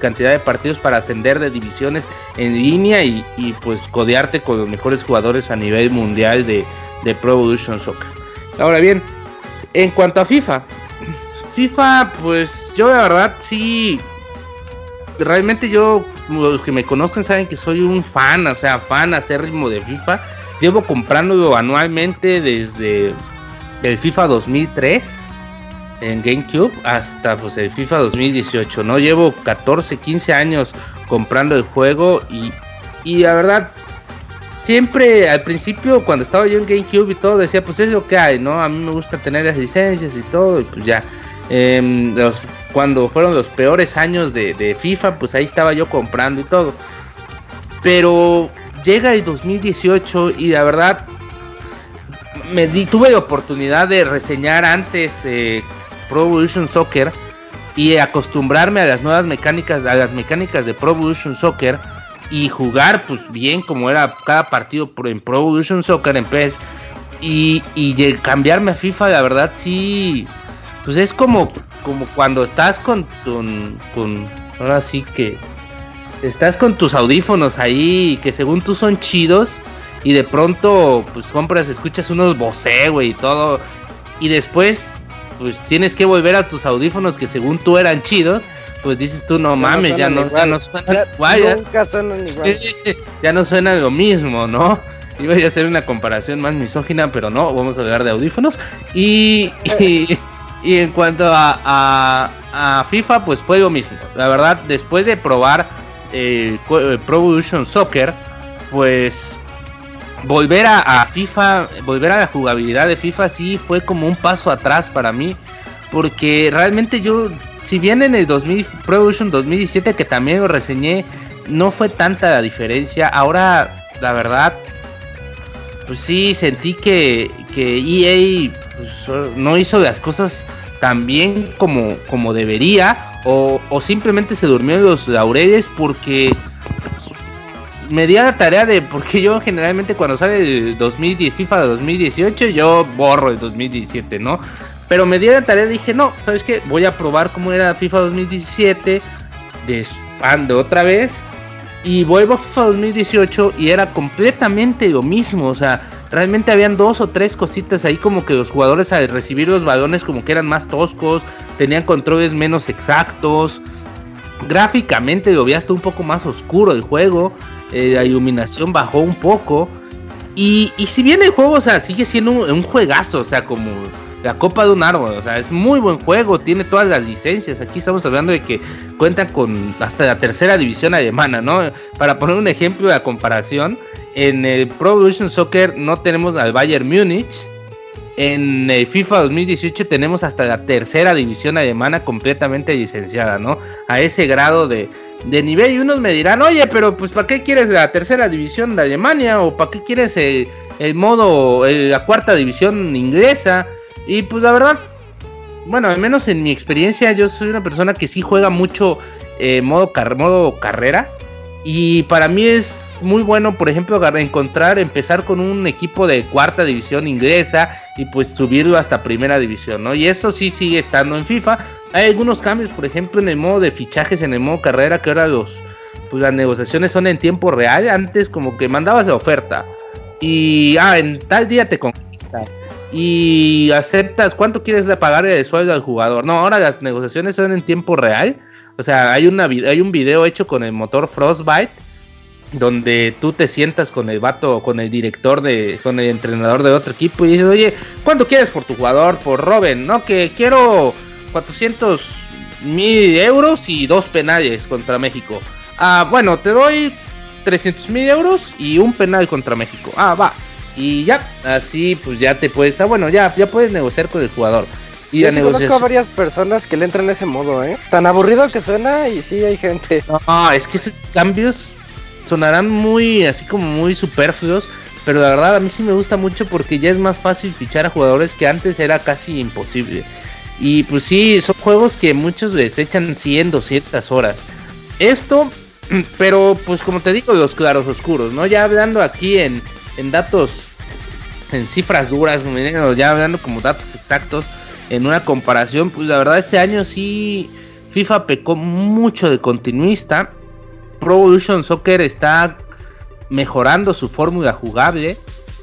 cantidad de partidos para ascender de divisiones en línea y, pues codearte con los mejores jugadores a nivel mundial de, de Pro Evolution Soccer. Ahora bien, en cuanto a FIFA, FIFA pues yo la verdad sí realmente yo, los que me conozcan saben que soy un fan, o sea, fan acérrimo de FIFA. Llevo comprándolo anualmente desde el FIFA 2003 en GameCube hasta pues el FIFA 2018, ¿no? Llevo 14, 15 años comprando el juego y, y la verdad, siempre al principio cuando estaba yo en GameCube y todo decía pues es lo que hay, ¿no? A mí me gusta tener las licencias y todo y pues ya. Em, cuando fueron los peores años de, de FIFA, pues ahí estaba yo comprando y todo. Pero llega el 2018 y la verdad me di, tuve la oportunidad de reseñar antes eh, Pro Evolution Soccer y acostumbrarme a las nuevas mecánicas, a las mecánicas de Pro Evolution Soccer y jugar pues bien como era cada partido en Pro Evolution Soccer en PES y, y cambiarme a FIFA, la verdad sí, pues es como, como cuando estás con, con, con ahora sí que estás con tus audífonos ahí que según tú son chidos y de pronto pues compras, escuchas unos Bose, güey, y todo y después pues tienes que volver a tus audífonos que según tú eran chidos, pues dices tú no Ya no mames, ya no, ya no suenan Ya [LAUGHS] igual, ya- Nunca suenan igual. [LAUGHS] ya no suena lo mismo, ¿no? Iba a hacer una comparación más misógina, pero no, vamos a hablar de audífonos. Y, y, [LAUGHS] y en cuanto a, a, a FIFA, pues fue lo mismo. La verdad, después de probar eh, eh, Pro Evolution Soccer, pues volver a, FIFA, volver a la jugabilidad de FIFA sí fue como un paso atrás para mí. Porque realmente yo, si bien en el 2000, Pro Evolution 2017 que también lo reseñé, no fue tanta la diferencia. Ahora, la verdad, pues sí, sentí que, que EA pues, no hizo las cosas tan bien como, como debería. O, o simplemente se durmió en los laureles porque me la tarea de, porque yo generalmente cuando sale el 2010, FIFA de 2018, yo borro el 2017, ¿no? Pero me la tarea y dije, no, ¿sabes qué? Voy a probar cómo era FIFA 2017, despando otra vez, y vuelvo a FIFA 2018 y era completamente lo mismo, o sea, realmente habían dos o tres cositas ahí como que los jugadores al recibir los balones como que eran más toscos, tenían controles menos exactos, gráficamente lo hasta un poco más oscuro el juego, eh, la iluminación bajó un poco. Y, y si bien el juego, o sea, sigue siendo un, juegazo, o sea, como la copa de un árbol, o sea, es muy buen juego, tiene todas las licencias. Aquí estamos hablando de que cuentan con hasta la tercera división alemana, ¿no? Para poner un ejemplo de la comparación, en el Pro Evolution Soccer no tenemos al Bayern Múnich, en eh, FIFA 2018 tenemos hasta la tercera división alemana completamente licenciada, ¿no? A ese grado de, de nivel y unos me dirán, oye, pero pues ¿para qué quieres la tercera división de Alemania? ¿O para qué quieres el, el modo, el- la cuarta división inglesa? Y pues la verdad, bueno, al menos en mi experiencia, yo soy una persona que sí juega mucho eh, modo, modo carrera. Y para mí es muy bueno, por ejemplo, encontrar, empezar con un equipo de cuarta división inglesa y pues subirlo hasta primera división, ¿no? Y eso sí sigue estando en FIFA. Hay algunos cambios, por ejemplo, en el modo de fichajes, en el modo carrera, que ahora los, pues las negociaciones son en tiempo real. Antes como que mandabas la oferta y, ah, en tal día te conquista y aceptas cuánto quieres pagar de sueldo al jugador. No, ahora las negociaciones son en tiempo real. O sea, hay, una, hay un video hecho con el motor Frostbite donde tú te sientas con el vato, con el director de, con el entrenador de otro equipo y dices, oye, ¿cuánto quieres por tu jugador, por Robin? No, que quiero 400 mil euros y dos penales contra México. Ah, bueno, te doy 300 mil euros y un penal contra México. Ah, va. Y ya, así pues ya te puedes, ah, bueno, ya, ya puedes negociar con el jugador. Y Yo sí conozco a varias personas que le entran en ese modo, ¿eh? Tan aburrido que suena y sí hay gente. No, es que esos cambios sonarán muy, así como muy superfluos, pero la verdad a mí sí me gusta mucho porque ya es más fácil fichar a jugadores que antes era casi imposible. Y pues sí, son juegos que muchos les echan 100, 200 horas. Esto, [CLEARS THROAT] pero pues como te digo, los claros oscuros, ¿no? Ya hablando aquí en, en datos, en cifras duras, ya hablando como datos exactos, en una comparación, pues la verdad este año sí FIFA pecó mucho de continuista. Pro Evolution Soccer está mejorando su fórmula jugable.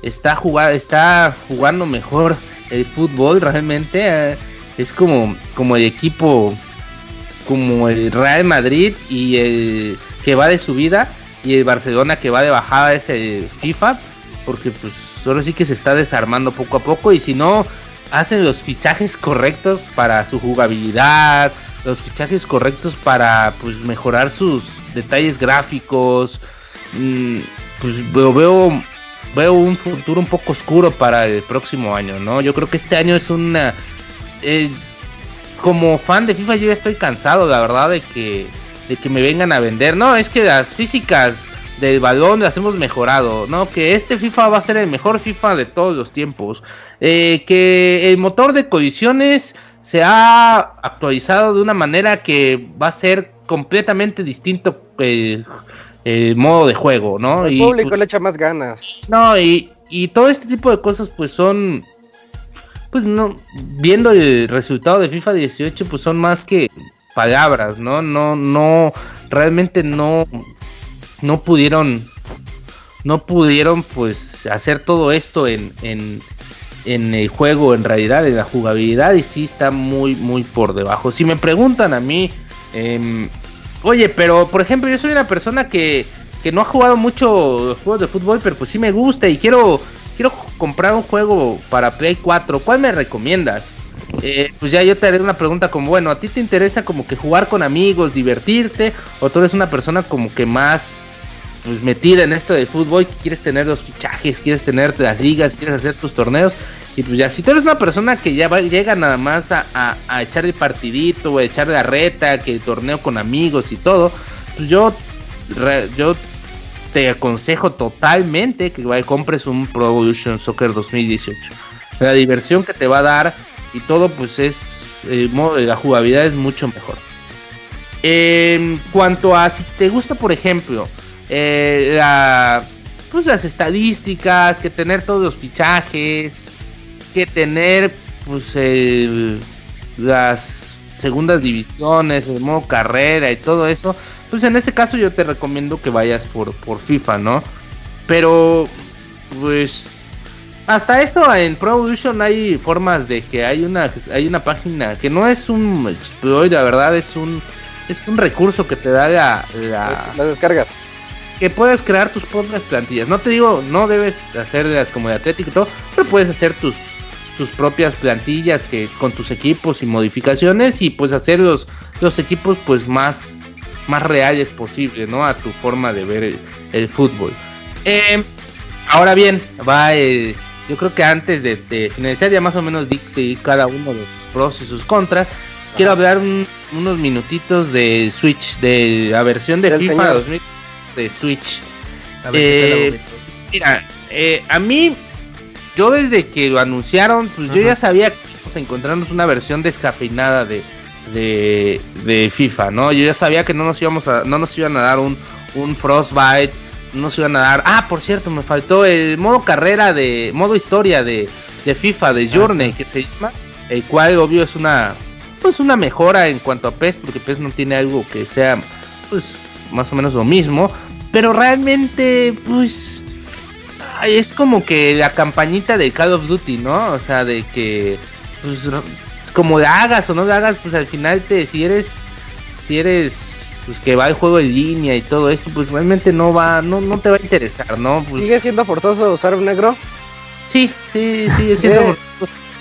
Está, jugando, está jugando mejor el fútbol realmente. eh, es como, como el equipo, como el Real Madrid y el que va de subida y el Barcelona que va de bajada es el FIFA. Porque pues solo sí que se está desarmando poco a poco y si no hacen los fichajes correctos para su jugabilidad, los fichajes correctos para pues mejorar sus detalles gráficos. mm, pues veo, veo veo un futuro un poco oscuro para el próximo año, ¿no? Yo creo que este año es una eh, como fan de FIFA yo ya estoy cansado, la verdad, de que de que me vengan a vender. No, es que las físicas del balón las hemos mejorado, ¿no? Que este FIFA va a ser el mejor FIFA de todos los tiempos. Eh, que el motor de colisiones se ha actualizado de una manera que va a ser completamente distinto el, el modo de juego, ¿no? El Y, público pues, le echa más ganas. no, y, y todo este tipo de cosas pues son, pues no, viendo el resultado de FIFA 18 pues son más que palabras, ¿no? No, no, realmente no, no pudieron, no pudieron pues hacer todo esto en, en, en el juego, en realidad, en la jugabilidad y sí está muy, muy por debajo. Si me preguntan a mí, em, oye, pero por ejemplo yo soy una persona que, que no ha jugado mucho juegos de fútbol, pero pues sí me gusta y quiero, quiero comprar un juego para Play 4, ¿cuál me recomiendas? Eh, pues ya yo te haré una pregunta como, bueno, ¿a ti te interesa como que jugar con amigos, divertirte? ¿O tú eres una persona como que más pues metida en esto de fútbol, que quieres tener los fichajes, quieres tener las ligas, quieres hacer tus torneos? Y pues ya, si tú eres una persona que ya va, llega nada más a, a, echar el partidito, o a echar la reta, que el torneo con amigos y todo, pues yo, yo te aconsejo totalmente que vaya- compres un Pro Evolution Soccer 2018. La diversión que te va a dar y todo, pues es, modo- la jugabilidad es mucho mejor. En cuanto a si te gusta, por ejemplo, eh, la- pues las estadísticas, que tener todos los fichajes, que tener pues el- las segundas divisiones, el modo carrera y todo eso, pues en ese caso yo te recomiendo que vayas por, por FIFA, ¿no? Pero pues hasta esto en Pro Evolution hay formas de que hay una hay una página que no es un exploit, la verdad es un es un recurso que te da la, la- Las, las descargas. Que puedes crear tus propias plantillas. No te digo, no debes hacerlas como de Atlético y todo, pero puedes hacer tus, tus propias plantillas que con tus equipos y modificaciones y pues hacer los, los equipos pues más, más reales posible, ¿no? A tu forma de ver el, el fútbol. Eh, ahora bien, va el, yo creo que antes de, de finalizar ya más o menos di, di cada uno de los pros y sus contras. Quiero hablar un- unos minutitos de Switch, de la versión de FIFA señor. 2000 de Switch. A ver, ¿qué tal, Eh? Mira, eh, a mí, yo desde que lo anunciaron, pues yo ya sabía que íbamos a encontrarnos una versión descafeinada de, de, de FIFA, ¿no? Yo ya sabía que no nos íbamos a, no nos iban a dar un, un Frostbite, no nos iban a dar. Ah, por cierto, me faltó el modo carrera de, modo historia de, de FIFA, de Journey, que se llama, el cual obvio es una, pues una mejora en cuanto a PES, porque PES no tiene algo que sea, pues, más o menos lo mismo. Pero realmente, pues, es como que la campañita de Call of Duty, ¿no? O sea, de que, pues, como la hagas o no la hagas, pues al final te, si eres, si eres, pues que va el juego en línea y todo esto, pues realmente no va, no, no te va a interesar, ¿no? Pues, ¿Sigue siendo forzoso usar un negro? sí, sí, sigue siendo. Bien.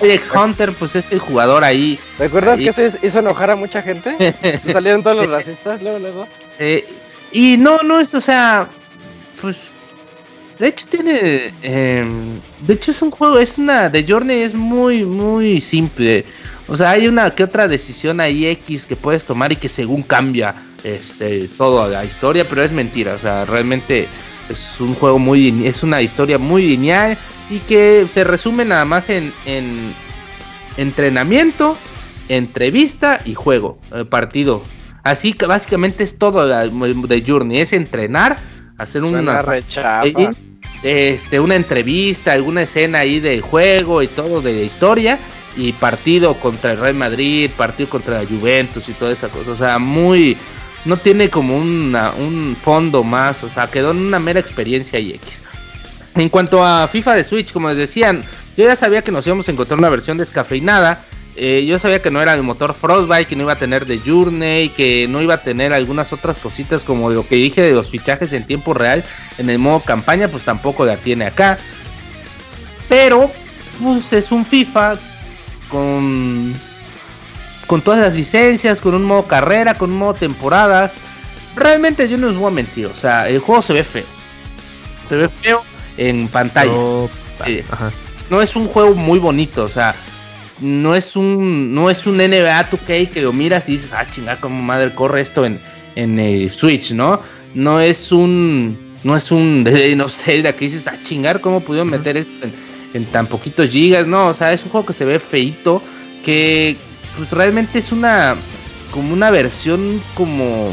El ex Hunter, pues es el jugador ahí. ¿Recuerdas Ahí. que eso hizo- hizo enojar a mucha gente? [LAUGHS] Salieron todos los racistas luego, luego. Eh, y no, no es, o sea, pues, de hecho tiene, eh, de hecho es un juego, es una, de Journey es muy, muy simple. O sea, hay una que otra decisión ahí X que puedes tomar y que según cambia, este, toda la historia, pero es mentira. O sea, realmente es un juego muy, es una historia muy lineal y que se resume nada más en, en entrenamiento, entrevista y juego, eh, partido. Así que básicamente es todo la- de Journey, es entrenar, hacer Suena una, chafa. eh, este, una entrevista, alguna escena ahí de juego y todo de historia y partido contra el Real Madrid, partido contra la Juventus y toda esa cosa, o sea, muy no tiene como una- un fondo más, o sea, quedó en una mera experiencia y X. En cuanto a FIFA de Switch, como les decían, yo ya sabía que nos íbamos a encontrar una versión descafeinada. Eh, yo sabía que no era el motor Frostbite, que no iba a tener de Journey, que no iba a tener algunas otras cositas como lo que dije de los fichajes en tiempo real en el modo campaña, pues tampoco la tiene acá. Pero, pues es un FIFA con, con todas las licencias, con un modo carrera, con un modo temporadas. Realmente yo no les voy a mentir, o sea, el juego se ve feo. Se ve feo en pantalla. Eh, no es un juego muy bonito, o sea, no es un no es un NBA 2K que lo miras y dices, ah, chingada, como madre corre esto en, en eh, Switch, ¿no? No es un no es un [LAUGHS] no sé, que dices, ah, chingar, ¿cómo pudieron meter esto en, en tan poquitos gigas? No, o sea, es un juego que se ve feito, que pues realmente es una como una versión como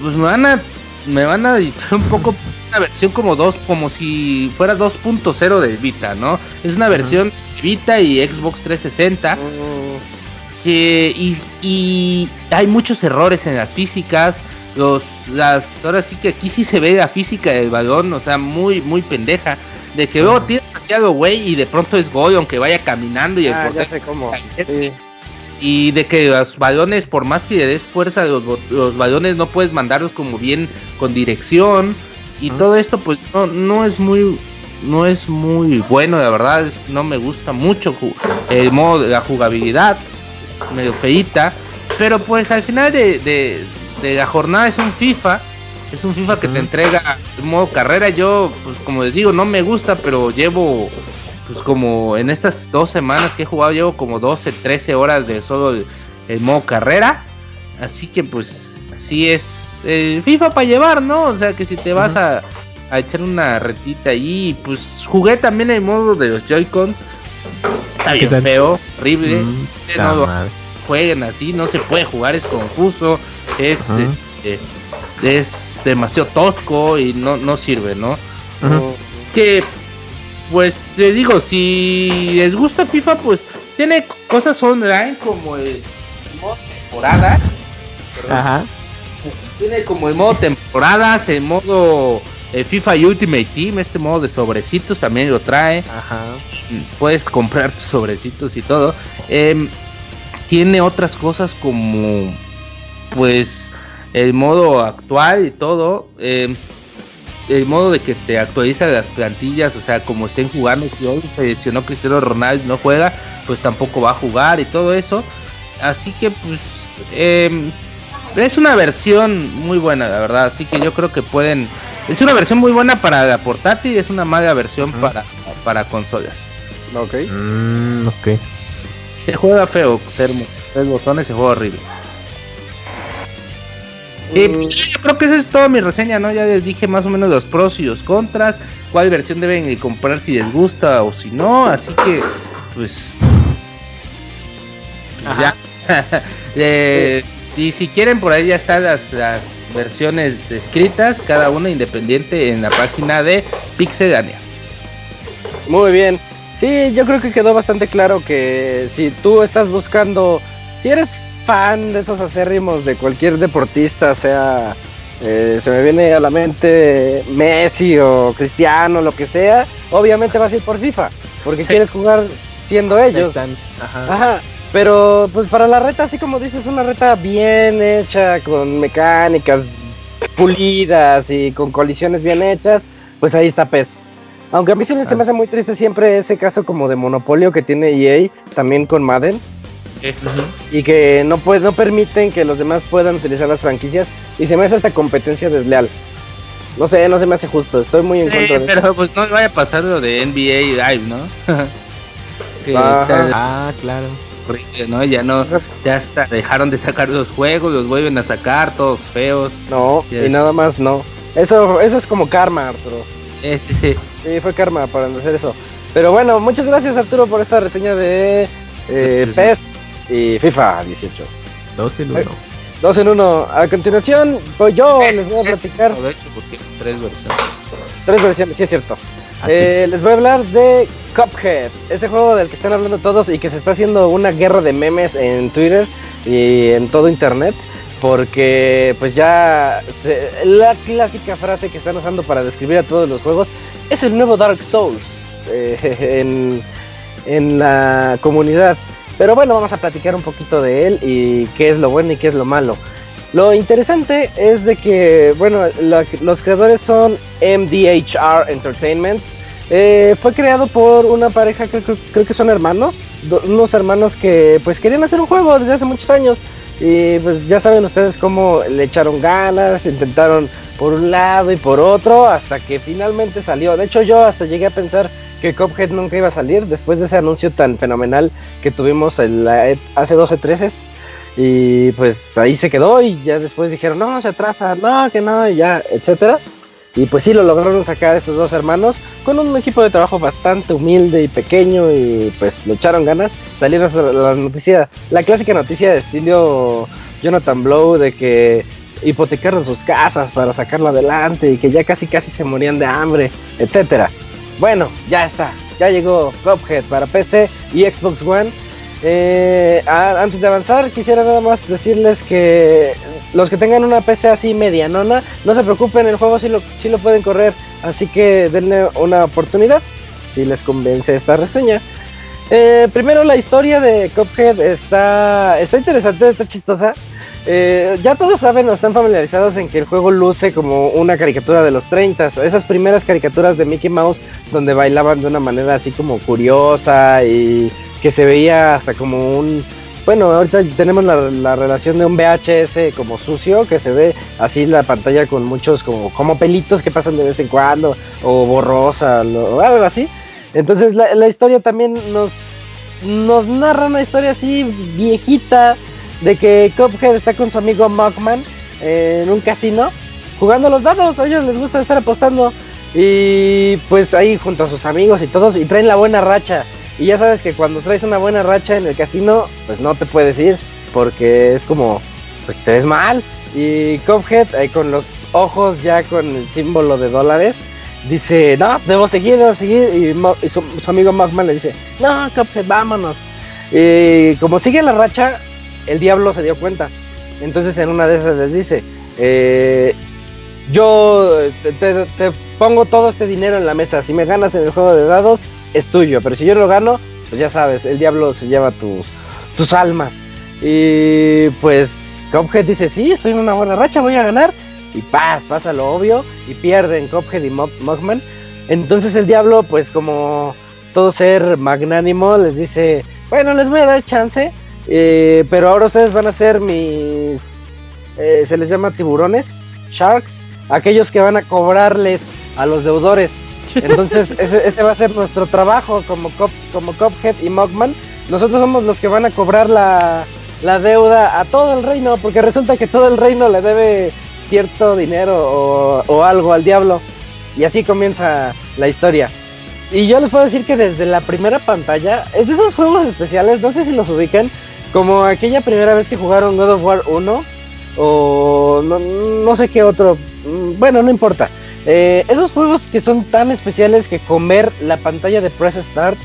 pues me van a me van a editar un poco una versión como dos como si fuera 2.0 de Vita, ¿no? Es una versión de Vita y Xbox 360 Mm, que y, y hay muchos errores en las físicas. Los las ahora sí que aquí sí se ve la física del balón, o sea, muy muy pendeja. De que luego Ajá. tienes hacia güey y de pronto es gol aunque vaya caminando y el ah, ya portero sé cómo. Cállate. Sí. y de que los balones, por más que le des fuerza los, los balones, no puedes mandarlos como bien con dirección. Y todo esto, pues no, no es muy. No es muy bueno, la verdad. es- no me gusta mucho el modo de la jugabilidad. Es medio feita. Pero pues al final de, de- de la jornada es un FIFA. Es un FIFA que te entrega el modo carrera. Yo, pues como les digo, no me gusta, pero llevo pues como en estas dos semanas que he jugado llevo como 12, 13 horas de solo el, el modo carrera. Así que pues así es el FIFA para llevar, ¿no? O sea que si te vas a, a echar una retita ahí, pues jugué también el modo de los Joy-Cons. Está ¿Qué bien feo, horrible. Mm, no lo jueguen así, no se puede jugar, es confuso, es, Ajá. este, es demasiado tosco y no, no sirve, ¿no? Que pues les digo si les gusta FIFA pues tiene cosas online como el modo temporadas Ajá. tiene como el modo temporadas el modo eh, FIFA Ultimate Team este modo de sobrecitos también lo trae Ajá. puedes comprar tus sobrecitos y todo. Em, tiene otras cosas como, pues, el modo actual y todo. em, el modo de que te actualiza las plantillas, o sea, como estén jugando, si hoy se lesionó Cristiano Ronaldo y no juega, pues tampoco va a jugar y todo eso. Así que, pues, em, es una versión muy buena, la verdad. Así que yo creo que pueden Es una versión muy buena para portátil y es una mala versión para, para consolas. Ok. Mm, ok. Se juega feo, termo. Tres botones se juega horrible. Y Mm. pues, yo creo que esa es toda mi reseña, ¿no? Ya les dije más o menos los pros y los contras, cuál versión deben de comprar si les gusta o si no, así que, pues... pues ya. [LAUGHS] Eh, y si quieren, por ahí ya están las, las versiones escritas, cada una independiente en la página de Pixelania. Muy bien. Sí, yo creo que quedó bastante claro que si tú estás buscando, si eres fan de esos acérrimos de cualquier deportista, sea, eh, se me viene a la mente Messi o Cristiano, lo que sea, obviamente vas a ir por FIFA, porque Sí. quieres jugar siendo ellos. Están- Ajá. Ajá, pero pues para la reta, así como dices, una reta bien hecha, con mecánicas pulidas y con colisiones bien hechas, pues ahí está PES. Aunque a mí me- se me hace muy triste siempre ese caso como de monopolio que tiene EA, también con Madden, y que no, puede, no permiten que los demás puedan utilizar las franquicias, y se me hace esta competencia desleal. No sé, no se me hace justo, estoy muy en Sí, contra de eso. pero pues no vaya a pasar lo de NBA Live, ¿no? [LAUGHS] que Ah, claro. Horrible, ¿no? Ya no, ya hasta dejaron de sacar los juegos, los vuelven a sacar, todos feos. No, y es- nada más no. Eso, eso es como karma, Arturo. Eh, sí, sí. Sí, fue karma para hacer eso. Pero bueno, muchas gracias Arturo por esta reseña de eh, Sí, sí. PES y FIFA 18. Dos en uno. Dos en uno. A continuación, pues yo Es- les voy a es- platicar no, de hecho, porque tres versiones. tres versiones, sí es cierto. Así. Eh, les voy a hablar de Cuphead, ese juego del que están hablando todos y que se está haciendo una guerra de memes en Twitter y en todo internet. Porque pues ya la clásica frase que están usando para describir a todos los juegos es el nuevo Dark Souls eh, [LAUGHS] en, en la comunidad. Pero bueno, vamos a platicar un poquito de él y qué es lo bueno y qué es lo malo. Lo interesante es de que, bueno, los creadores son MDHR Entertainment. Eh, fue creado por una pareja, creo, creo- que son hermanos, unos hermanos que pues querían hacer un juego desde hace muchos años. Y pues ya saben ustedes cómo le echaron ganas, intentaron por un lado y por otro, hasta que finalmente salió. De hecho yo hasta llegué a pensar que Cuphead nunca iba a salir después de ese anuncio tan fenomenal que tuvimos E- hace 12 13 y pues ahí se quedó y ya después dijeron, no, se atrasa, no, que no, y ya, etcétera. Y pues sí, lo lograron sacar estos dos hermanos con un equipo de trabajo bastante humilde y pequeño y pues le echaron ganas. Salieron la noticia, la clásica noticia de estilo Jonathan Blow de que hipotecaron sus casas para sacarlo adelante y que ya casi casi se morían de hambre, etcétera. Bueno, ya está, ya llegó Cuphead para PC y Xbox One. Eh, antes de avanzar, quisiera nada más decirles que los que tengan una PC así medianona, no se preocupen, el juego sí lo, sí lo pueden correr, así que denle una oportunidad si les convence esta reseña. Eh, primero la historia de Cuphead está, está interesante, está chistosa. Eh, ya todos saben o están familiarizados en que el juego luce como una caricatura de los 30, esas primeras caricaturas de Mickey Mouse donde bailaban de una manera así como curiosa y que se veía hasta como un... Bueno, ahorita tenemos la, la relación de un VHS como sucio, que se ve así la pantalla con muchos como, como pelitos que pasan de vez en cuando, o borrosa, o algo así. Entonces la, la historia también nos, nos narra una historia así viejita, de que Cuphead está con su amigo Mugman eh, en un casino, jugando los dados, a ellos les gusta estar apostando. Y pues ahí junto a sus amigos y todos, y traen la buena racha. Y ya sabes que cuando traes una buena racha en el casino, pues no te puedes ir, porque es como, pues te ves mal. Y Cuphead, ahí con los ojos ya con el símbolo de dólares, dice, no, debo seguir, debo seguir. Y, su, amigo Mugman le dice, no, Cuphead, vámonos. Y como sigue la racha, el diablo se dio cuenta. Entonces en una de esas les dice, eh, yo te pongo todo este dinero en la mesa. Si me ganas en el juego de dados, es tuyo. Pero si yo lo gano, pues ya sabes, el diablo se lleva tus, tus almas. Y pues Cuphead dice, sí, estoy en una buena racha, voy a ganar. Y paz, pasa lo obvio. Y pierden Cuphead y Mugman. Entonces el diablo, pues como todo ser magnánimo, les dice, bueno, les voy a dar chance. eh, pero ahora ustedes van a ser mis... eh, se les llama tiburones, sharks. aquellos que van a cobrarles a los deudores. [LAUGHS] Entonces, ese, va a ser nuestro trabajo como, como Cophead y Mogman. Nosotros somos los que van a cobrar la, la deuda a todo el reino, porque resulta que todo el reino le debe cierto dinero o, o algo al diablo. Y así comienza la historia. Y yo les puedo decir que desde la primera pantalla, es de esos juegos especiales, no sé si los ubican, como aquella primera vez que jugaron God of War 1 o no, no sé qué otro, mm, bueno, no importa. Eh, esos juegos que son tan especiales que comer la pantalla de Press Start,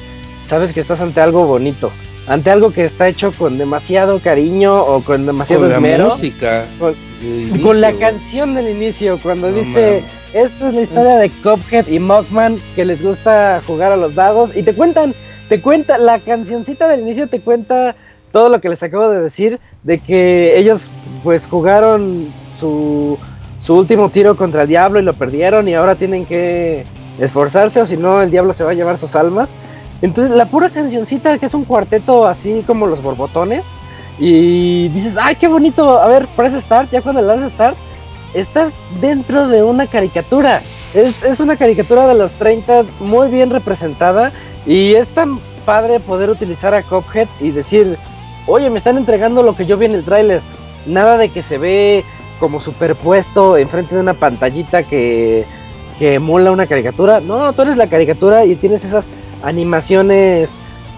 sabes que estás ante algo bonito, ante algo que está hecho con demasiado cariño o con demasiado Con la música. Con- la canción del inicio, cuando No dice, esta es la historia de Cuphead y Mockman que les gusta jugar a los dados y te cuentan, te cuenta, la cancioncita del inicio te cuenta todo lo que les acabo de decir, de que ellos pues jugaron su, su último tiro contra el diablo y lo perdieron y ahora tienen que esforzarse o si no el diablo se va a llevar sus almas. Entonces la pura cancioncita que es un cuarteto así como los borbotones y dices, ay, qué bonito, a ver, press start, ya cuando le das start, estás dentro de una caricatura. Es, es una caricatura de los 30 muy bien representada y es tan padre poder utilizar a Cophead y decir, oye, me están entregando lo que yo vi en el tráiler. Nada de que se ve como superpuesto enfrente de una pantallita que, que emula una caricatura. No, tú eres la caricatura y tienes esas animaciones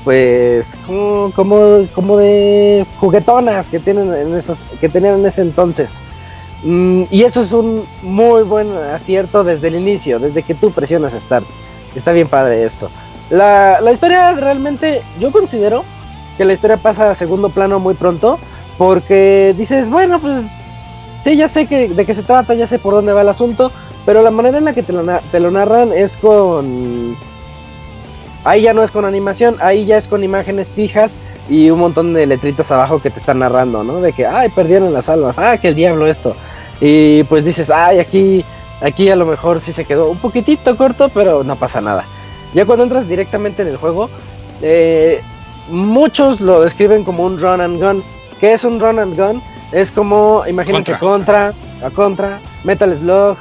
pues como, como, como de juguetonas que tienen en esos que tenían en ese entonces. Mm, y eso es un muy buen acierto desde el inicio desde que tú presionas start. Está bien padre eso. La, la historia realmente yo considero que la historia pasa a segundo plano muy pronto porque dices bueno pues sí ya sé que, de qué se trata ya sé por dónde va el asunto pero la manera en la que te lo, narran es con Ahí ya no es con animación, ahí ya es con imágenes fijas y un montón de letritas abajo que te están narrando, ¿no? De que, ay, perdieron las almas, ah, que el diablo esto. Y pues dices, ay, aquí, aquí a lo mejor sí se quedó un poquitito corto, pero no pasa nada. Ya cuando entras directamente en el juego, eh, muchos lo describen como un run and gun. ¿Qué es un run and gun? Es como, imagínense, contra, a contra, Metal Slug,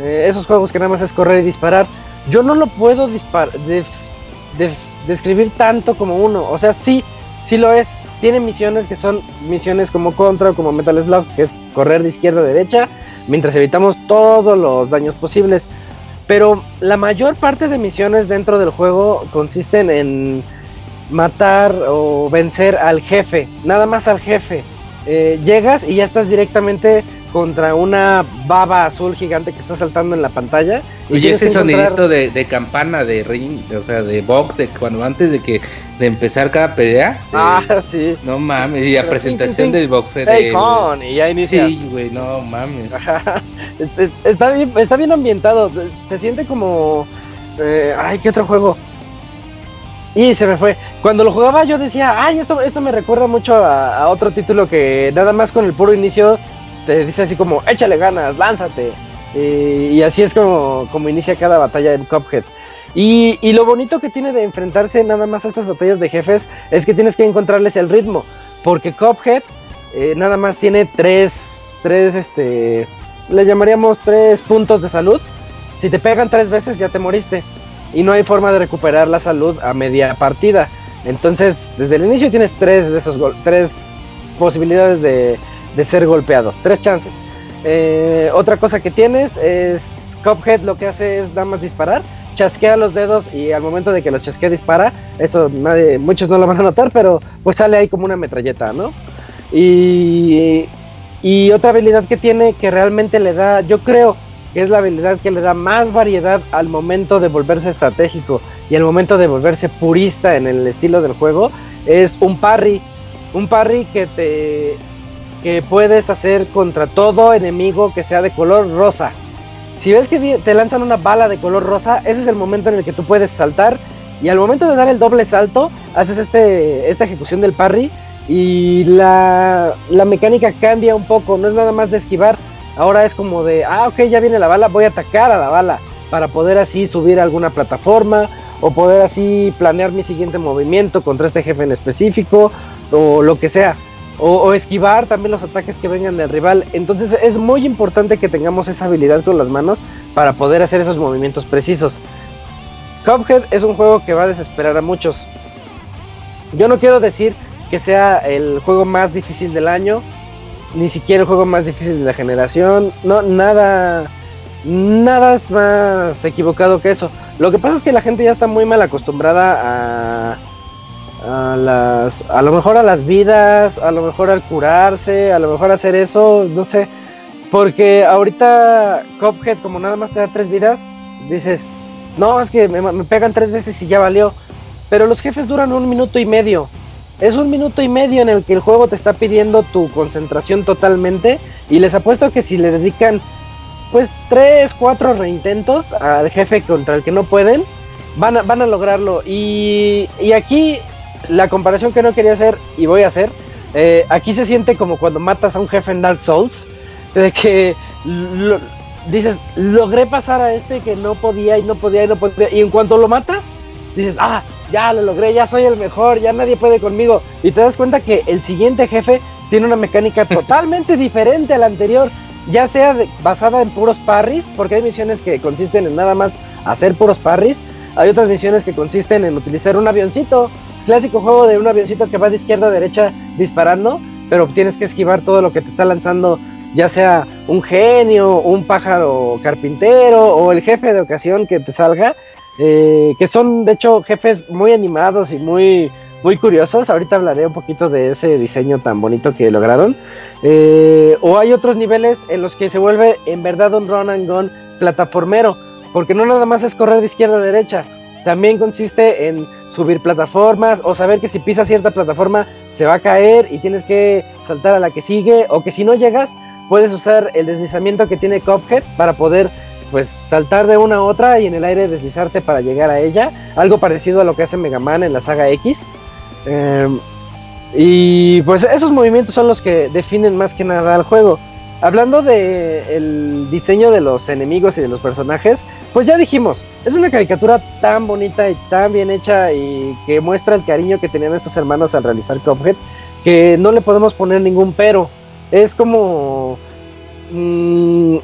eh, esos juegos que nada más es correr y disparar. Yo no lo puedo describir tanto como uno. O sea, sí, sí lo es. Tiene misiones que son misiones como Contra o como Metal Slug, que es correr de izquierda a derecha, mientras evitamos todos los daños posibles. Pero la mayor parte de misiones dentro del juego consisten en matar o vencer al jefe, nada más al jefe. Eh, llegas y ya estás directamente contra una baba azul gigante que está saltando en la pantalla. y ese encontrar- sonidito de, de campana, de ring, o sea, de box, de cuando antes de que de empezar cada pelea. de- Ah, sí. No mames, y la Pero presentación del boxeo. Hey, del- con, y ya inicia. Sí, güey, no mames. [LAUGHS] Es- es- está, bien, está bien ambientado. Se siente como. eh, ay, ¿qué otro juego? Y se me fue. Cuando lo jugaba yo decía, ay, esto, esto me recuerda mucho a, otro título que nada más con el puro inicio te dice así como, échale ganas, lánzate. Y, así es como, como inicia cada batalla en Cuphead. Y, y lo bonito que tiene de enfrentarse nada más a estas batallas de jefes es que tienes que encontrarles el ritmo. Porque Cuphead eh, nada más tiene tres, tres, este, le llamaríamos tres puntos de salud. Si te pegan tres veces ya te moriste. Y no hay forma de recuperar la salud a media partida. Entonces, desde el inicio tienes tres de esos tres posibilidades de, de ser golpeado. Tres chances. Eh, otra cosa que tienes es Cuphead lo que hace es nada más disparar. Chasquea los dedos y al momento de que los chasquea dispara. Eso muchos no lo van a notar, pero pues sale ahí como una metralleta, ¿no? Y, y otra habilidad que tiene que realmente le da, yo creo que es la habilidad que le da más variedad al momento de volverse estratégico y al momento de volverse purista en el estilo del juego, es un parry. Un parry que te que puedes hacer contra todo enemigo que sea de color rosa. Si ves que te lanzan una bala de color rosa, ese es el momento en el que tú puedes saltar y al momento de dar el doble salto, haces este, esta ejecución del parry y la, la mecánica cambia un poco, no es nada más de esquivar, ahora es como de, ah, ok, ya viene la bala, voy a atacar a la bala para poder así subir a alguna plataforma o poder así planear mi siguiente movimiento contra este jefe en específico o lo que sea. o, o esquivar también los ataques que vengan del rival. Entonces es muy importante que tengamos esa habilidad con las manos para poder hacer esos movimientos precisos. Cuphead es un juego que va a desesperar a muchos. Yo no quiero decir que sea el juego más difícil del año, ni siquiera el juego más difícil de la generación. No, nada, nada es más equivocado que eso. Lo que pasa es que la gente ya está muy mal acostumbrada a, a las, a lo mejor a las vidas, a lo mejor al curarse, a lo mejor hacer eso, no sé. Porque ahorita Cuphead, como nada más te da tres vidas, dices, no, es que me, me pegan tres veces y ya valió. Pero los jefes duran un minuto y medio. Es un minuto y medio en el que el juego te está pidiendo tu concentración totalmente. Y les apuesto que si le dedican pues tres, cuatro reintentos al jefe contra el que no pueden, van a, van a lograrlo. Y, y aquí la comparación que no quería hacer y voy a hacer, eh, aquí se siente como cuando matas a un jefe en Dark Souls, de que dices, logré pasar a este que no podía y no podía y no podía, y en cuanto lo matas, dices, ah, ya lo logré, ya soy el mejor, ya nadie puede conmigo, y te das cuenta que el siguiente jefe tiene una mecánica totalmente [LAUGHS] diferente a la anterior, ya sea de- basada en puros parries, porque hay misiones que consisten en nada más hacer puros parries, hay otras misiones que consisten en utilizar un avioncito, clásico juego de un avioncito que va de izquierda a derecha disparando, pero tienes que esquivar todo lo que te está lanzando, ya sea un genio, un pájaro carpintero o el jefe de ocasión que te salga, eh, que son de hecho jefes muy animados y muy, muy curiosos. Ahorita hablaré un poquito de ese diseño tan bonito que lograron. Eh, o hay otros niveles en los que se vuelve en verdad un run and gun plataformero, porque no nada más es correr de izquierda a derecha, también consiste en subir plataformas o saber que si pisas cierta plataforma se va a caer y tienes que saltar a la que sigue o que si no llegas puedes usar el deslizamiento que tiene Cuphead para poder pues saltar de una a otra y en el aire deslizarte para llegar a ella, algo parecido a lo que hace Mega Man en la saga X. Em, y pues esos movimientos son los que definen más que nada al juego. Hablando de el diseño de los enemigos y de los personajes, pues ya dijimos, es una caricatura tan bonita y tan bien hecha y que muestra el cariño que tenían estos hermanos al realizar Cuphead, que no le podemos poner ningún pero. Es como... mm,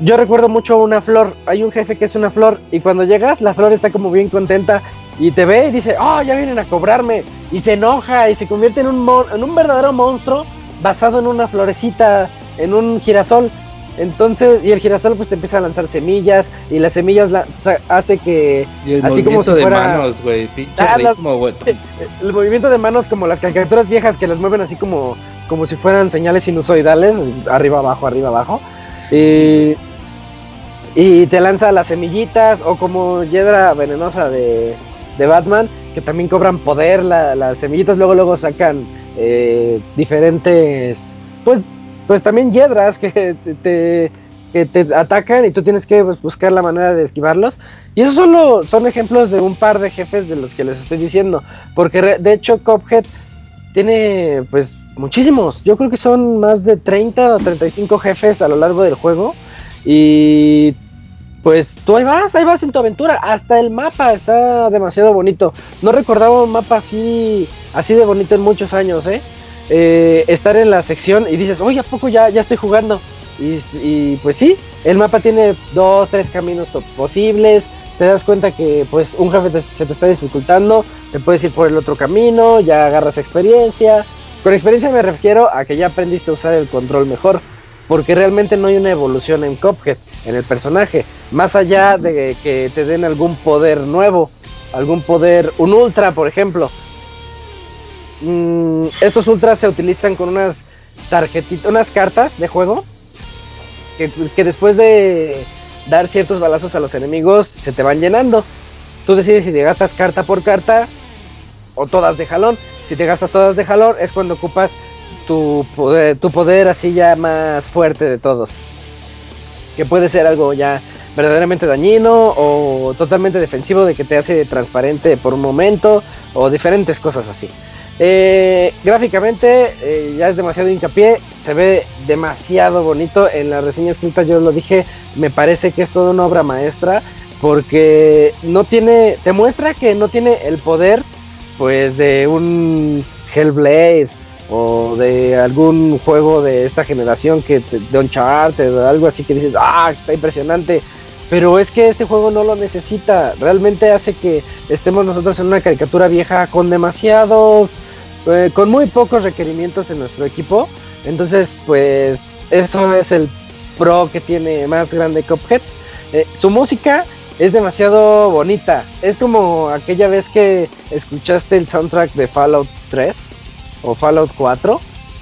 yo recuerdo mucho una flor, hay un jefe que es una flor y cuando llegas la flor está como bien contenta y te ve y dice, oh, ya vienen a cobrarme y se enoja y se convierte en un, mon- en un verdadero monstruo basado en una florecita, en un girasol. Entonces, y el girasol pues te empieza a lanzar semillas y las semillas la- hace que Y el así como movimiento si de fuera manos, güey. Pinche Ah, las- [LAUGHS] el movimiento de manos como las caricaturas viejas que las mueven así como como si fueran señales sinusoidales, arriba abajo, arriba abajo. Y y te lanza las semillitas o como hiedra venenosa de, de Batman que también cobran poder la- las semillitas luego luego sacan eh, diferentes pues pues también hiedras que te, que te atacan y tú tienes que buscar la manera de esquivarlos. Y esos solo son ejemplos de un par de jefes de los que les estoy diciendo porque de hecho Cuphead tiene pues muchísimos. Yo creo que son más de 30 o 35 jefes a lo largo del juego y pues tú ahí vas, ahí vas en tu aventura. Hasta el mapa está demasiado bonito. No recordaba un mapa así, así de bonito en muchos años, ¿eh? Eh, estar en la sección y dices, oye, ¿a poco ya, ya estoy jugando? Y, pues sí, el mapa tiene dos, tres caminos posibles. Te das cuenta que pues un jefe se te está dificultando, te puedes ir por el otro camino, ya agarras experiencia. Con experiencia me refiero a que ya aprendiste a usar el control mejor, porque realmente no hay una evolución en Cuphead, en el personaje, más allá de que te den algún poder nuevo, algún poder, un ultra, por ejemplo. Mm, estos ultras se utilizan con unas tarjetitas, unas cartas de juego que, después de dar ciertos balazos a los enemigos se te van llenando. Tú decides si te gastas carta por carta o todas de jalón. Si te gastas todas de jalón es cuando ocupas tu poder así ya más fuerte de todos. Que puede ser algo ya verdaderamente dañino o totalmente defensivo de que te hace transparente por un momento o diferentes cosas así. Eh, gráficamente eh, ya es demasiado hincapié, se ve demasiado bonito. En la reseña escrita yo lo dije, me parece que es toda una obra maestra porque no tiene, te muestra que no tiene el poder pues de un Hellblade o de algún juego de esta generación que te- de Uncharted o algo así que dices, ah, está impresionante. Pero es que este juego no lo necesita. Realmente hace que estemos nosotros en una caricatura vieja con demasiados, eh, con muy pocos requerimientos en nuestro equipo. Entonces, pues eso es el pro que tiene más grande Cuphead. Eh, su música es demasiado bonita. Es como aquella vez que escuchaste el soundtrack de Fallout 3 o Fallout 4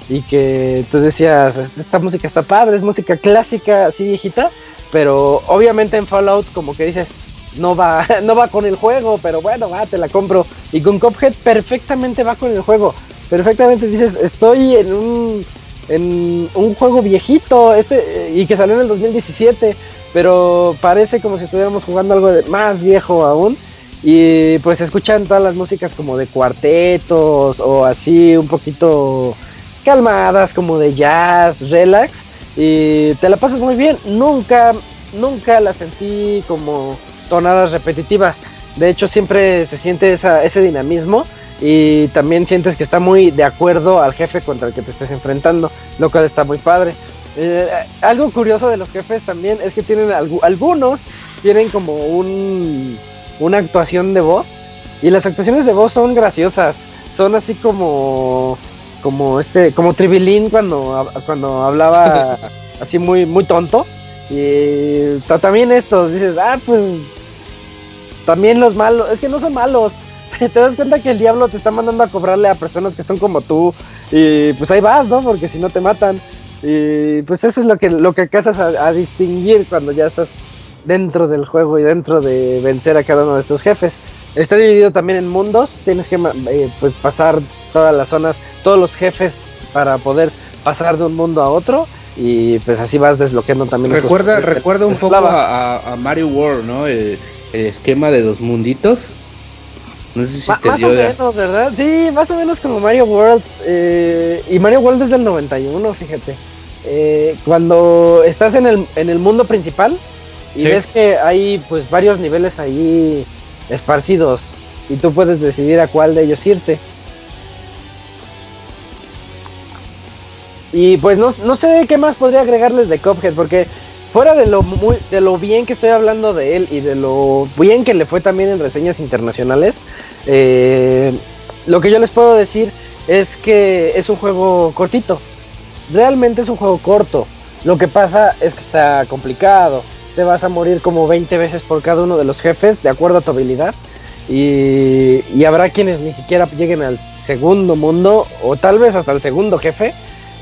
y que tú decías, esta música está padre, es música clásica, así viejita, pero obviamente en Fallout como que dices, no va, [LAUGHS] no va con el juego, pero bueno, va, te la compro. Y con Cuphead perfectamente va con el juego. Perfectamente dices, estoy en un, en un juego viejito, este, y que salió en el 2017, pero parece como si estuviéramos jugando algo de- más viejo aún. Y pues escuchan todas las músicas como de cuartetos o así un poquito calmadas, como de jazz, relax. Y te la pasas muy bien. Nunca, nunca la sentí como tonadas repetitivas. De hecho, siempre se siente esa, ese dinamismo. Y también sientes que está muy de acuerdo al jefe contra el que te estés enfrentando. Lo cual está muy padre. Eh, algo curioso de los jefes también es que tienen algu- algunos tienen como un una actuación de voz y las actuaciones de voz son graciosas son así como como este como Tribilín cuando cuando hablaba [LAUGHS] así muy muy tonto y ta- también estos dices ah pues también los malos es que no son malos [LAUGHS] te das cuenta que el diablo te está mandando a cobrarle a personas que son como tú y pues ahí vas no porque si no te matan y pues eso es lo que lo que alcanzas a, a distinguir cuando ya estás dentro del juego y dentro de vencer a cada uno de estos jefes. Está dividido también en mundos, tienes que eh, pues pasar todas las zonas, todos los jefes para poder pasar de un mundo a otro y pues así vas desbloqueando también Recuerda, recuerda un poco a, Mario World, ¿no? El, el esquema de los munditos. No sé si Ma- te más dio o de- menos, ¿verdad? Sí, más o menos como Mario World. eh, y Mario World es del 91, fíjate. Eh, cuando estás en el, en el mundo principal y Sí. ves que hay pues varios niveles ahí esparcidos y tú puedes decidir a cuál de ellos irte. Y pues no, no sé qué más podría agregarles de Cuphead, porque fuera de lo muy, de lo bien que estoy hablando de él y de lo bien que le fue también en reseñas internacionales, eh, lo que yo les puedo decir es que es un juego cortito. Realmente es un juego corto. Lo que pasa es que está complicado. Te vas a morir como 20 veces por cada uno de los jefes, de acuerdo a tu habilidad. Y, habrá quienes ni siquiera lleguen al segundo mundo, o tal vez hasta el segundo jefe,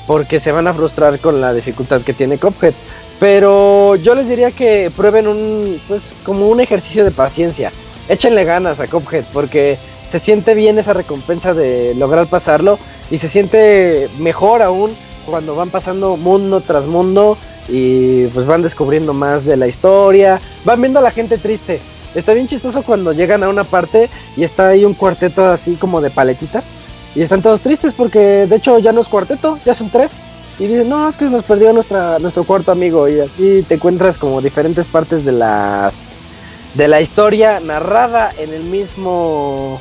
porque se van a frustrar con la dificultad que tiene Cuphead. Pero yo les diría que prueben un, pues, como un ejercicio de paciencia. Échenle ganas a Cuphead, porque se siente bien esa recompensa de lograr pasarlo y se siente mejor aún cuando van pasando mundo tras mundo y pues van descubriendo más de la historia, van viendo a la gente triste. Está bien chistoso cuando llegan a una parte y está ahí un cuarteto así como de paletitas y están todos tristes porque de hecho ya no es cuarteto, ya son tres. Y dicen, no, es que nos perdió nuestra, nuestro cuarto amigo y así te encuentras como diferentes partes de las de la historia narrada en el mismo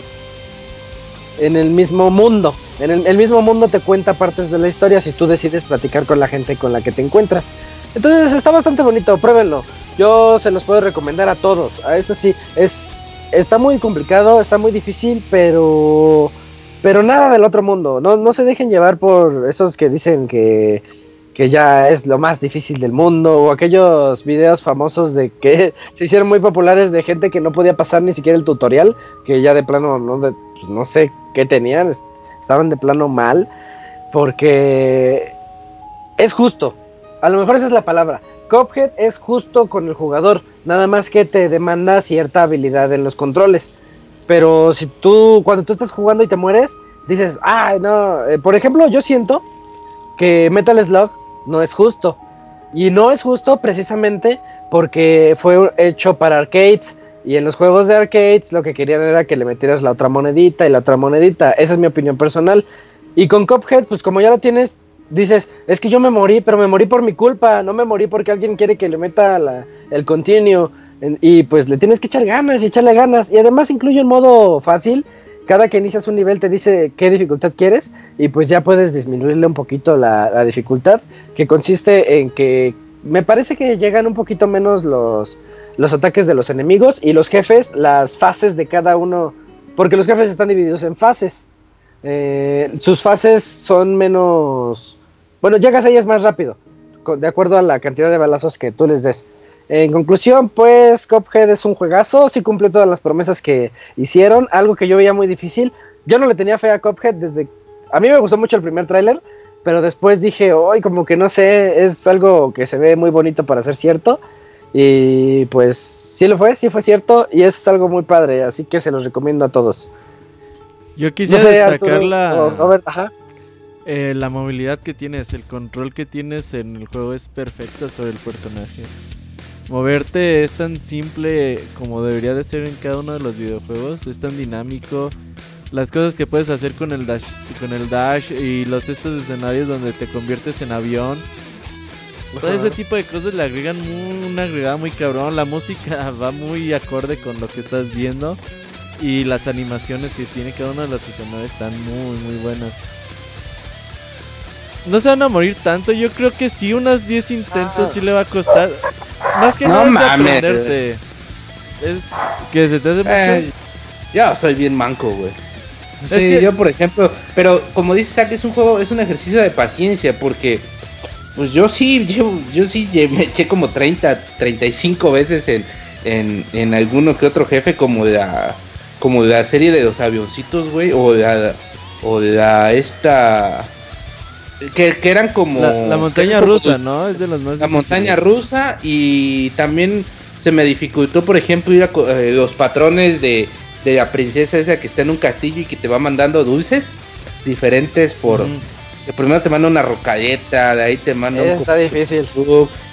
en el mismo mundo. En el, el mismo mundo te cuenta partes de la historia si tú decides platicar con la gente con la que te encuentras. Entonces está bastante bonito, pruébenlo. Yo se los puedo recomendar a todos. A esto sí, es está muy complicado, está muy difícil, pero pero nada del otro mundo. No, no se dejen llevar por esos que dicen que, que ya es lo más difícil del mundo o aquellos videos famosos de que [LAUGHS] se hicieron muy populares de gente que no podía pasar ni siquiera el tutorial, que ya de plano no, de- pues, no sé qué tenían, es- estaban de plano mal, porque es justo. A lo mejor esa es la palabra. Cuphead es justo con el jugador, nada más que te demanda cierta habilidad en los controles. Pero si tú, cuando tú estás jugando y te mueres, dices, ay, no. Eh, por ejemplo, yo siento que Metal Slug no es justo. Y no es justo precisamente porque fue hecho para arcades. Y en los juegos de arcades lo que querían era que le metieras la otra monedita y la otra monedita. Esa es mi opinión personal. Y con Cuphead, pues como ya lo tienes, dices, es que yo me morí, pero me morí por mi culpa. No me morí porque alguien quiere que le meta la- el continuo. Y pues le tienes que echar ganas y echarle ganas. Y además incluye un modo fácil cada que inicias un nivel te dice qué dificultad quieres y pues ya puedes disminuirle un poquito la, la dificultad, que consiste en que me parece que llegan un poquito menos los, los ataques de los enemigos y los jefes, las fases de cada uno, porque los jefes están divididos en fases. Eh, sus fases son menos... Bueno, llegas a ellas más rápido, de acuerdo a la cantidad de balazos que tú les des. En conclusión, pues Cuphead es un juegazo, sí cumple todas las promesas que hicieron, algo que yo veía muy difícil. Yo no le tenía fe a Cuphead desde... A mí me gustó mucho el primer tráiler, pero después dije, hoy como que no sé, es algo que se ve muy bonito para ser cierto. Y pues sí lo fue, sí fue cierto, y es algo muy padre, así que se los recomiendo a todos. Yo No quisiera sé, destacar Arturo, la, o Robert, ajá. eh, la movilidad que tienes, el control que tienes en el juego es perfecto sobre el personaje. Moverte es tan simple como debería de ser en cada uno de los videojuegos, es tan dinámico. Las cosas que puedes hacer con el dash, con el dash y los estos escenarios donde te conviertes en avión. Todo ese tipo de cosas le agregan muy- una agregada muy cabrón. La música [LAUGHS] va muy acorde con lo que estás viendo. Y las animaciones que tiene cada uno de los escenarios están muy, muy buenas. No se van a morir tanto. Yo creo que sí, unas 10 intentos Ah. sí le va a costar. Más que No nada es mames. aprenderte. Es que se te hace mucho. Eh, yo soy bien manco, güey. Es Sí, que- yo por ejemplo, pero como dice Zack, es un juego, es un ejercicio de paciencia, porque pues yo sí, yo, yo sí me eché como 30, 35 veces en, en, en alguno que otro jefe, como de la, como la serie de los avioncitos, güey, o la, o la esta, que, que eran como... la, la montaña como rusa, ¿no? Es de los más la montaña rusa y también se me dificultó, por ejemplo, ir a eh, los patrones de, de la princesa esa que está en un castillo y que te va mandando dulces diferentes por... que primero te manda una rocalleta, de ahí te manda un Está difícil.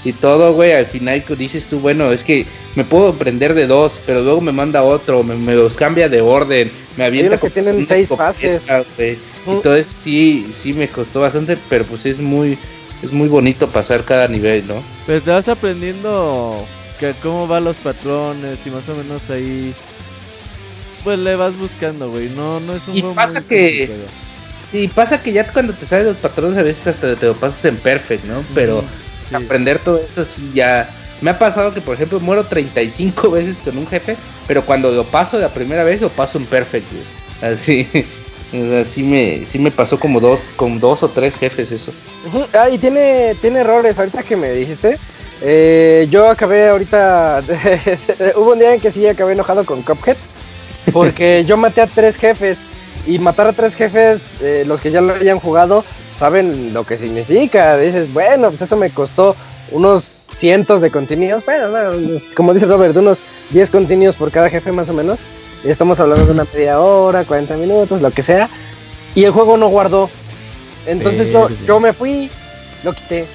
y todo, güey. Al final que dices tú, bueno, es que me puedo prender de dos, pero luego me manda otro, me, me los cambia de orden, me avienta unos que como tienen seis fases. Mm. Y todo eso sí, sí me costó bastante, pero pues es muy, es muy bonito pasar cada nivel, ¿no? Pero te vas aprendiendo que cómo van los patrones y más o menos ahí. Pues le vas buscando, güey. No, no es un Y juego pasa muy que- complicado. Y pasa que ya cuando te salen los patrones a veces hasta te lo pasas en perfect, ¿no? Pero sí. aprender todo eso sí ya... Me ha pasado que por ejemplo muero 35 [LAUGHS] veces con un jefe, pero cuando lo paso la primera vez lo paso en perfect, güey. Así, [LAUGHS] o sea, sí me, sí me pasó como dos, con dos o tres jefes eso. Ah, y tiene, tiene errores, ahorita que me dijiste. eh, yo acabé ahorita. [LAUGHS] Hubo un día en que sí acabé enojado con Cuphead. Porque yo maté a tres jefes. Y matar a tres jefes, eh, los que ya lo hayan jugado, saben lo que significa. Dices, bueno, pues eso me costó unos cientos de contenidos. Bueno, no, como dice Robert, unos 10 contenidos por cada jefe más o menos. Y estamos hablando de una media hora, 40 minutos, lo que sea. Y el juego no guardó. Entonces yo, yo me fui, lo quité,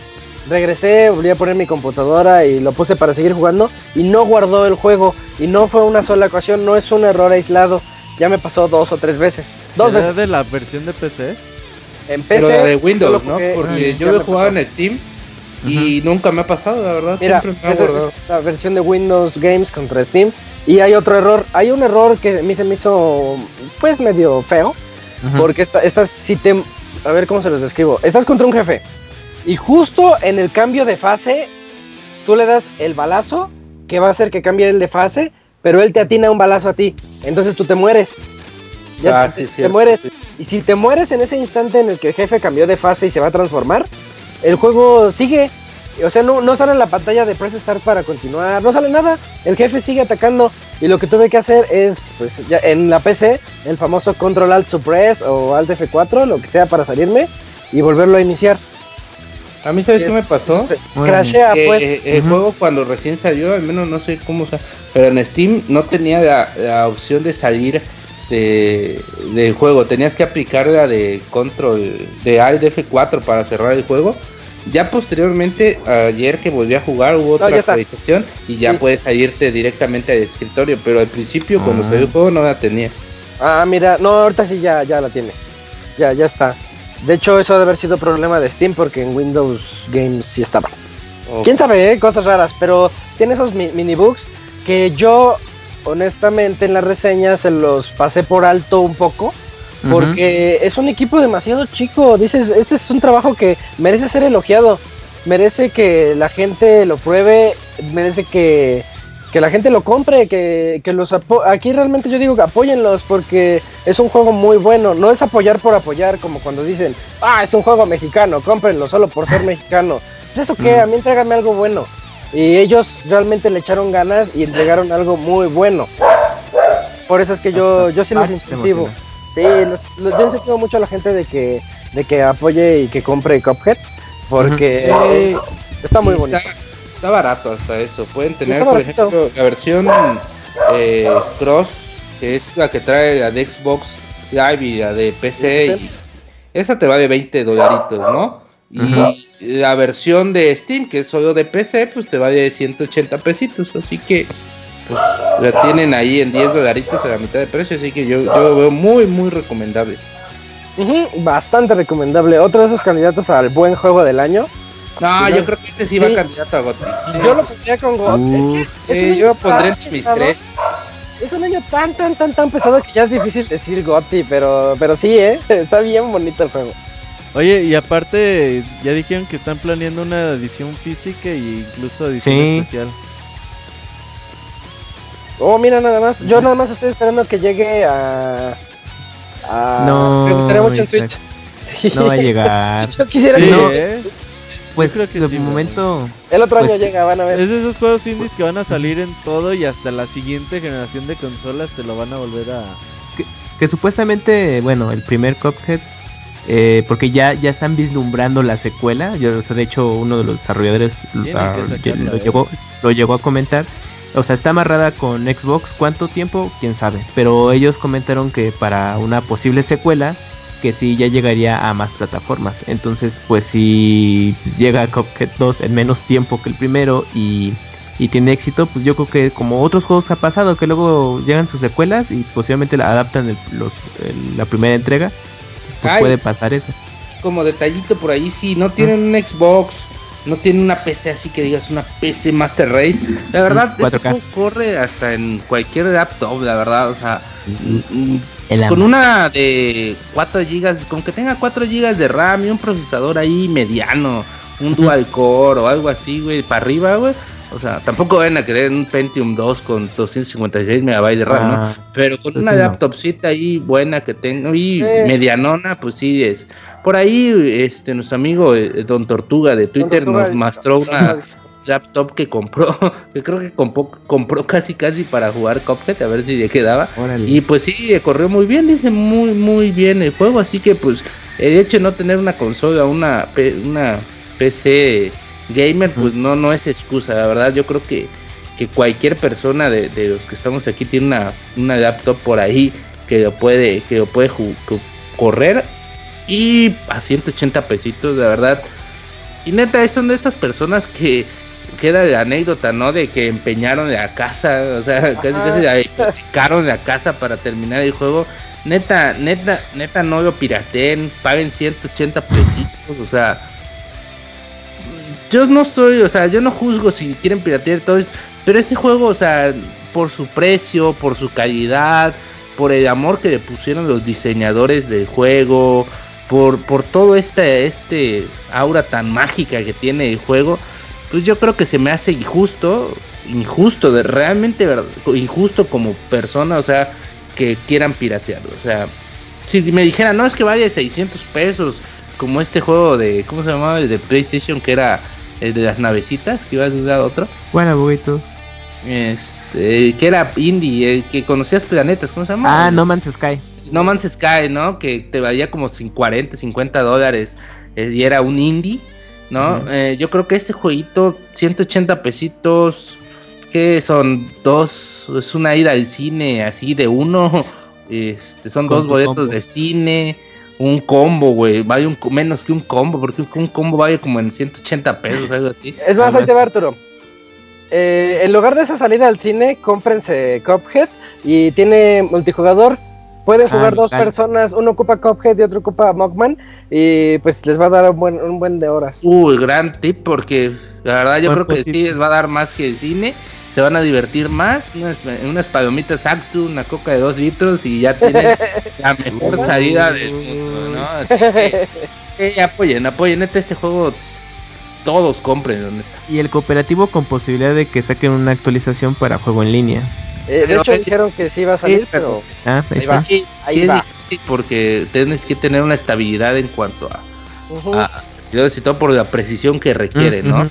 regresé, volví a poner mi computadora y lo puse para seguir jugando y no guardó el juego y no fue una sola ocasión, no es un error aislado. Ya me pasó dos o tres veces. Dos ¿Será veces. de la versión de PC? En PC. Pero de Windows, ¿no? Porque yo lo he me jugado pasó. en Steam y nunca me ha pasado, la verdad. Mira, me esa es la versión de Windows Games contra Steam. Y hay otro error. Hay un error que a mí se me hizo, pues, medio feo. Ajá. Porque esta, esta si te... A ver cómo se los describo. Estás contra un jefe. Y justo en el cambio de fase, tú le das el balazo, que va a hacer que cambie el de fase, pero él te atina un balazo a ti. Entonces tú te mueres. Ya Ah, te, sí, te cierto, mueres. sí. Y si te mueres en ese instante en el que el jefe cambió de fase y se va a transformar, el juego sigue. O sea, no, no sale en la pantalla de Press Start para continuar, no sale nada. El jefe sigue atacando. Y lo que tuve que hacer es, pues, ya en la PC, el famoso Control Alt Suppress o Alt F4, lo que sea para salirme y volverlo a iniciar. A mí, ¿sabes qué me pasó? Se, se Bueno, crashea, que, pues. eh, el juego cuando recién salió, al menos no sé cómo sea, pero en Steam no tenía la, la opción de salir de, del juego. Tenías que aplicar la de control de Alt F4 para cerrar el juego. Ya posteriormente, ayer que volví a jugar, hubo otra actualización y ya Sí. puedes salirte directamente al escritorio. Pero al principio, cuando Ah. salió el juego, no la tenía. Ah, mira, no, ahorita sí ya, ya la tiene. Ya, ya está. De hecho, eso debe haber sido problema de Steam porque en Windows Games sí estaba. Quién sabe, eh? cosas raras, pero tiene esos mi- mini bugs que yo honestamente en la reseña se los pasé por alto un poco. Porque es un equipo demasiado chico. Dices, este es un trabajo que merece ser elogiado. Merece que la gente lo pruebe. Merece que, que la gente lo compre. Que, que los apo- Aquí realmente yo digo que apóyenlos porque es un juego muy bueno. No es apoyar por apoyar, como cuando dicen, ah, es un juego mexicano, cómprenlo solo por ser mexicano. Pues eso que, a mí entrégame algo bueno. Y ellos realmente le echaron ganas y entregaron algo muy bueno. Por eso es que yo, yo sí los incentivo. Sí, los- los- yo incentivo mucho a la gente de que, de que apoye y que compre Cuphead. Porque es- está muy bonito. Está, barato hasta eso. Pueden tener, por ejemplo, la versión eh, Cross, que es la que trae la de Xbox Live y la de PC. y esa te vale 20 dolaritos, ¿no? Y la versión de Steam, que es solo de PC, pues te vale 180 pesitos. Así que, pues la tienen ahí en 10 dolaritos a la mitad de precio. Así que yo, yo lo veo muy, muy recomendable. Bastante recomendable. Otro de esos candidatos al buen juego del año. No, Sí, yo creo que este sí, Sí. va candidato a GOTY. Yo lo pondría con God. Uh, Es que un yo año pondré entre mis tres. Es un año tan, tan, tan, tan pesado que ya es difícil decir Gotti, pero, pero sí, ¿eh? [LAUGHS] Está bien bonito el juego. Oye, y aparte, ya dijeron que están planeando una edición física e incluso edición Sí. especial. Oh, mira, nada más. Yo nada más estoy esperando que llegue a. a- No, Me gustaría mucho en. Switch. Sí. No va a [LAUGHS] llegar. Yo quisiera Sí, que. ¿eh? Pues creo que de sí, momento, el otro pues año llega, van a ver. Es de esos juegos indies que van a salir en todo y hasta la siguiente generación de consolas te lo van a volver a... que supuestamente, bueno, el primer Cuphead, eh, porque ya, ya están vislumbrando la secuela. Yo, o sea, de hecho, uno de los desarrolladores sacarla, lo, ¿eh? llegó, lo llegó a comentar. O sea, está amarrada con Xbox. ¿Cuánto tiempo? Quién sabe. Pero ellos comentaron que para una posible secuela, que sí ya llegaría a más plataformas. Entonces, pues si llega Cuphead 2 en menos tiempo que el primero y, y tiene éxito, pues yo creo que como otros juegos ha pasado, que luego llegan sus secuelas y posiblemente la adaptan el- los- el- la primera entrega, pues Ay. puede pasar eso. como detallito por ahí, si no tienen un Xbox, no tienen una PC así que digas una PC Master Race, la verdad, Mm, este 4K. corre hasta en cualquier laptop, la verdad, o sea, mm, El con una de 4 GB, con que tenga 4 GB de RAM y un procesador ahí mediano, un dual core o algo así, güey, para arriba, güey. O sea, tampoco van a querer un Pentium 2 con 256 MB de RAM, ¿no? Ah, Pero con Entonces una no. laptopcita ahí buena que tengo y Sí. medianona, pues sí es. Por ahí, este, nuestro amigo eh, Don Tortuga de Twitter Tortuga, nos mostró una laptop que compró, [LAUGHS] que creo que compró, compró casi casi para jugar Cuphead, a ver si le quedaba. órale. Y pues sí, corrió muy bien, dice muy muy bien el juego, así que pues el hecho de no tener una consola, una, una PC gamer, pues no, no es excusa, la verdad yo creo que, que cualquier persona de, de los que estamos aquí tiene una, una laptop por ahí que lo puede, que lo puede correr y a 180 pesitos, la verdad. Y neta, son de estas personas que queda la anécdota, ¿no? De que empeñaron la casa, o sea, casi casi la hipotecaron la casa para terminar el juego. Neta, neta, neta, no lo pirateen, paguen 180 pesitos, o sea. Yo no soy, o sea, yo no juzgo si quieren piratear todo, pero este juego, o sea, por su precio, por su calidad, por el amor que le pusieron los diseñadores del juego, por, por todo este, este aura tan mágica que tiene el juego, pues yo creo que se me hace injusto, injusto, de, realmente injusto como persona, o sea, que quieran piratearlo. O sea, si me dijeran, no, es que vale 600 pesos, como este juego de, ¿cómo se llamaba? El de PlayStation, que era el de las navecitas, que iba a usar otro. Bueno, Buguito. Este, que era indie, el que conocías planetas, ¿cómo se llama? Ah, No Man's Sky. No Man's Sky, ¿no? Que te valía como 40, 50 dólares eh, y era un indie, ¿no? Eh, yo creo que este jueguito, 180 pesitos, que son dos, es una ida al cine así de uno, [LAUGHS] este, son Con dos boletos combo. de cine, un combo, güey, vale un, menos que un combo, porque un, combo vale como en 180 pesos, algo así. [LAUGHS] Es más, ahí Además, te va Arturo. Eh, en lugar de esa salida al cine, cómprense Cuphead y tiene multijugador. Pueden jugar dos personas, uno ocupa Cuphead y otro ocupa Mogman y pues les va a dar un buen, un buen de horas. Uy, gran tip porque la verdad yo creo que sí les va a dar más que el cine. se van a divertir más, unas, unas palomitas Actu, una coca de dos litros y ya tienen [LAUGHS] la mejor salida del mundo, ¿no? Así que, [LAUGHS] eh, apoyen, apoyen, neta, este juego todos compren. Y el cooperativo con posibilidad de que saquen una actualización para juego en línea. Eh, de hecho dijeron que sí iba a salir, Sí, pero- Ah, ahí Ahí está. va. Sí, Ahí sí es difícil porque tienes que tener una estabilidad en cuanto a, servidores y todo por la precisión que requiere, ¿no?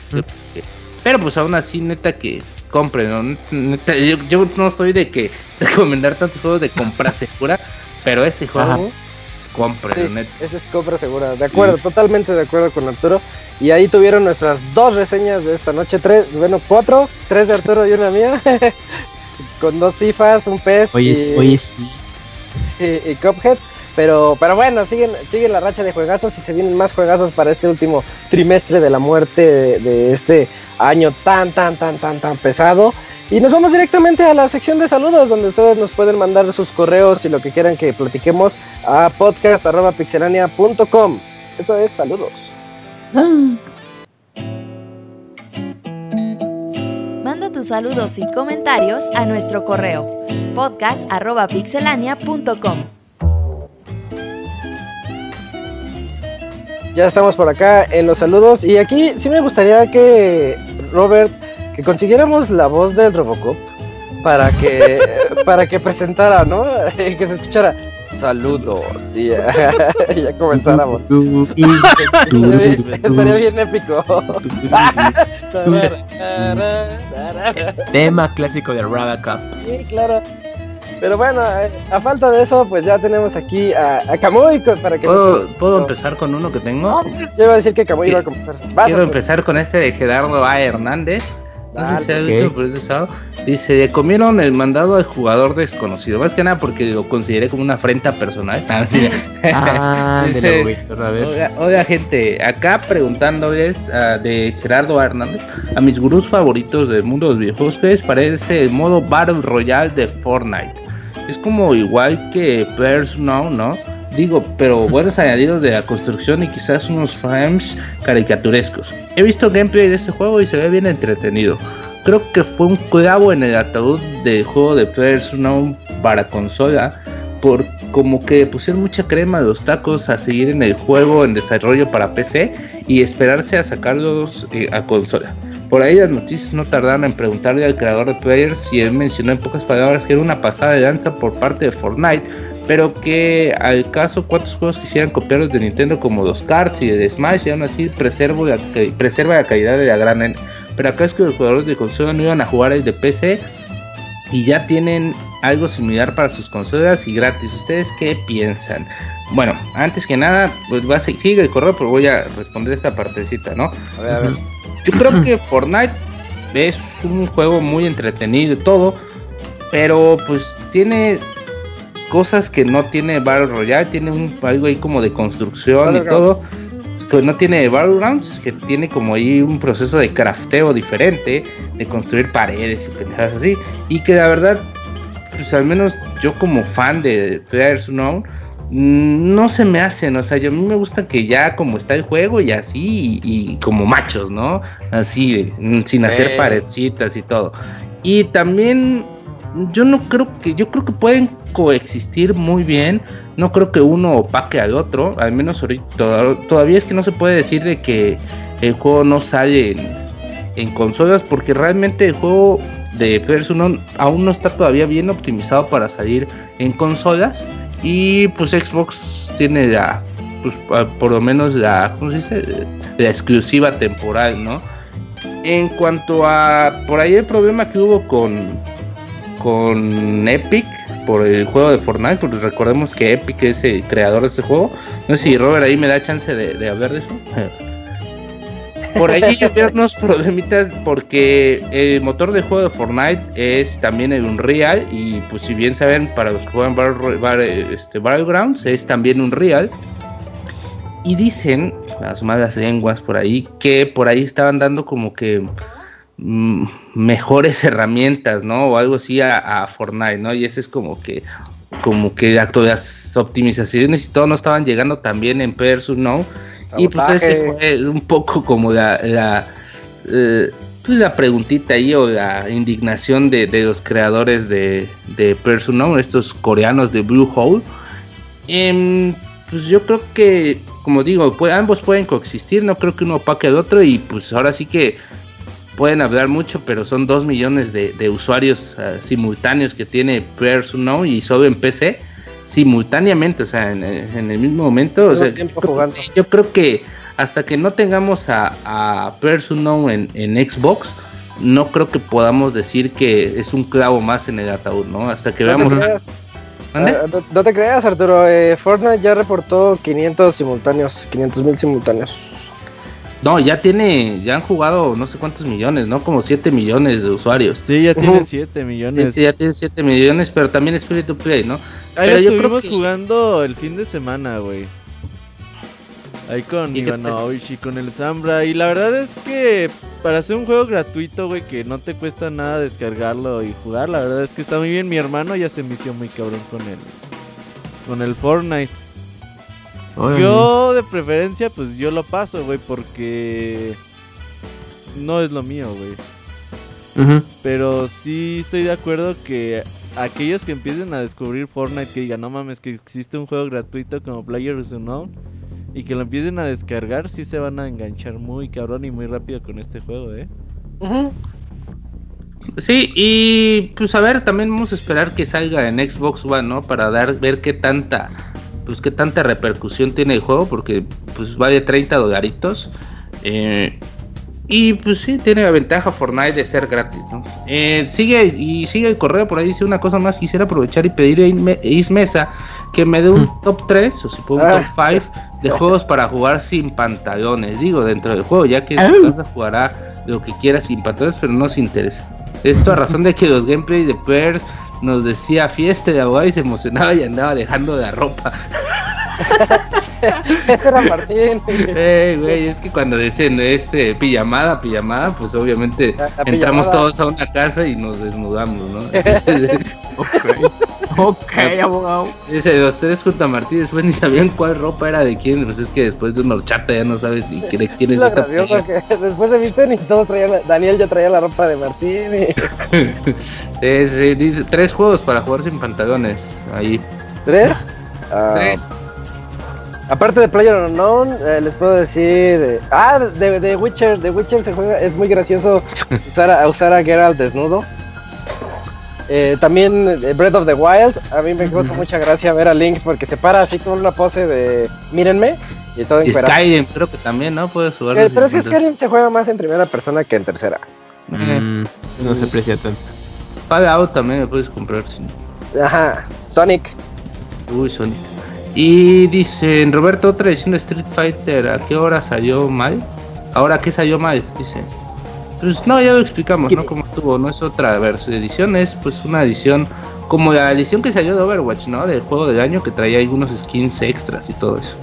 Pero pues aún así, neta que compren, ¿no? Neta, yo, yo no soy de que [LAUGHS] recomendar tantos juegos de compra [LAUGHS] segura, pero este juego, Ajá. compren, Sí, neta. esa es compra segura. De acuerdo, totalmente de acuerdo con Arturo. Y ahí tuvieron nuestras dos reseñas de esta noche, tres, bueno, cuatro, tres de Arturo y una mía. [LAUGHS] con dos FIFAs, un Oye, y, oye, sí. y- y Cuphead. Pero, pero bueno, siguen, siguen la racha de juegazos y se vienen más juegazos para este último trimestre de la muerte de, de este año tan, tan, tan, tan, tan pesado. Y nos vamos directamente a la sección de saludos, donde ustedes nos pueden mandar sus correos y lo que quieran que platiquemos a podcast.pixelania.com. Esto es saludos. [LAUGHS] tus saludos y comentarios a nuestro correo podcast.pixelania.com. Ya estamos por acá en los saludos y aquí sí me gustaría que Robert que consiguiéramos la voz del Robocop para que [LAUGHS] para que presentara, ¿no? [LAUGHS] que se escuchara saludos y [LAUGHS] ya, comenzáramos. Estaría bien, estaría bien épico. Tema clásico de Robocop. Sí, claro. Pero bueno, eh, a falta de eso, pues ya tenemos aquí a, a Kamui para que ¿Puedo, ¿Puedo empezar con uno que tengo? Yo iba a decir que Kamui iba a comenzar. Vas, Quiero empezar con este de Gerardo A. Hernández. No sé si has visto por ese lado. Dice, comieron el mandado al jugador desconocido. Más que nada porque lo consideré como una afrenta personal. Ah, de [LAUGHS] Dice, a ver. Oiga, oiga, gente, acá preguntándoles ah, de Gerardo. Hernández a mis gurús favoritos del mundo de los videojuegos, ¿qué les parece el modo Battle Royale de Fortnite? Es como igual que Now, ¿no? Digo, pero buenos añadidos de la construcción y quizás unos frames caricaturescos. He visto gameplay de este juego y se ve bien entretenido. Creo que fue un clavo en el ataúd del juego de Players Now para consola por como que pusieron mucha crema de los tacos a seguir en el juego en desarrollo para PC y esperarse a sacarlos eh, a consola. Por ahí las noticias no tardaron en preguntarle al creador de Players y él mencionó en pocas palabras que era una pasada de danza por parte de Fortnite, pero que al caso cuántos juegos quisieran copiarlos de Nintendo como los Cards y de Smash y aún así preservo la, que- preserva la calidad de la gran. Pero acá es que los jugadores de consola no iban a jugar el de PC y ya tienen algo similar para sus consolas y gratis. ¿Ustedes qué piensan? Bueno, antes que nada, pues va a seguir sigue el correo, pero voy a responder esta partecita, ¿no? A ver, a ver. Yo creo que Fortnite es un juego muy entretenido y todo, pero pues tiene cosas que no tiene Battle Royale, tiene un, algo ahí como de construcción y todo. Que no tiene Battlegrounds, que tiene como ahí un proceso de crafteo diferente, de construir paredes y pendejadas así, y que la verdad, pues al menos yo como fan de Players Unknown, mm, no se me hacen, o sea, yo a mí me gusta que ya como está el juego y así, y, y como machos, ¿no? Así, mm, sin hacer Eh. paredcitas y todo. Y también yo no creo que, yo creo que pueden coexistir muy bien. No creo que uno opaque al otro. Al menos ahorita toda- todavía es que no se puede decir de que el juego no sale en, consolas. Porque realmente el juego de Persona aún no está todavía bien optimizado para salir en consolas. Y pues Xbox tiene la, pues por lo menos la. La exclusiva temporal, ¿no? En cuanto a por ahí el problema que hubo con con Epic por el juego de Fortnite, porque recordemos que Epic es el creador de este juego. No sé si Robert ahí me da chance de, de hablar de eso. [LAUGHS] Por ahí hubieron unos problemitas porque el motor de juego de Fortnite es también el Unreal y pues si bien saben para los que juegan Battle- Battle- este, Battlegrounds es también Unreal y dicen las malas lenguas por ahí que por ahí estaban dando como que mejores [LAUGHS] herramientas, ¿no? O algo así a, a Fortnite, ¿no? Y ese es como que como que acto- las optimizaciones y todo no estaban llegando también en Players ¿no? Y pues ese fue un poco como la, la, eh, pues la preguntita ahí o la indignación de, de los creadores de, de estos coreanos de Blue Hole. Em, pues yo creo que, como digo, pues, ambos pueden coexistir, no creo que uno opaque al otro y pues ahora sí que pueden hablar mucho, pero son dos millones de, de usuarios ah, simultáneos que tiene Persona y solo en PC simultáneamente, o sea, en, en el mismo momento. o Todo sea, el tiempo yo- jugando. Yo creo que hasta que no tengamos a, a en, en Xbox, no creo que podamos decir que es un clavo más en el ataúd, ¿no? Hasta que No veamos. ah, no- no te creas, Arturo. eh, Fortnite ya reportó 500 simultáneos, 500 mil simultáneos. No, ya tiene, ya han jugado no sé cuántos millones, ¿no? Como 7 millones de usuarios. Sí, ya tiene Ujú. 7 millones. Ya tiene 7 millones, pero también es free to play, ¿no? Ahí pero yo creo estuvimos que- jugando el fin de semana, güey. Ahí con. Ivanovich y con el Zambra. Y la verdad es que para hacer un juego gratuito, güey, que no te cuesta nada descargarlo y jugar, la verdad es que está muy bien. Mi hermano ya se envició muy cabrón con el, con el Fortnite. Órale. Yo de preferencia, pues yo lo paso, güey, porque no es lo mío, güey. Pero sí estoy de acuerdo que aquellos que empiecen a descubrir Fortnite, que digan, no mames, que existe un juego gratuito como Players Unknown, y que lo empiecen a descargar, sí se van a enganchar muy cabrón y muy rápido con este juego, ¿eh? Sí, y pues a ver, también vamos a esperar que salga en Xbox One, ¿no? Para dar, ver qué tanta, pues qué tanta repercusión tiene el juego, porque pues vale 30 dolaritos. eh, y pues sí, tiene la ventaja Fortnite de ser gratis, ¿no? Eh, sigue, y sigue el correo, por ahí dice una cosa más, quisiera aprovechar y pedir a Isme- Ismesa que me dé un Mm. top 3, o si puedo un Ah. top 5 de juegos para jugar sin pantalones, digo, dentro del juego, ya que en Ah. su casa jugará lo que quiera sin pantalones, pero no se interesa. Esto a razón de que los gameplays de Pers nos decía fiesta de abogado y se emocionaba y andaba dejando la ropa. [LAUGHS] [LAUGHS] Ese era Martín. Eh, güey, es que cuando dicen este pijamada, pijamada, pues obviamente La- la entramos pijamada. todos a una casa y nos desnudamos, ¿no? Entonces, [LAUGHS] Ok, ok, [LAUGHS] abogado. Dice, los tres junto a Martín después ni sabían cuál ropa era de quién, pues es que después de una horchata ya no sabes ni de quién Es lo gracioso que después se visten y todos traían. la- Daniel ya traía la ropa de Martín. y- Sí, sí, dice, tres juegos para jugar sin pantalones, ahí. ¿Tres? Ah, Tres. Aparte de Player Unknown, eh, les puedo decir. eh, ah, de, de Witcher. De Witcher se juega. Es muy gracioso [LAUGHS] usar a, usar a Geralt desnudo. Eh, también eh, Breath of the Wild. A mí me causa mucha gracia ver a Lynx porque se para así con una pose de. Mírenme. Y todo Y. Skyrim creo que también, ¿no? Puedes jugar. Eh, pero es que Skyrim se juega más en primera persona que en tercera. Mm, no se aprecia tanto. Fallout también me puedes comprar. sin- Ajá. Sonic. Uy, Sonic. Y dicen, Roberto, otra edición de Street Fighter, ¿a qué hora salió mal? Ahora, ¿qué salió mal? Dice. Pues no, ya lo explicamos, ¿no? Cómo estuvo, no es otra versión edición, es pues una edición como la edición que salió de Overwatch, ¿no? Del juego del año que traía algunos skins extras y todo eso.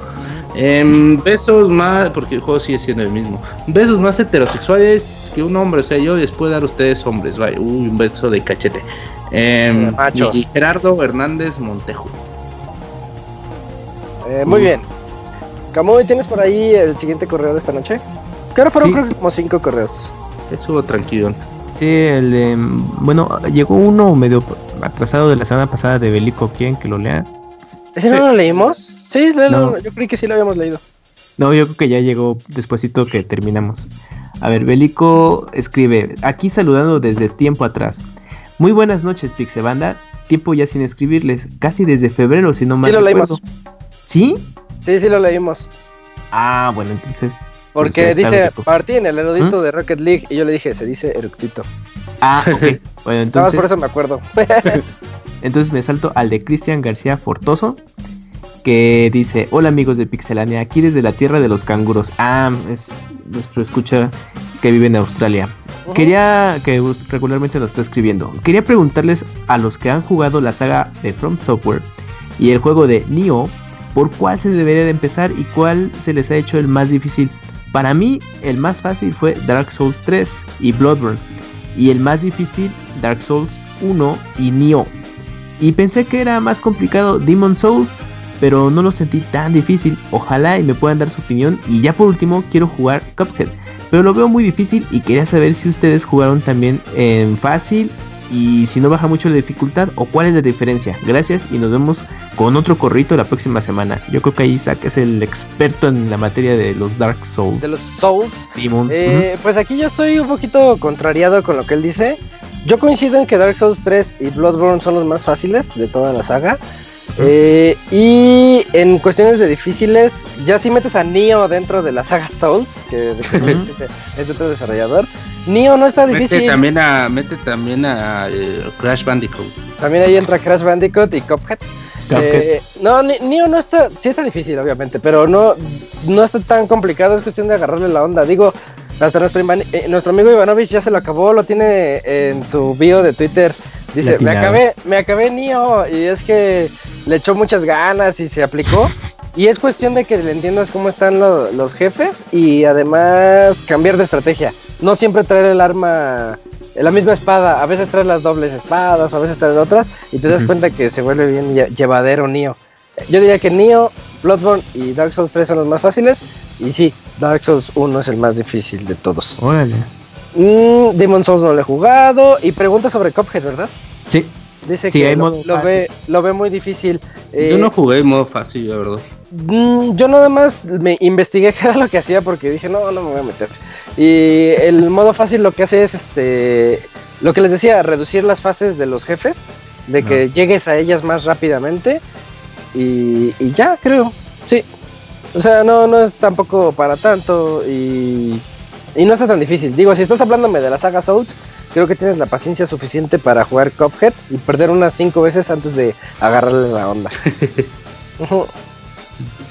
Em, besos más, porque el juego sigue siendo el mismo. Besos más heterosexuales que un hombre, o sea, yo les puedo dar a ustedes hombres, vaya, uy, un beso de cachete. Y Gerardo Hernández Montejo. Eh, muy Mm. bien. Camuy, ¿tienes por ahí el siguiente correo de esta noche? Ahora fueron Sí. creo que como cinco correos. Estuvo tranquilo. Sí, el de, mm, bueno, llegó uno medio atrasado de la semana pasada de Belico. ¿Quién que lo lea? ¿Ese no lo leímos? Sí. No. yo creí que sí lo habíamos leído. No, yo creo que ya llegó despuesito que terminamos. A ver, Belico escribe, aquí saludando desde tiempo atrás. Muy buenas noches, Pixebanda. Tiempo ya sin escribirles, casi desde febrero, si no mal Sí lo recuerdo. ¿Sí? Sí, sí lo leímos. Ah, bueno, entonces. Porque Pues dice Belico. Martín, el erudito ¿Mm? de Rocket League. Y yo le dije, se dice eructito. Ah, [LAUGHS] ok. Bueno, entonces. por eso me acuerdo. [LAUGHS] Entonces me salto al de Cristian García Fortoso, que dice, hola amigos de Pixelania, aquí desde la tierra de los canguros. Ah, es nuestro escucha que vive en Australia. Quería, que regularmente nos está escribiendo, quería preguntarles a los que han jugado la saga de From Software y el juego de Nioh, ¿por cuál se debería de empezar y cuál se les ha hecho el más difícil? Para mí, el más fácil fue Dark Souls 3 y Bloodborne. Y el más difícil, Dark Souls 1 y Nioh. Y pensé que era más complicado Demon Souls, pero no lo sentí tan difícil. Ojalá y me puedan dar su opinión. Y ya por último, quiero jugar Cuphead. pero lo veo muy difícil y quería saber si ustedes jugaron también en fácil y si no baja mucho la dificultad o cuál es la diferencia. Gracias y nos vemos con otro corrito la próxima semana. Yo creo que ahí Isaac es el experto en la materia de los Dark Souls. De los Souls. Demons. Eh, pues aquí yo estoy un poquito contrariado con lo que él dice. Yo coincido en que Dark Souls 3 y Bloodborne son los más fáciles de toda la saga. Eh, y en cuestiones de difíciles, ya si metes a Neo dentro de la saga Souls, que [LAUGHS] es de otro desarrollador, Neo no está difícil. Mete también a, mete también a eh, Crash Bandicoot. También ahí entra Crash Bandicoot y Cuphead. Cuphead. Eh, no, Neo no está, sí está difícil, obviamente, pero no, no está tan complicado, es cuestión de agarrarle la onda. Digo, hasta nuestro, Ivan- eh, nuestro amigo Ivanovich ya se lo acabó, lo tiene en su bio de Twitter. Dice, me acabé, me acabé Neo, y es que le echó muchas ganas y se aplicó. Y es cuestión de que le entiendas cómo están lo- los jefes y además cambiar de estrategia. No siempre traer el arma, la misma espada, a veces traer las dobles espadas, o a veces traer otras, y te das cuenta que se vuelve bien lle- llevadero Neo. Yo diría que Neo, Bloodborne y Dark Souls 3 son los más fáciles, y sí, Dark Souls 1 es el más difícil de todos. Órale. Mm, Demon Souls no lo he jugado, y pregunta sobre Cuphead, ¿verdad? Sí. Dice Sí, que hay lo, modo lo ve, lo ve muy difícil. Eh, Yo no jugué en modo fácil, la verdad. Mm, yo nada más me investigué [LAUGHS] qué era lo que hacía porque dije, no, no me voy a meter. Y el modo fácil lo que hace es, este, lo que les decía, reducir las fases de los jefes, de que llegues a ellas más rápidamente y, y ya, creo, sí. O sea, no, no es tampoco para tanto y, y no está tan difícil. Digo, si estás hablándome de la saga Souls, creo que tienes la paciencia suficiente para jugar Cuphead y perder unas cinco veces antes de agarrarle la onda. [LAUGHS] Ujú.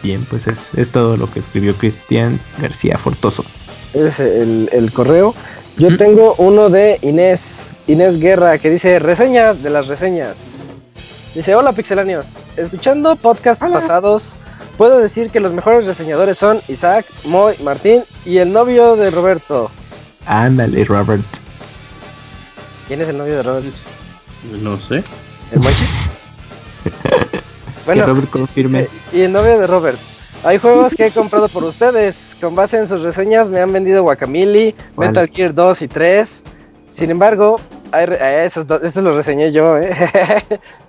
Bien, pues es, es todo lo que escribió Cristian García Fortoso. es el, el correo. Yo tengo uno de Inés, Inés Guerra, que dice reseña de las reseñas. Dice, hola pixelanios, escuchando podcasts pasados, puedo decir que los mejores reseñadores son Isaac, Moy, Martín y el novio de Roberto. Ándale, Robert. ¿Quién es el novio de Roberto? No sé. ¿El [LAUGHS] Mochi? que Robert confirme. Sí, y el novio de Robert. Hay juegos que he comprado por ustedes. Con base en sus reseñas me han vendido Guacamole, ¿Cuál? Metal Gear 2 y 3. Sin embargo, hay re- eh, esos, dos- estos los reseñé yo, ¿eh?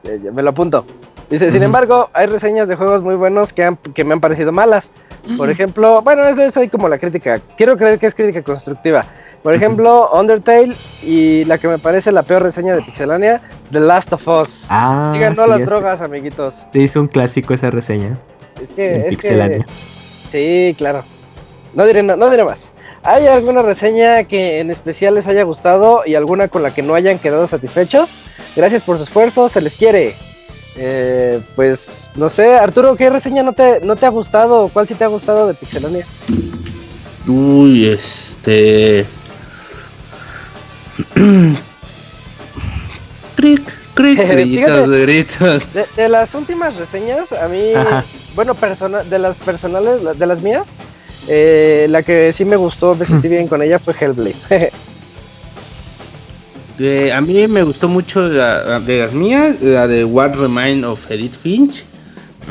[LAUGHS] Me lo apunto. Dice, sin embargo, hay reseñas de juegos muy buenos que, han- que me han parecido malas. Por ejemplo, bueno, eso es ahí como la crítica. Quiero creer que es crítica constructiva. Por [LAUGHS] ejemplo, Undertale y la que me parece la peor reseña de Pixelania, The Last of Us. Ah, Digan no sí, las drogas, amiguitos. Se hizo un clásico esa reseña. Es que, En es Pixelania. que, sí, claro. No diré, no, no diré más. ¿Hay alguna reseña que en especial les haya gustado y alguna con la que no hayan quedado satisfechos? Gracias por su esfuerzo, se les quiere. Eh, pues no sé, Arturo, ¿qué reseña no te, no te ha gustado? ¿Cuál sí te ha gustado de Pixelania? Uy, este. [COUGHS] cric, cric, [LAUGHS] Fíjate. gritos, gritos. De, de las últimas reseñas, a mí, Ajá. bueno, persona, de las personales, la- de las mías, eh, la que sí me gustó, me sentí bien con ella fue Hellblade. [LAUGHS] Eh, a mí me gustó mucho la, de las mías, la de What Remains of Edith Finch.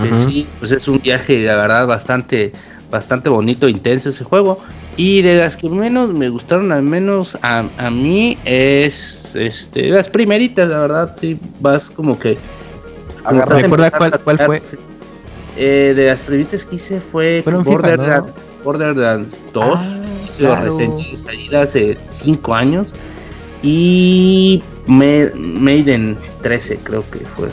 Que sí, pues es un viaje, la verdad, bastante, bastante bonito, intenso ese juego. Y de las que menos me gustaron, al menos a, a mí, es este, las primeritas, la verdad, sí, vas como que. como Agarras- que ¿Recuerda empezando cuál- sí. Eh, de las primeritas que hice fue Fueron FIFA, Borderlands, Borderlands 2. Ah, claro. reseñé salida hace 5 años. Y Maiden 13 creo que fue.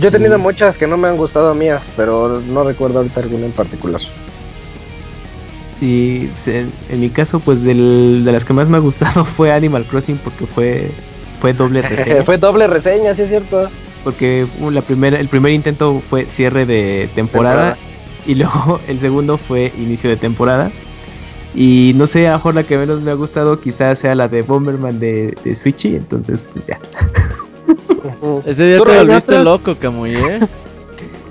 Yo he tenido muchas que no me han gustado mías, pero no recuerdo ahorita alguna en particular. Y en, en mi caso, pues del- de las que más me ha gustado [LAUGHS] fue Animal Crossing porque fue fue doble reseña. [LAUGHS] Fue doble reseña, sí es cierto. porque uh, la primera, el primer intento fue cierre de temporada, y [LAUGHS] luego el segundo fue inicio de temporada. Y no sé, a lo mejor la que menos me ha gustado quizás sea la de Bomberman de, de Switchy, entonces pues ya. Ese día ¿Tú te volviste loco, Camuy, ¿eh?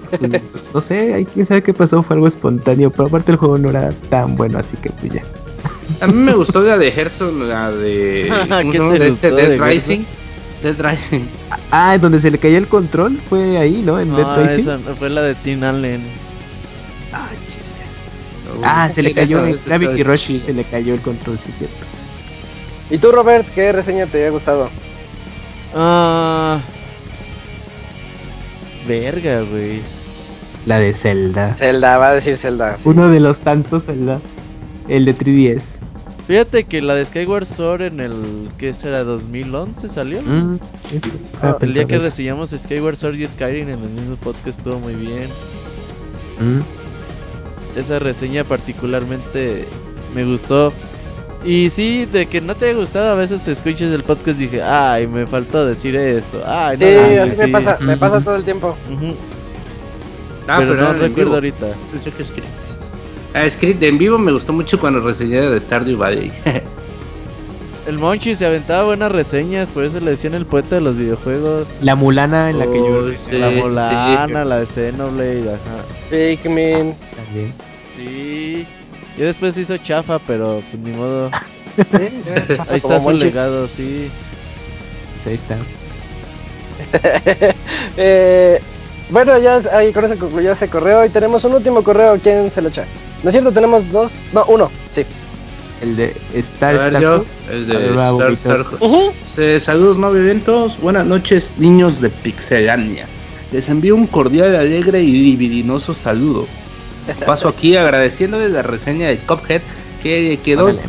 Pues, no sé, ahí quién sabe qué pasó, fue algo espontáneo, pero aparte el juego no era tan bueno, así que pues ya. A mí me gustó la de Gerson, la de. [LAUGHS] ¿cómo ¿Qué te de este de Dead Gerson? Rising. Dead Rising. Ah, en donde se le cayó el control, fue ahí, ¿no? En Dead No, Rising. esa fue la de Tim Allen. Ah, chinga. Ah, se le cayó en Gravity Rush, se le cayó el control, sí es cierto. ¿Y tú, Robert, qué reseña te ha gustado? Ah. Verga, güey. La de Zelda. Zelda, va a decir Zelda. sí. Uno de los tantos Zelda. El de 3DS. Fíjate que la de Skyward Sword en el. ¿Qué será? ¿2011 salió? Mm, sí, sí, estaba El día que reseñamos Skyward Sword y Skyrim en el mismo podcast estuvo muy bien. Mm. Esa reseña particularmente me gustó. Y sí, de que no te haya gustado, a veces escuchas el podcast y dije, ay, me faltó decir esto. Ay, Sí, no, así me sí". pasa, me pasa todo el tiempo. Ah, pero no recuerdo vivo. ahorita. Pensé que Script. Ah, Script en vivo me gustó mucho cuando reseñé de Stardew Valley. [LAUGHS] El Monchi se aventaba buenas reseñas, por eso le decían el poeta de los videojuegos. La mulana en la que yo sí, la sí. Molana, la de Xenoblade, ajá. Pikmin. también. Sí. Y después se hizo chafa, pero pues ni modo. [LAUGHS] Ahí está su Monchis. legado, sí. Ahí está. [LAUGHS] Eh, bueno, ya es- ahí con eso concluyó ese correo y tenemos un último correo. ¿Quién se lo echa? No es cierto, tenemos dos, no, uno, sí. El de A Star ver, Star yo, el A ver, de va, Star. Star- Se- Saludos, no eventos. Buenas noches, niños de Pixelania. Les envío un cordial, alegre y libidinoso saludo. Paso aquí agradeciéndoles la reseña de Cuphead que quedó Órale.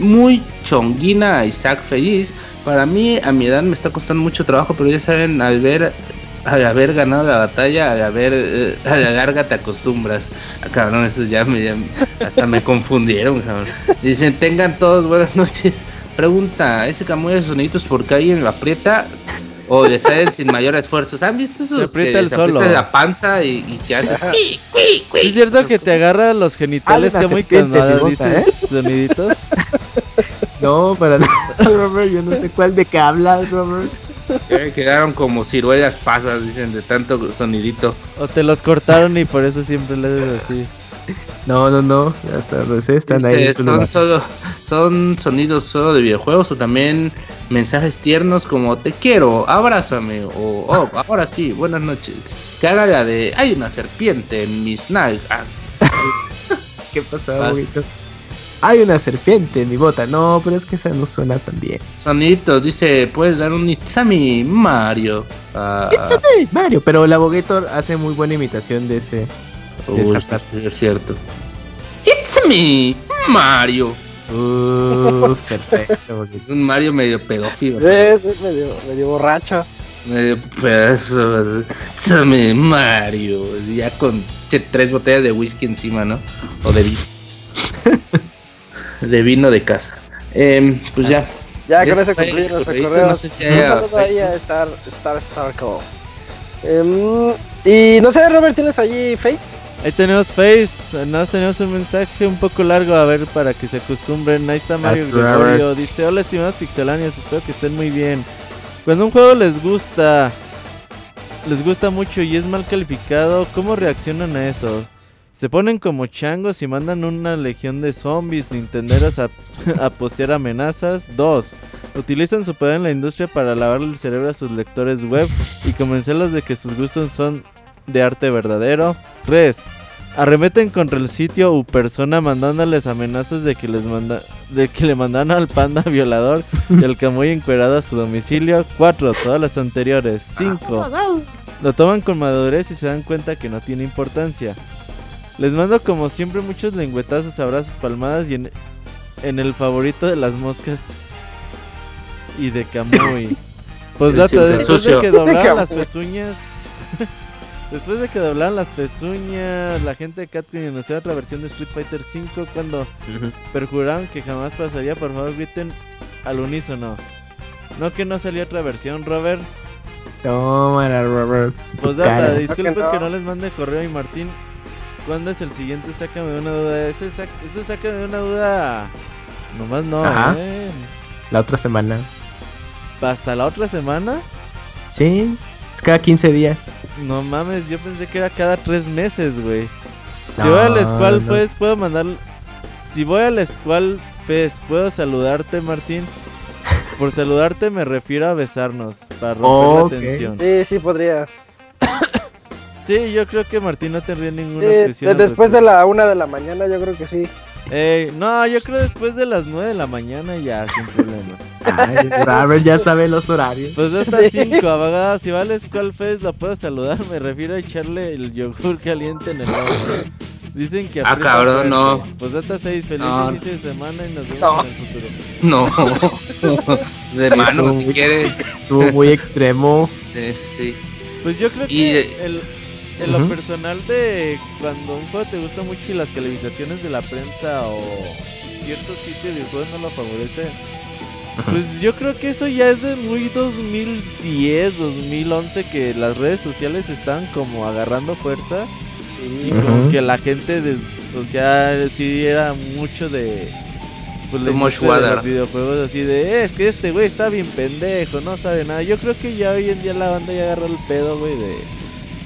muy chonguina a Isaac feliz. Para mí, a mi edad me está costando mucho trabajo, pero ya saben, al ver, al haber ganado la batalla, al haber, eh, a la larga te acostumbras. Ah, cabrón, eso ya me, ya- hasta me confundieron, cabrón. Dicen, tengan todos buenas noches. Pregunta, ¿ese camuy de soniditos porque alguien lo aprieta o le salen sin mayor esfuerzo? ¿Han visto esos Se aprieta que el se aprieta solo. la panza y, y que hace... ¿Sí ¿Es cierto que te agarra los genitales que muy chivota, dices soniditos? [LAUGHS] No, para nada, Robert. Yo no sé cuál de qué hablas, Robert. Que Quedaron como ciruelas pasas, dicen, de tanto sonidito. ¿O te los cortaron y por eso siempre le haces así? No, no, no. Hasta los están ahí. Dice, son lugar. solo son sonidos solo de videojuegos o también mensajes tiernos como te quiero, abrázame o oh, [LAUGHS] ahora sí, buenas noches. Que haga la de hay una serpiente en mis nalgas. [LAUGHS] ¿Qué pasó, Ah. Hay una serpiente en mi bota. No, pero es que esa no suena tan bien. Soniditos, dice, puedes dar un Itzami Mario. Ah, Hey, Mario, pero la Bogator hace muy buena imitación de ese. uy, esa sí, parte. sí, es cierto. It's me, Mario. Uh, [LAUGHS] perfecto. Es un Mario medio pedófilo. Es, es medio, medio borracho. Medio pedazo. It's me, Mario. Ya con che, tres botellas de whisky encima, ¿no? O de vino. [LAUGHS] de vino de casa. Em, pues ya. Ya Ya con eso nuestro correíto, correo. no sé si Un saludo ahí a Star, Star Starco. Em, y no sé, Robert, ¿tienes allí Face? Ahí tenemos Face, nada más tenemos un mensaje un poco largo, a ver, para que se acostumbren. Ahí está Mario Gregorio, dice, hola estimados pixelanios, espero que estén muy bien. Cuando un juego les gusta, les gusta mucho y es mal calificado, ¿cómo reaccionan a eso? Se ponen como changos y mandan una legión de zombies nintenderos a, [LAUGHS] a postear amenazas. 2. Utilizan su poder en la industria para lavarle el cerebro a sus lectores web y convencerlos de que sus gustos son de arte verdadero. 3. Arremeten contra el sitio u persona mandándoles amenazas de que les manda de que le mandan al panda [LAUGHS] violador y al camuy encuerado a su domicilio. 4. Todas las anteriores. 5. Lo toman con madurez y se dan cuenta que no tiene importancia. Les mando como siempre muchos lengüetazos, abrazos, palmadas y en, en el favorito de las moscas y de Camuy. [LAUGHS] Postdata, siempre después de que doblaron las pezuñas. [LAUGHS] después de que doblaron las pezuñas, la gente de Catkin anunció otra versión de Street Fighter V cuando perjuraron que jamás pasaría. Por favor, griten al unísono. No que no salió otra versión, Robert. Tómala, Robert. Postdata, cara. disculpen Creo que que no. no les mande correo y Martín. ¿Cuándo es el siguiente? Sácame de una duda. Este, sac este sácame de una duda. Nomás no, Ajá. eh. La otra semana. Hasta la otra semana. Sí, es cada 15 días. No mames, yo pensé que era cada tres meses, güey. Si voy a la Squall no. Fest, puedo mandar. Si voy a la Squall Fest, ¿puedo saludarte, Martín? Por saludarte me refiero a besarnos, para romper la tensión. Sí, sí podrías. Sí, yo creo que Martín no tendría ninguna Sí, presión. al de- después de la una de la mañana, yo creo que sí. Eh, no, yo creo después de las 9 de la mañana ya, sin problema. Ay, Robert ya sabe los horarios. Pues hasta 5, abogada. Si vale Skull Face, la puedo saludar. Me refiero a echarle el yogur caliente en el ojo. Dicen que Ah, cabrón, no. Pues hasta 6, feliz No. inicio de semana y nos vemos No. en el futuro. No. [LAUGHS] De mano, si quieres. Estuvo muy extremo. Sí, sí. Pues yo creo Y, que eh, el, en lo personal de cuando un juego te gusta mucho y las calificaciones de la prensa o ciertos sitios de juegos no lo favorecen, pues yo creo que eso ya es de muy 2010, 2011 que las redes sociales están como agarrando fuerza y como Ujú. que la gente, de, o sea, sí era mucho de... Pues de los videojuegos así de, "Eh, es que este güey está bien pendejo, no sabe nada. Yo creo que ya hoy en día la banda ya agarró el pedo, güey, de...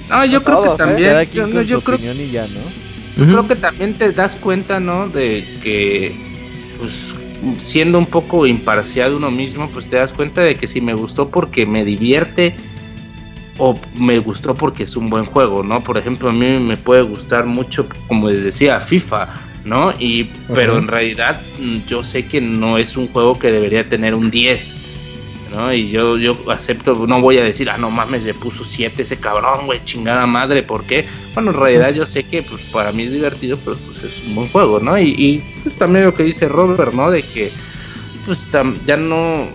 No, yo A creo todos, que ¿eh? también. Yo, no, yo creo, y ya, ¿no? yo creo que también te das cuenta, ¿no? De que, pues, siendo un poco imparcial uno mismo, pues te das cuenta de que si me gustó porque me divierte o me gustó porque es un buen juego, ¿no? Por ejemplo, a mí me puede gustar mucho, como les decía, FIFA, ¿no? Y, pero en realidad mm, yo sé que no es un juego que debería tener un 10. ¿No? Y yo, yo acepto, no voy a decir, ah, no mames, le puso 7 ese cabrón, güey, chingada madre, ¿por qué? Bueno, en realidad yo sé que pues para mí es divertido, pero pues es un buen juego, ¿no? Y, y, pues, también lo que dice Robert, ¿no? De que pues tam- ya no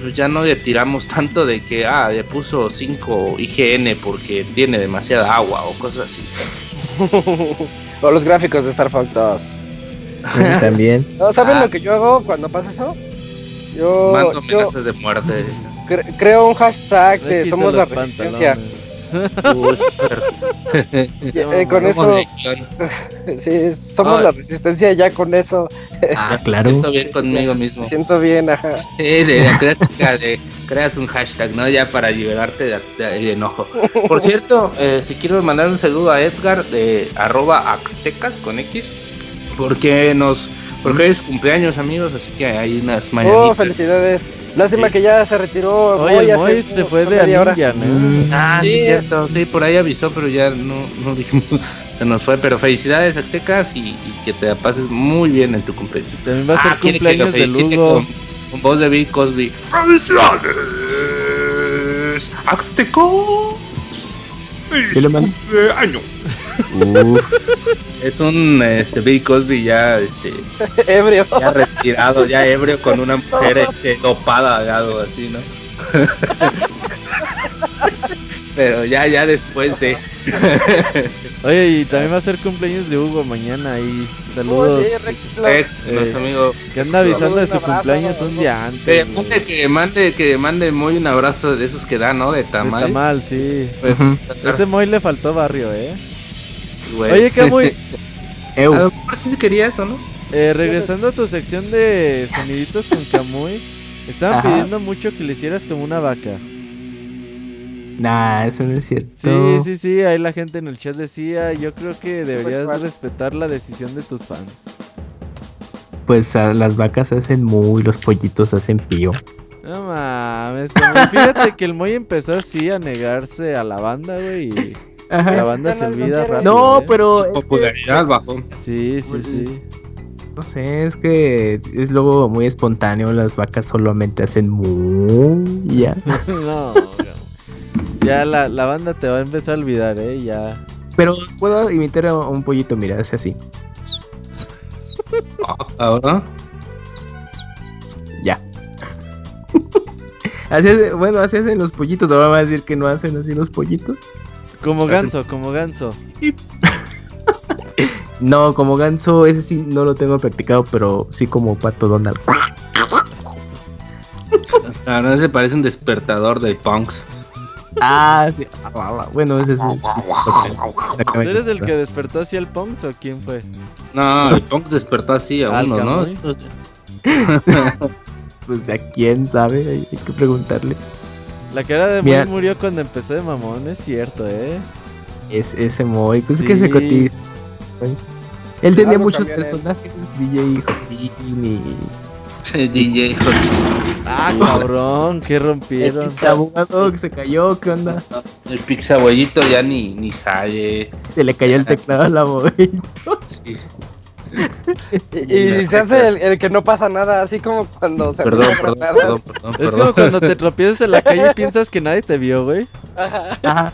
pues ya no le tiramos tanto de que, ah, le puso 5 IGN porque tiene demasiada agua o cosas así. [LAUGHS] o los gráficos de Star Fox 2. Sí, También. [LAUGHS] No, ¿Saben Ah. lo que yo hago cuando pasa eso? Yo, Mando yo amenazas de muerte. cre- creo un hashtag de Somos la Resistencia. [LAUGHS] eh, con eso, [LAUGHS] sí, somos Ay. la Resistencia, ya con eso Ah, [LAUGHS] Me claro. siento bien conmigo mismo. me siento bien, ajá. Sí, de, de- creas, de- creas un hashtag, ¿no? Ya para liberarte de- de- del enojo. Por cierto, eh, si quiero mandar un saludo a Edgar de arroba axtecas con X, porque nos, porque es cumpleaños amigos, así que hay unas Oh, mañanitas. felicidades. Lástima Sí. que ya se retiró. Oye, Moy el hace Moy se fue de ninja, ¿no? Mm, Ah, sí, Sí. cierto, sí, por ahí avisó, pero ya no, no dijimos, [LAUGHS] se nos fue, pero felicidades Aztecas y, y que te pases muy bien en tu cumpleaños. También va a ser Ah, quiere que lo cumpleaños de Lugo. Con, con voz de Bill Cosby. ¡Felicidades! ¡Azteco! ¿Qué le mando? cumpleaños! Es un este, Bill Cosby ya, este, [LAUGHS] Ebrio. ya retirado, ya ebrio con una mujer este, dopada algo así, ¿no? [LAUGHS] Pero ya, ya después de... [LAUGHS] Oye, y también va a ser cumpleaños de Hugo mañana y Oh, saludos. sí, Rex Eh, nuestro amigo Que anda avisando de su abrazo, cumpleaños un día antes. que mande, que mande muy un abrazo de esos que da, ¿no? De De tamal. Tamal, sí. Pues. Ese Moy le faltó barrio, ¿eh? Güey. Oye, Camuy, [LAUGHS] a lo mejor sí se quería eso, ¿no? eh, regresando a tu sección de soniditos con Camuy, estaban Ajá. pidiendo mucho que le hicieras como una vaca. Nah, eso no es cierto. Sí, sí, sí, ahí la gente en el chat decía, yo creo que deberías ¿cuál? respetar la decisión de tus fans. Pues a las vacas hacen muy, los pollitos hacen pío. No mames, fíjate que el Moy empezó así a negarse a la banda, güey, y la banda se olvida rápido. No, ¿eh? pero es que, Popularidad bajó. Sí, sí, sí. no sé, es que es luego muy espontáneo. Las vacas solamente hacen muy ya. [LAUGHS] no, no. ya la, la banda te va a empezar a olvidar, ¿eh? Ya. Pero puedo imitar a un pollito, mira, hace así. Ahora. Ya. [LAUGHS] así bueno, así hacen los pollitos. Ahora va a decir que no hacen así los pollitos. Como ganso, como ganso. [LAUGHS] No, como ganso, ese sí no lo tengo practicado, pero sí como pato Donald. Ahora se parece un despertador de punks. Ah, sí. Bueno, ese sí. ¿Tú eres el que despertó así el Pongs o quién fue? No, el punks despertó así a Al uno, ¿no? [LAUGHS] Pues a quién sabe, hay que preguntarle. La cara de. Moy murió cuando empezó de mamón, es cierto, ¿eh? Es ese Moy, pues es que se cotiza. Él tenía muchos personajes, DJ Joaquín y DJ Joaquín. Ah, cabrón, ¿qué rompieron? El abogado que se cayó, ¿qué onda? El pixabollito ya ni, ni sale. Se le cayó el teclado al abogado. Sí. Y, y se hace el, el que no pasa nada, así como cuando se Perdón, avientan perdón, granadas. perdón, perdón, Es como cuando te [LAUGHS] tropiezas en la calle y piensas que nadie te vio, güey. Ajá.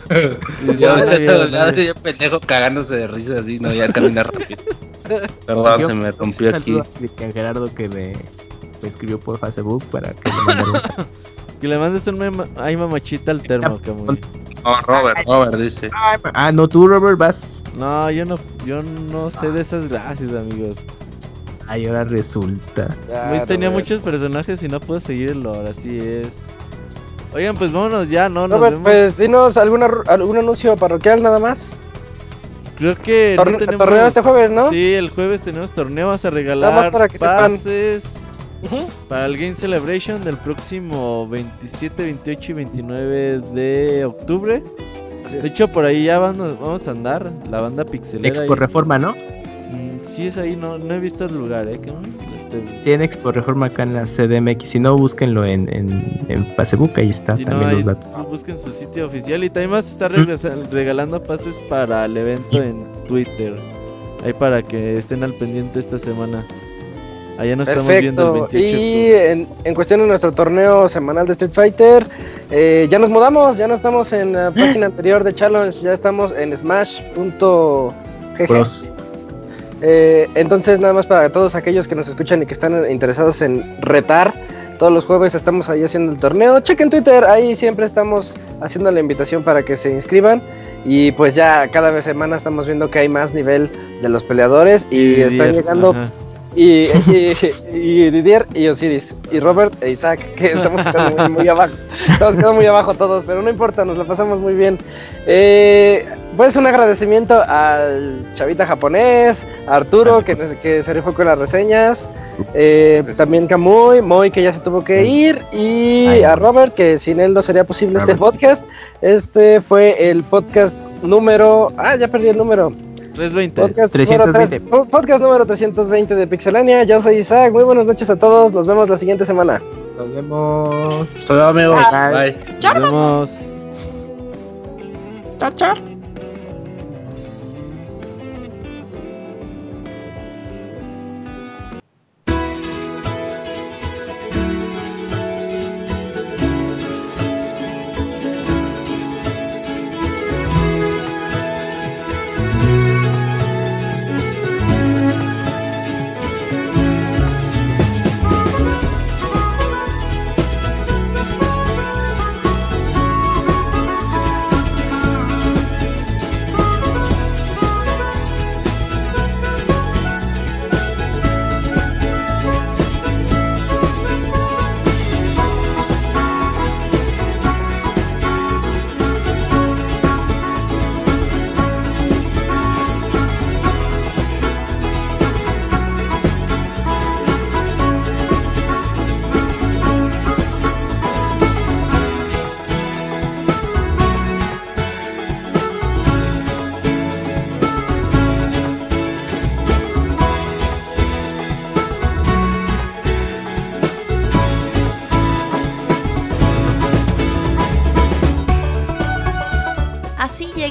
Y Yo, no, vio, yo pendejo cagándose de risa así, no, ya camina rápido. Perdón, se me rompió aquí. a Gerardo que me, me escribió por Facebook para que le mandara. [LAUGHS] Que le mandes un ay mamachita al termo, Camuy. No, Robert, Robert dice. Ah, no, tú, Robert, vas. No, yo no, yo no sé de esas gracias, amigos. Ay, ahora resulta. Muy tenía Robert. muchos personajes y no puedo seguir el lore, así es. Oigan, pues vámonos ya, ¿no? Nos Robert, vemos. pues dinos alguna, algún anuncio parroquial nada más. Creo que Torne- no tenemos... torneo este jueves, ¿no? Sí, el jueves tenemos torneo, vas a Nada regalar más para que sepan. pases para el Game Celebration del próximo 27, 28 y 29 de octubre. De hecho, por ahí ya vamos, vamos a andar, la banda pixelera. Expo ahí. Reforma, ¿no? Mm, sí, es ahí, no, no he visto el lugar, ¿eh? ¿Qué? Sí, en Expo Reforma acá en la CDMX. Si no, búsquenlo en, en, en Facebook, ahí está Si también ahí los datos. su- busquen su sitio oficial y también estar regresa- regalando pases para el evento en Twitter. Ahí para que estén al pendiente esta semana. Allá nos estamos viendo el Perfecto. 28 de Y en, en cuestión de nuestro torneo semanal de Street Fighter, eh, ya nos mudamos, ya no estamos en la [GASPS] página anterior de Challenge, ya estamos en smash.gg. Eh, entonces, nada más para todos aquellos que nos escuchan y que están interesados en retar, todos los jueves estamos ahí haciendo el torneo. Chequen Twitter, ahí siempre estamos haciendo la invitación para que se inscriban. Y pues ya cada vez semana estamos viendo que hay más nivel de los peleadores y, están Didier, llegando ajá. Y, y, y Didier y Osiris y Robert e Isaac que [LAUGHS] estamos quedando muy, muy abajo. Estamos quedando muy abajo todos pero no importa nos la pasamos muy bien. Eh, pues un agradecimiento al chavita japonés a Arturo que, que se rifó con las reseñas. Eh, también Kamui Moy que ya se tuvo que ir. Y a Robert que sin él no sería posible este podcast. Este fue el podcast número ah ya perdí el número 320. Podcast 320. Número, tres- podcast número 320 de Pixelania. Yo soy Isaac. Muy buenas noches a todos. Nos vemos la siguiente semana. Nos vemos. Hasta luego, amigos. Bye. Bye. Nos vemos. Char, char.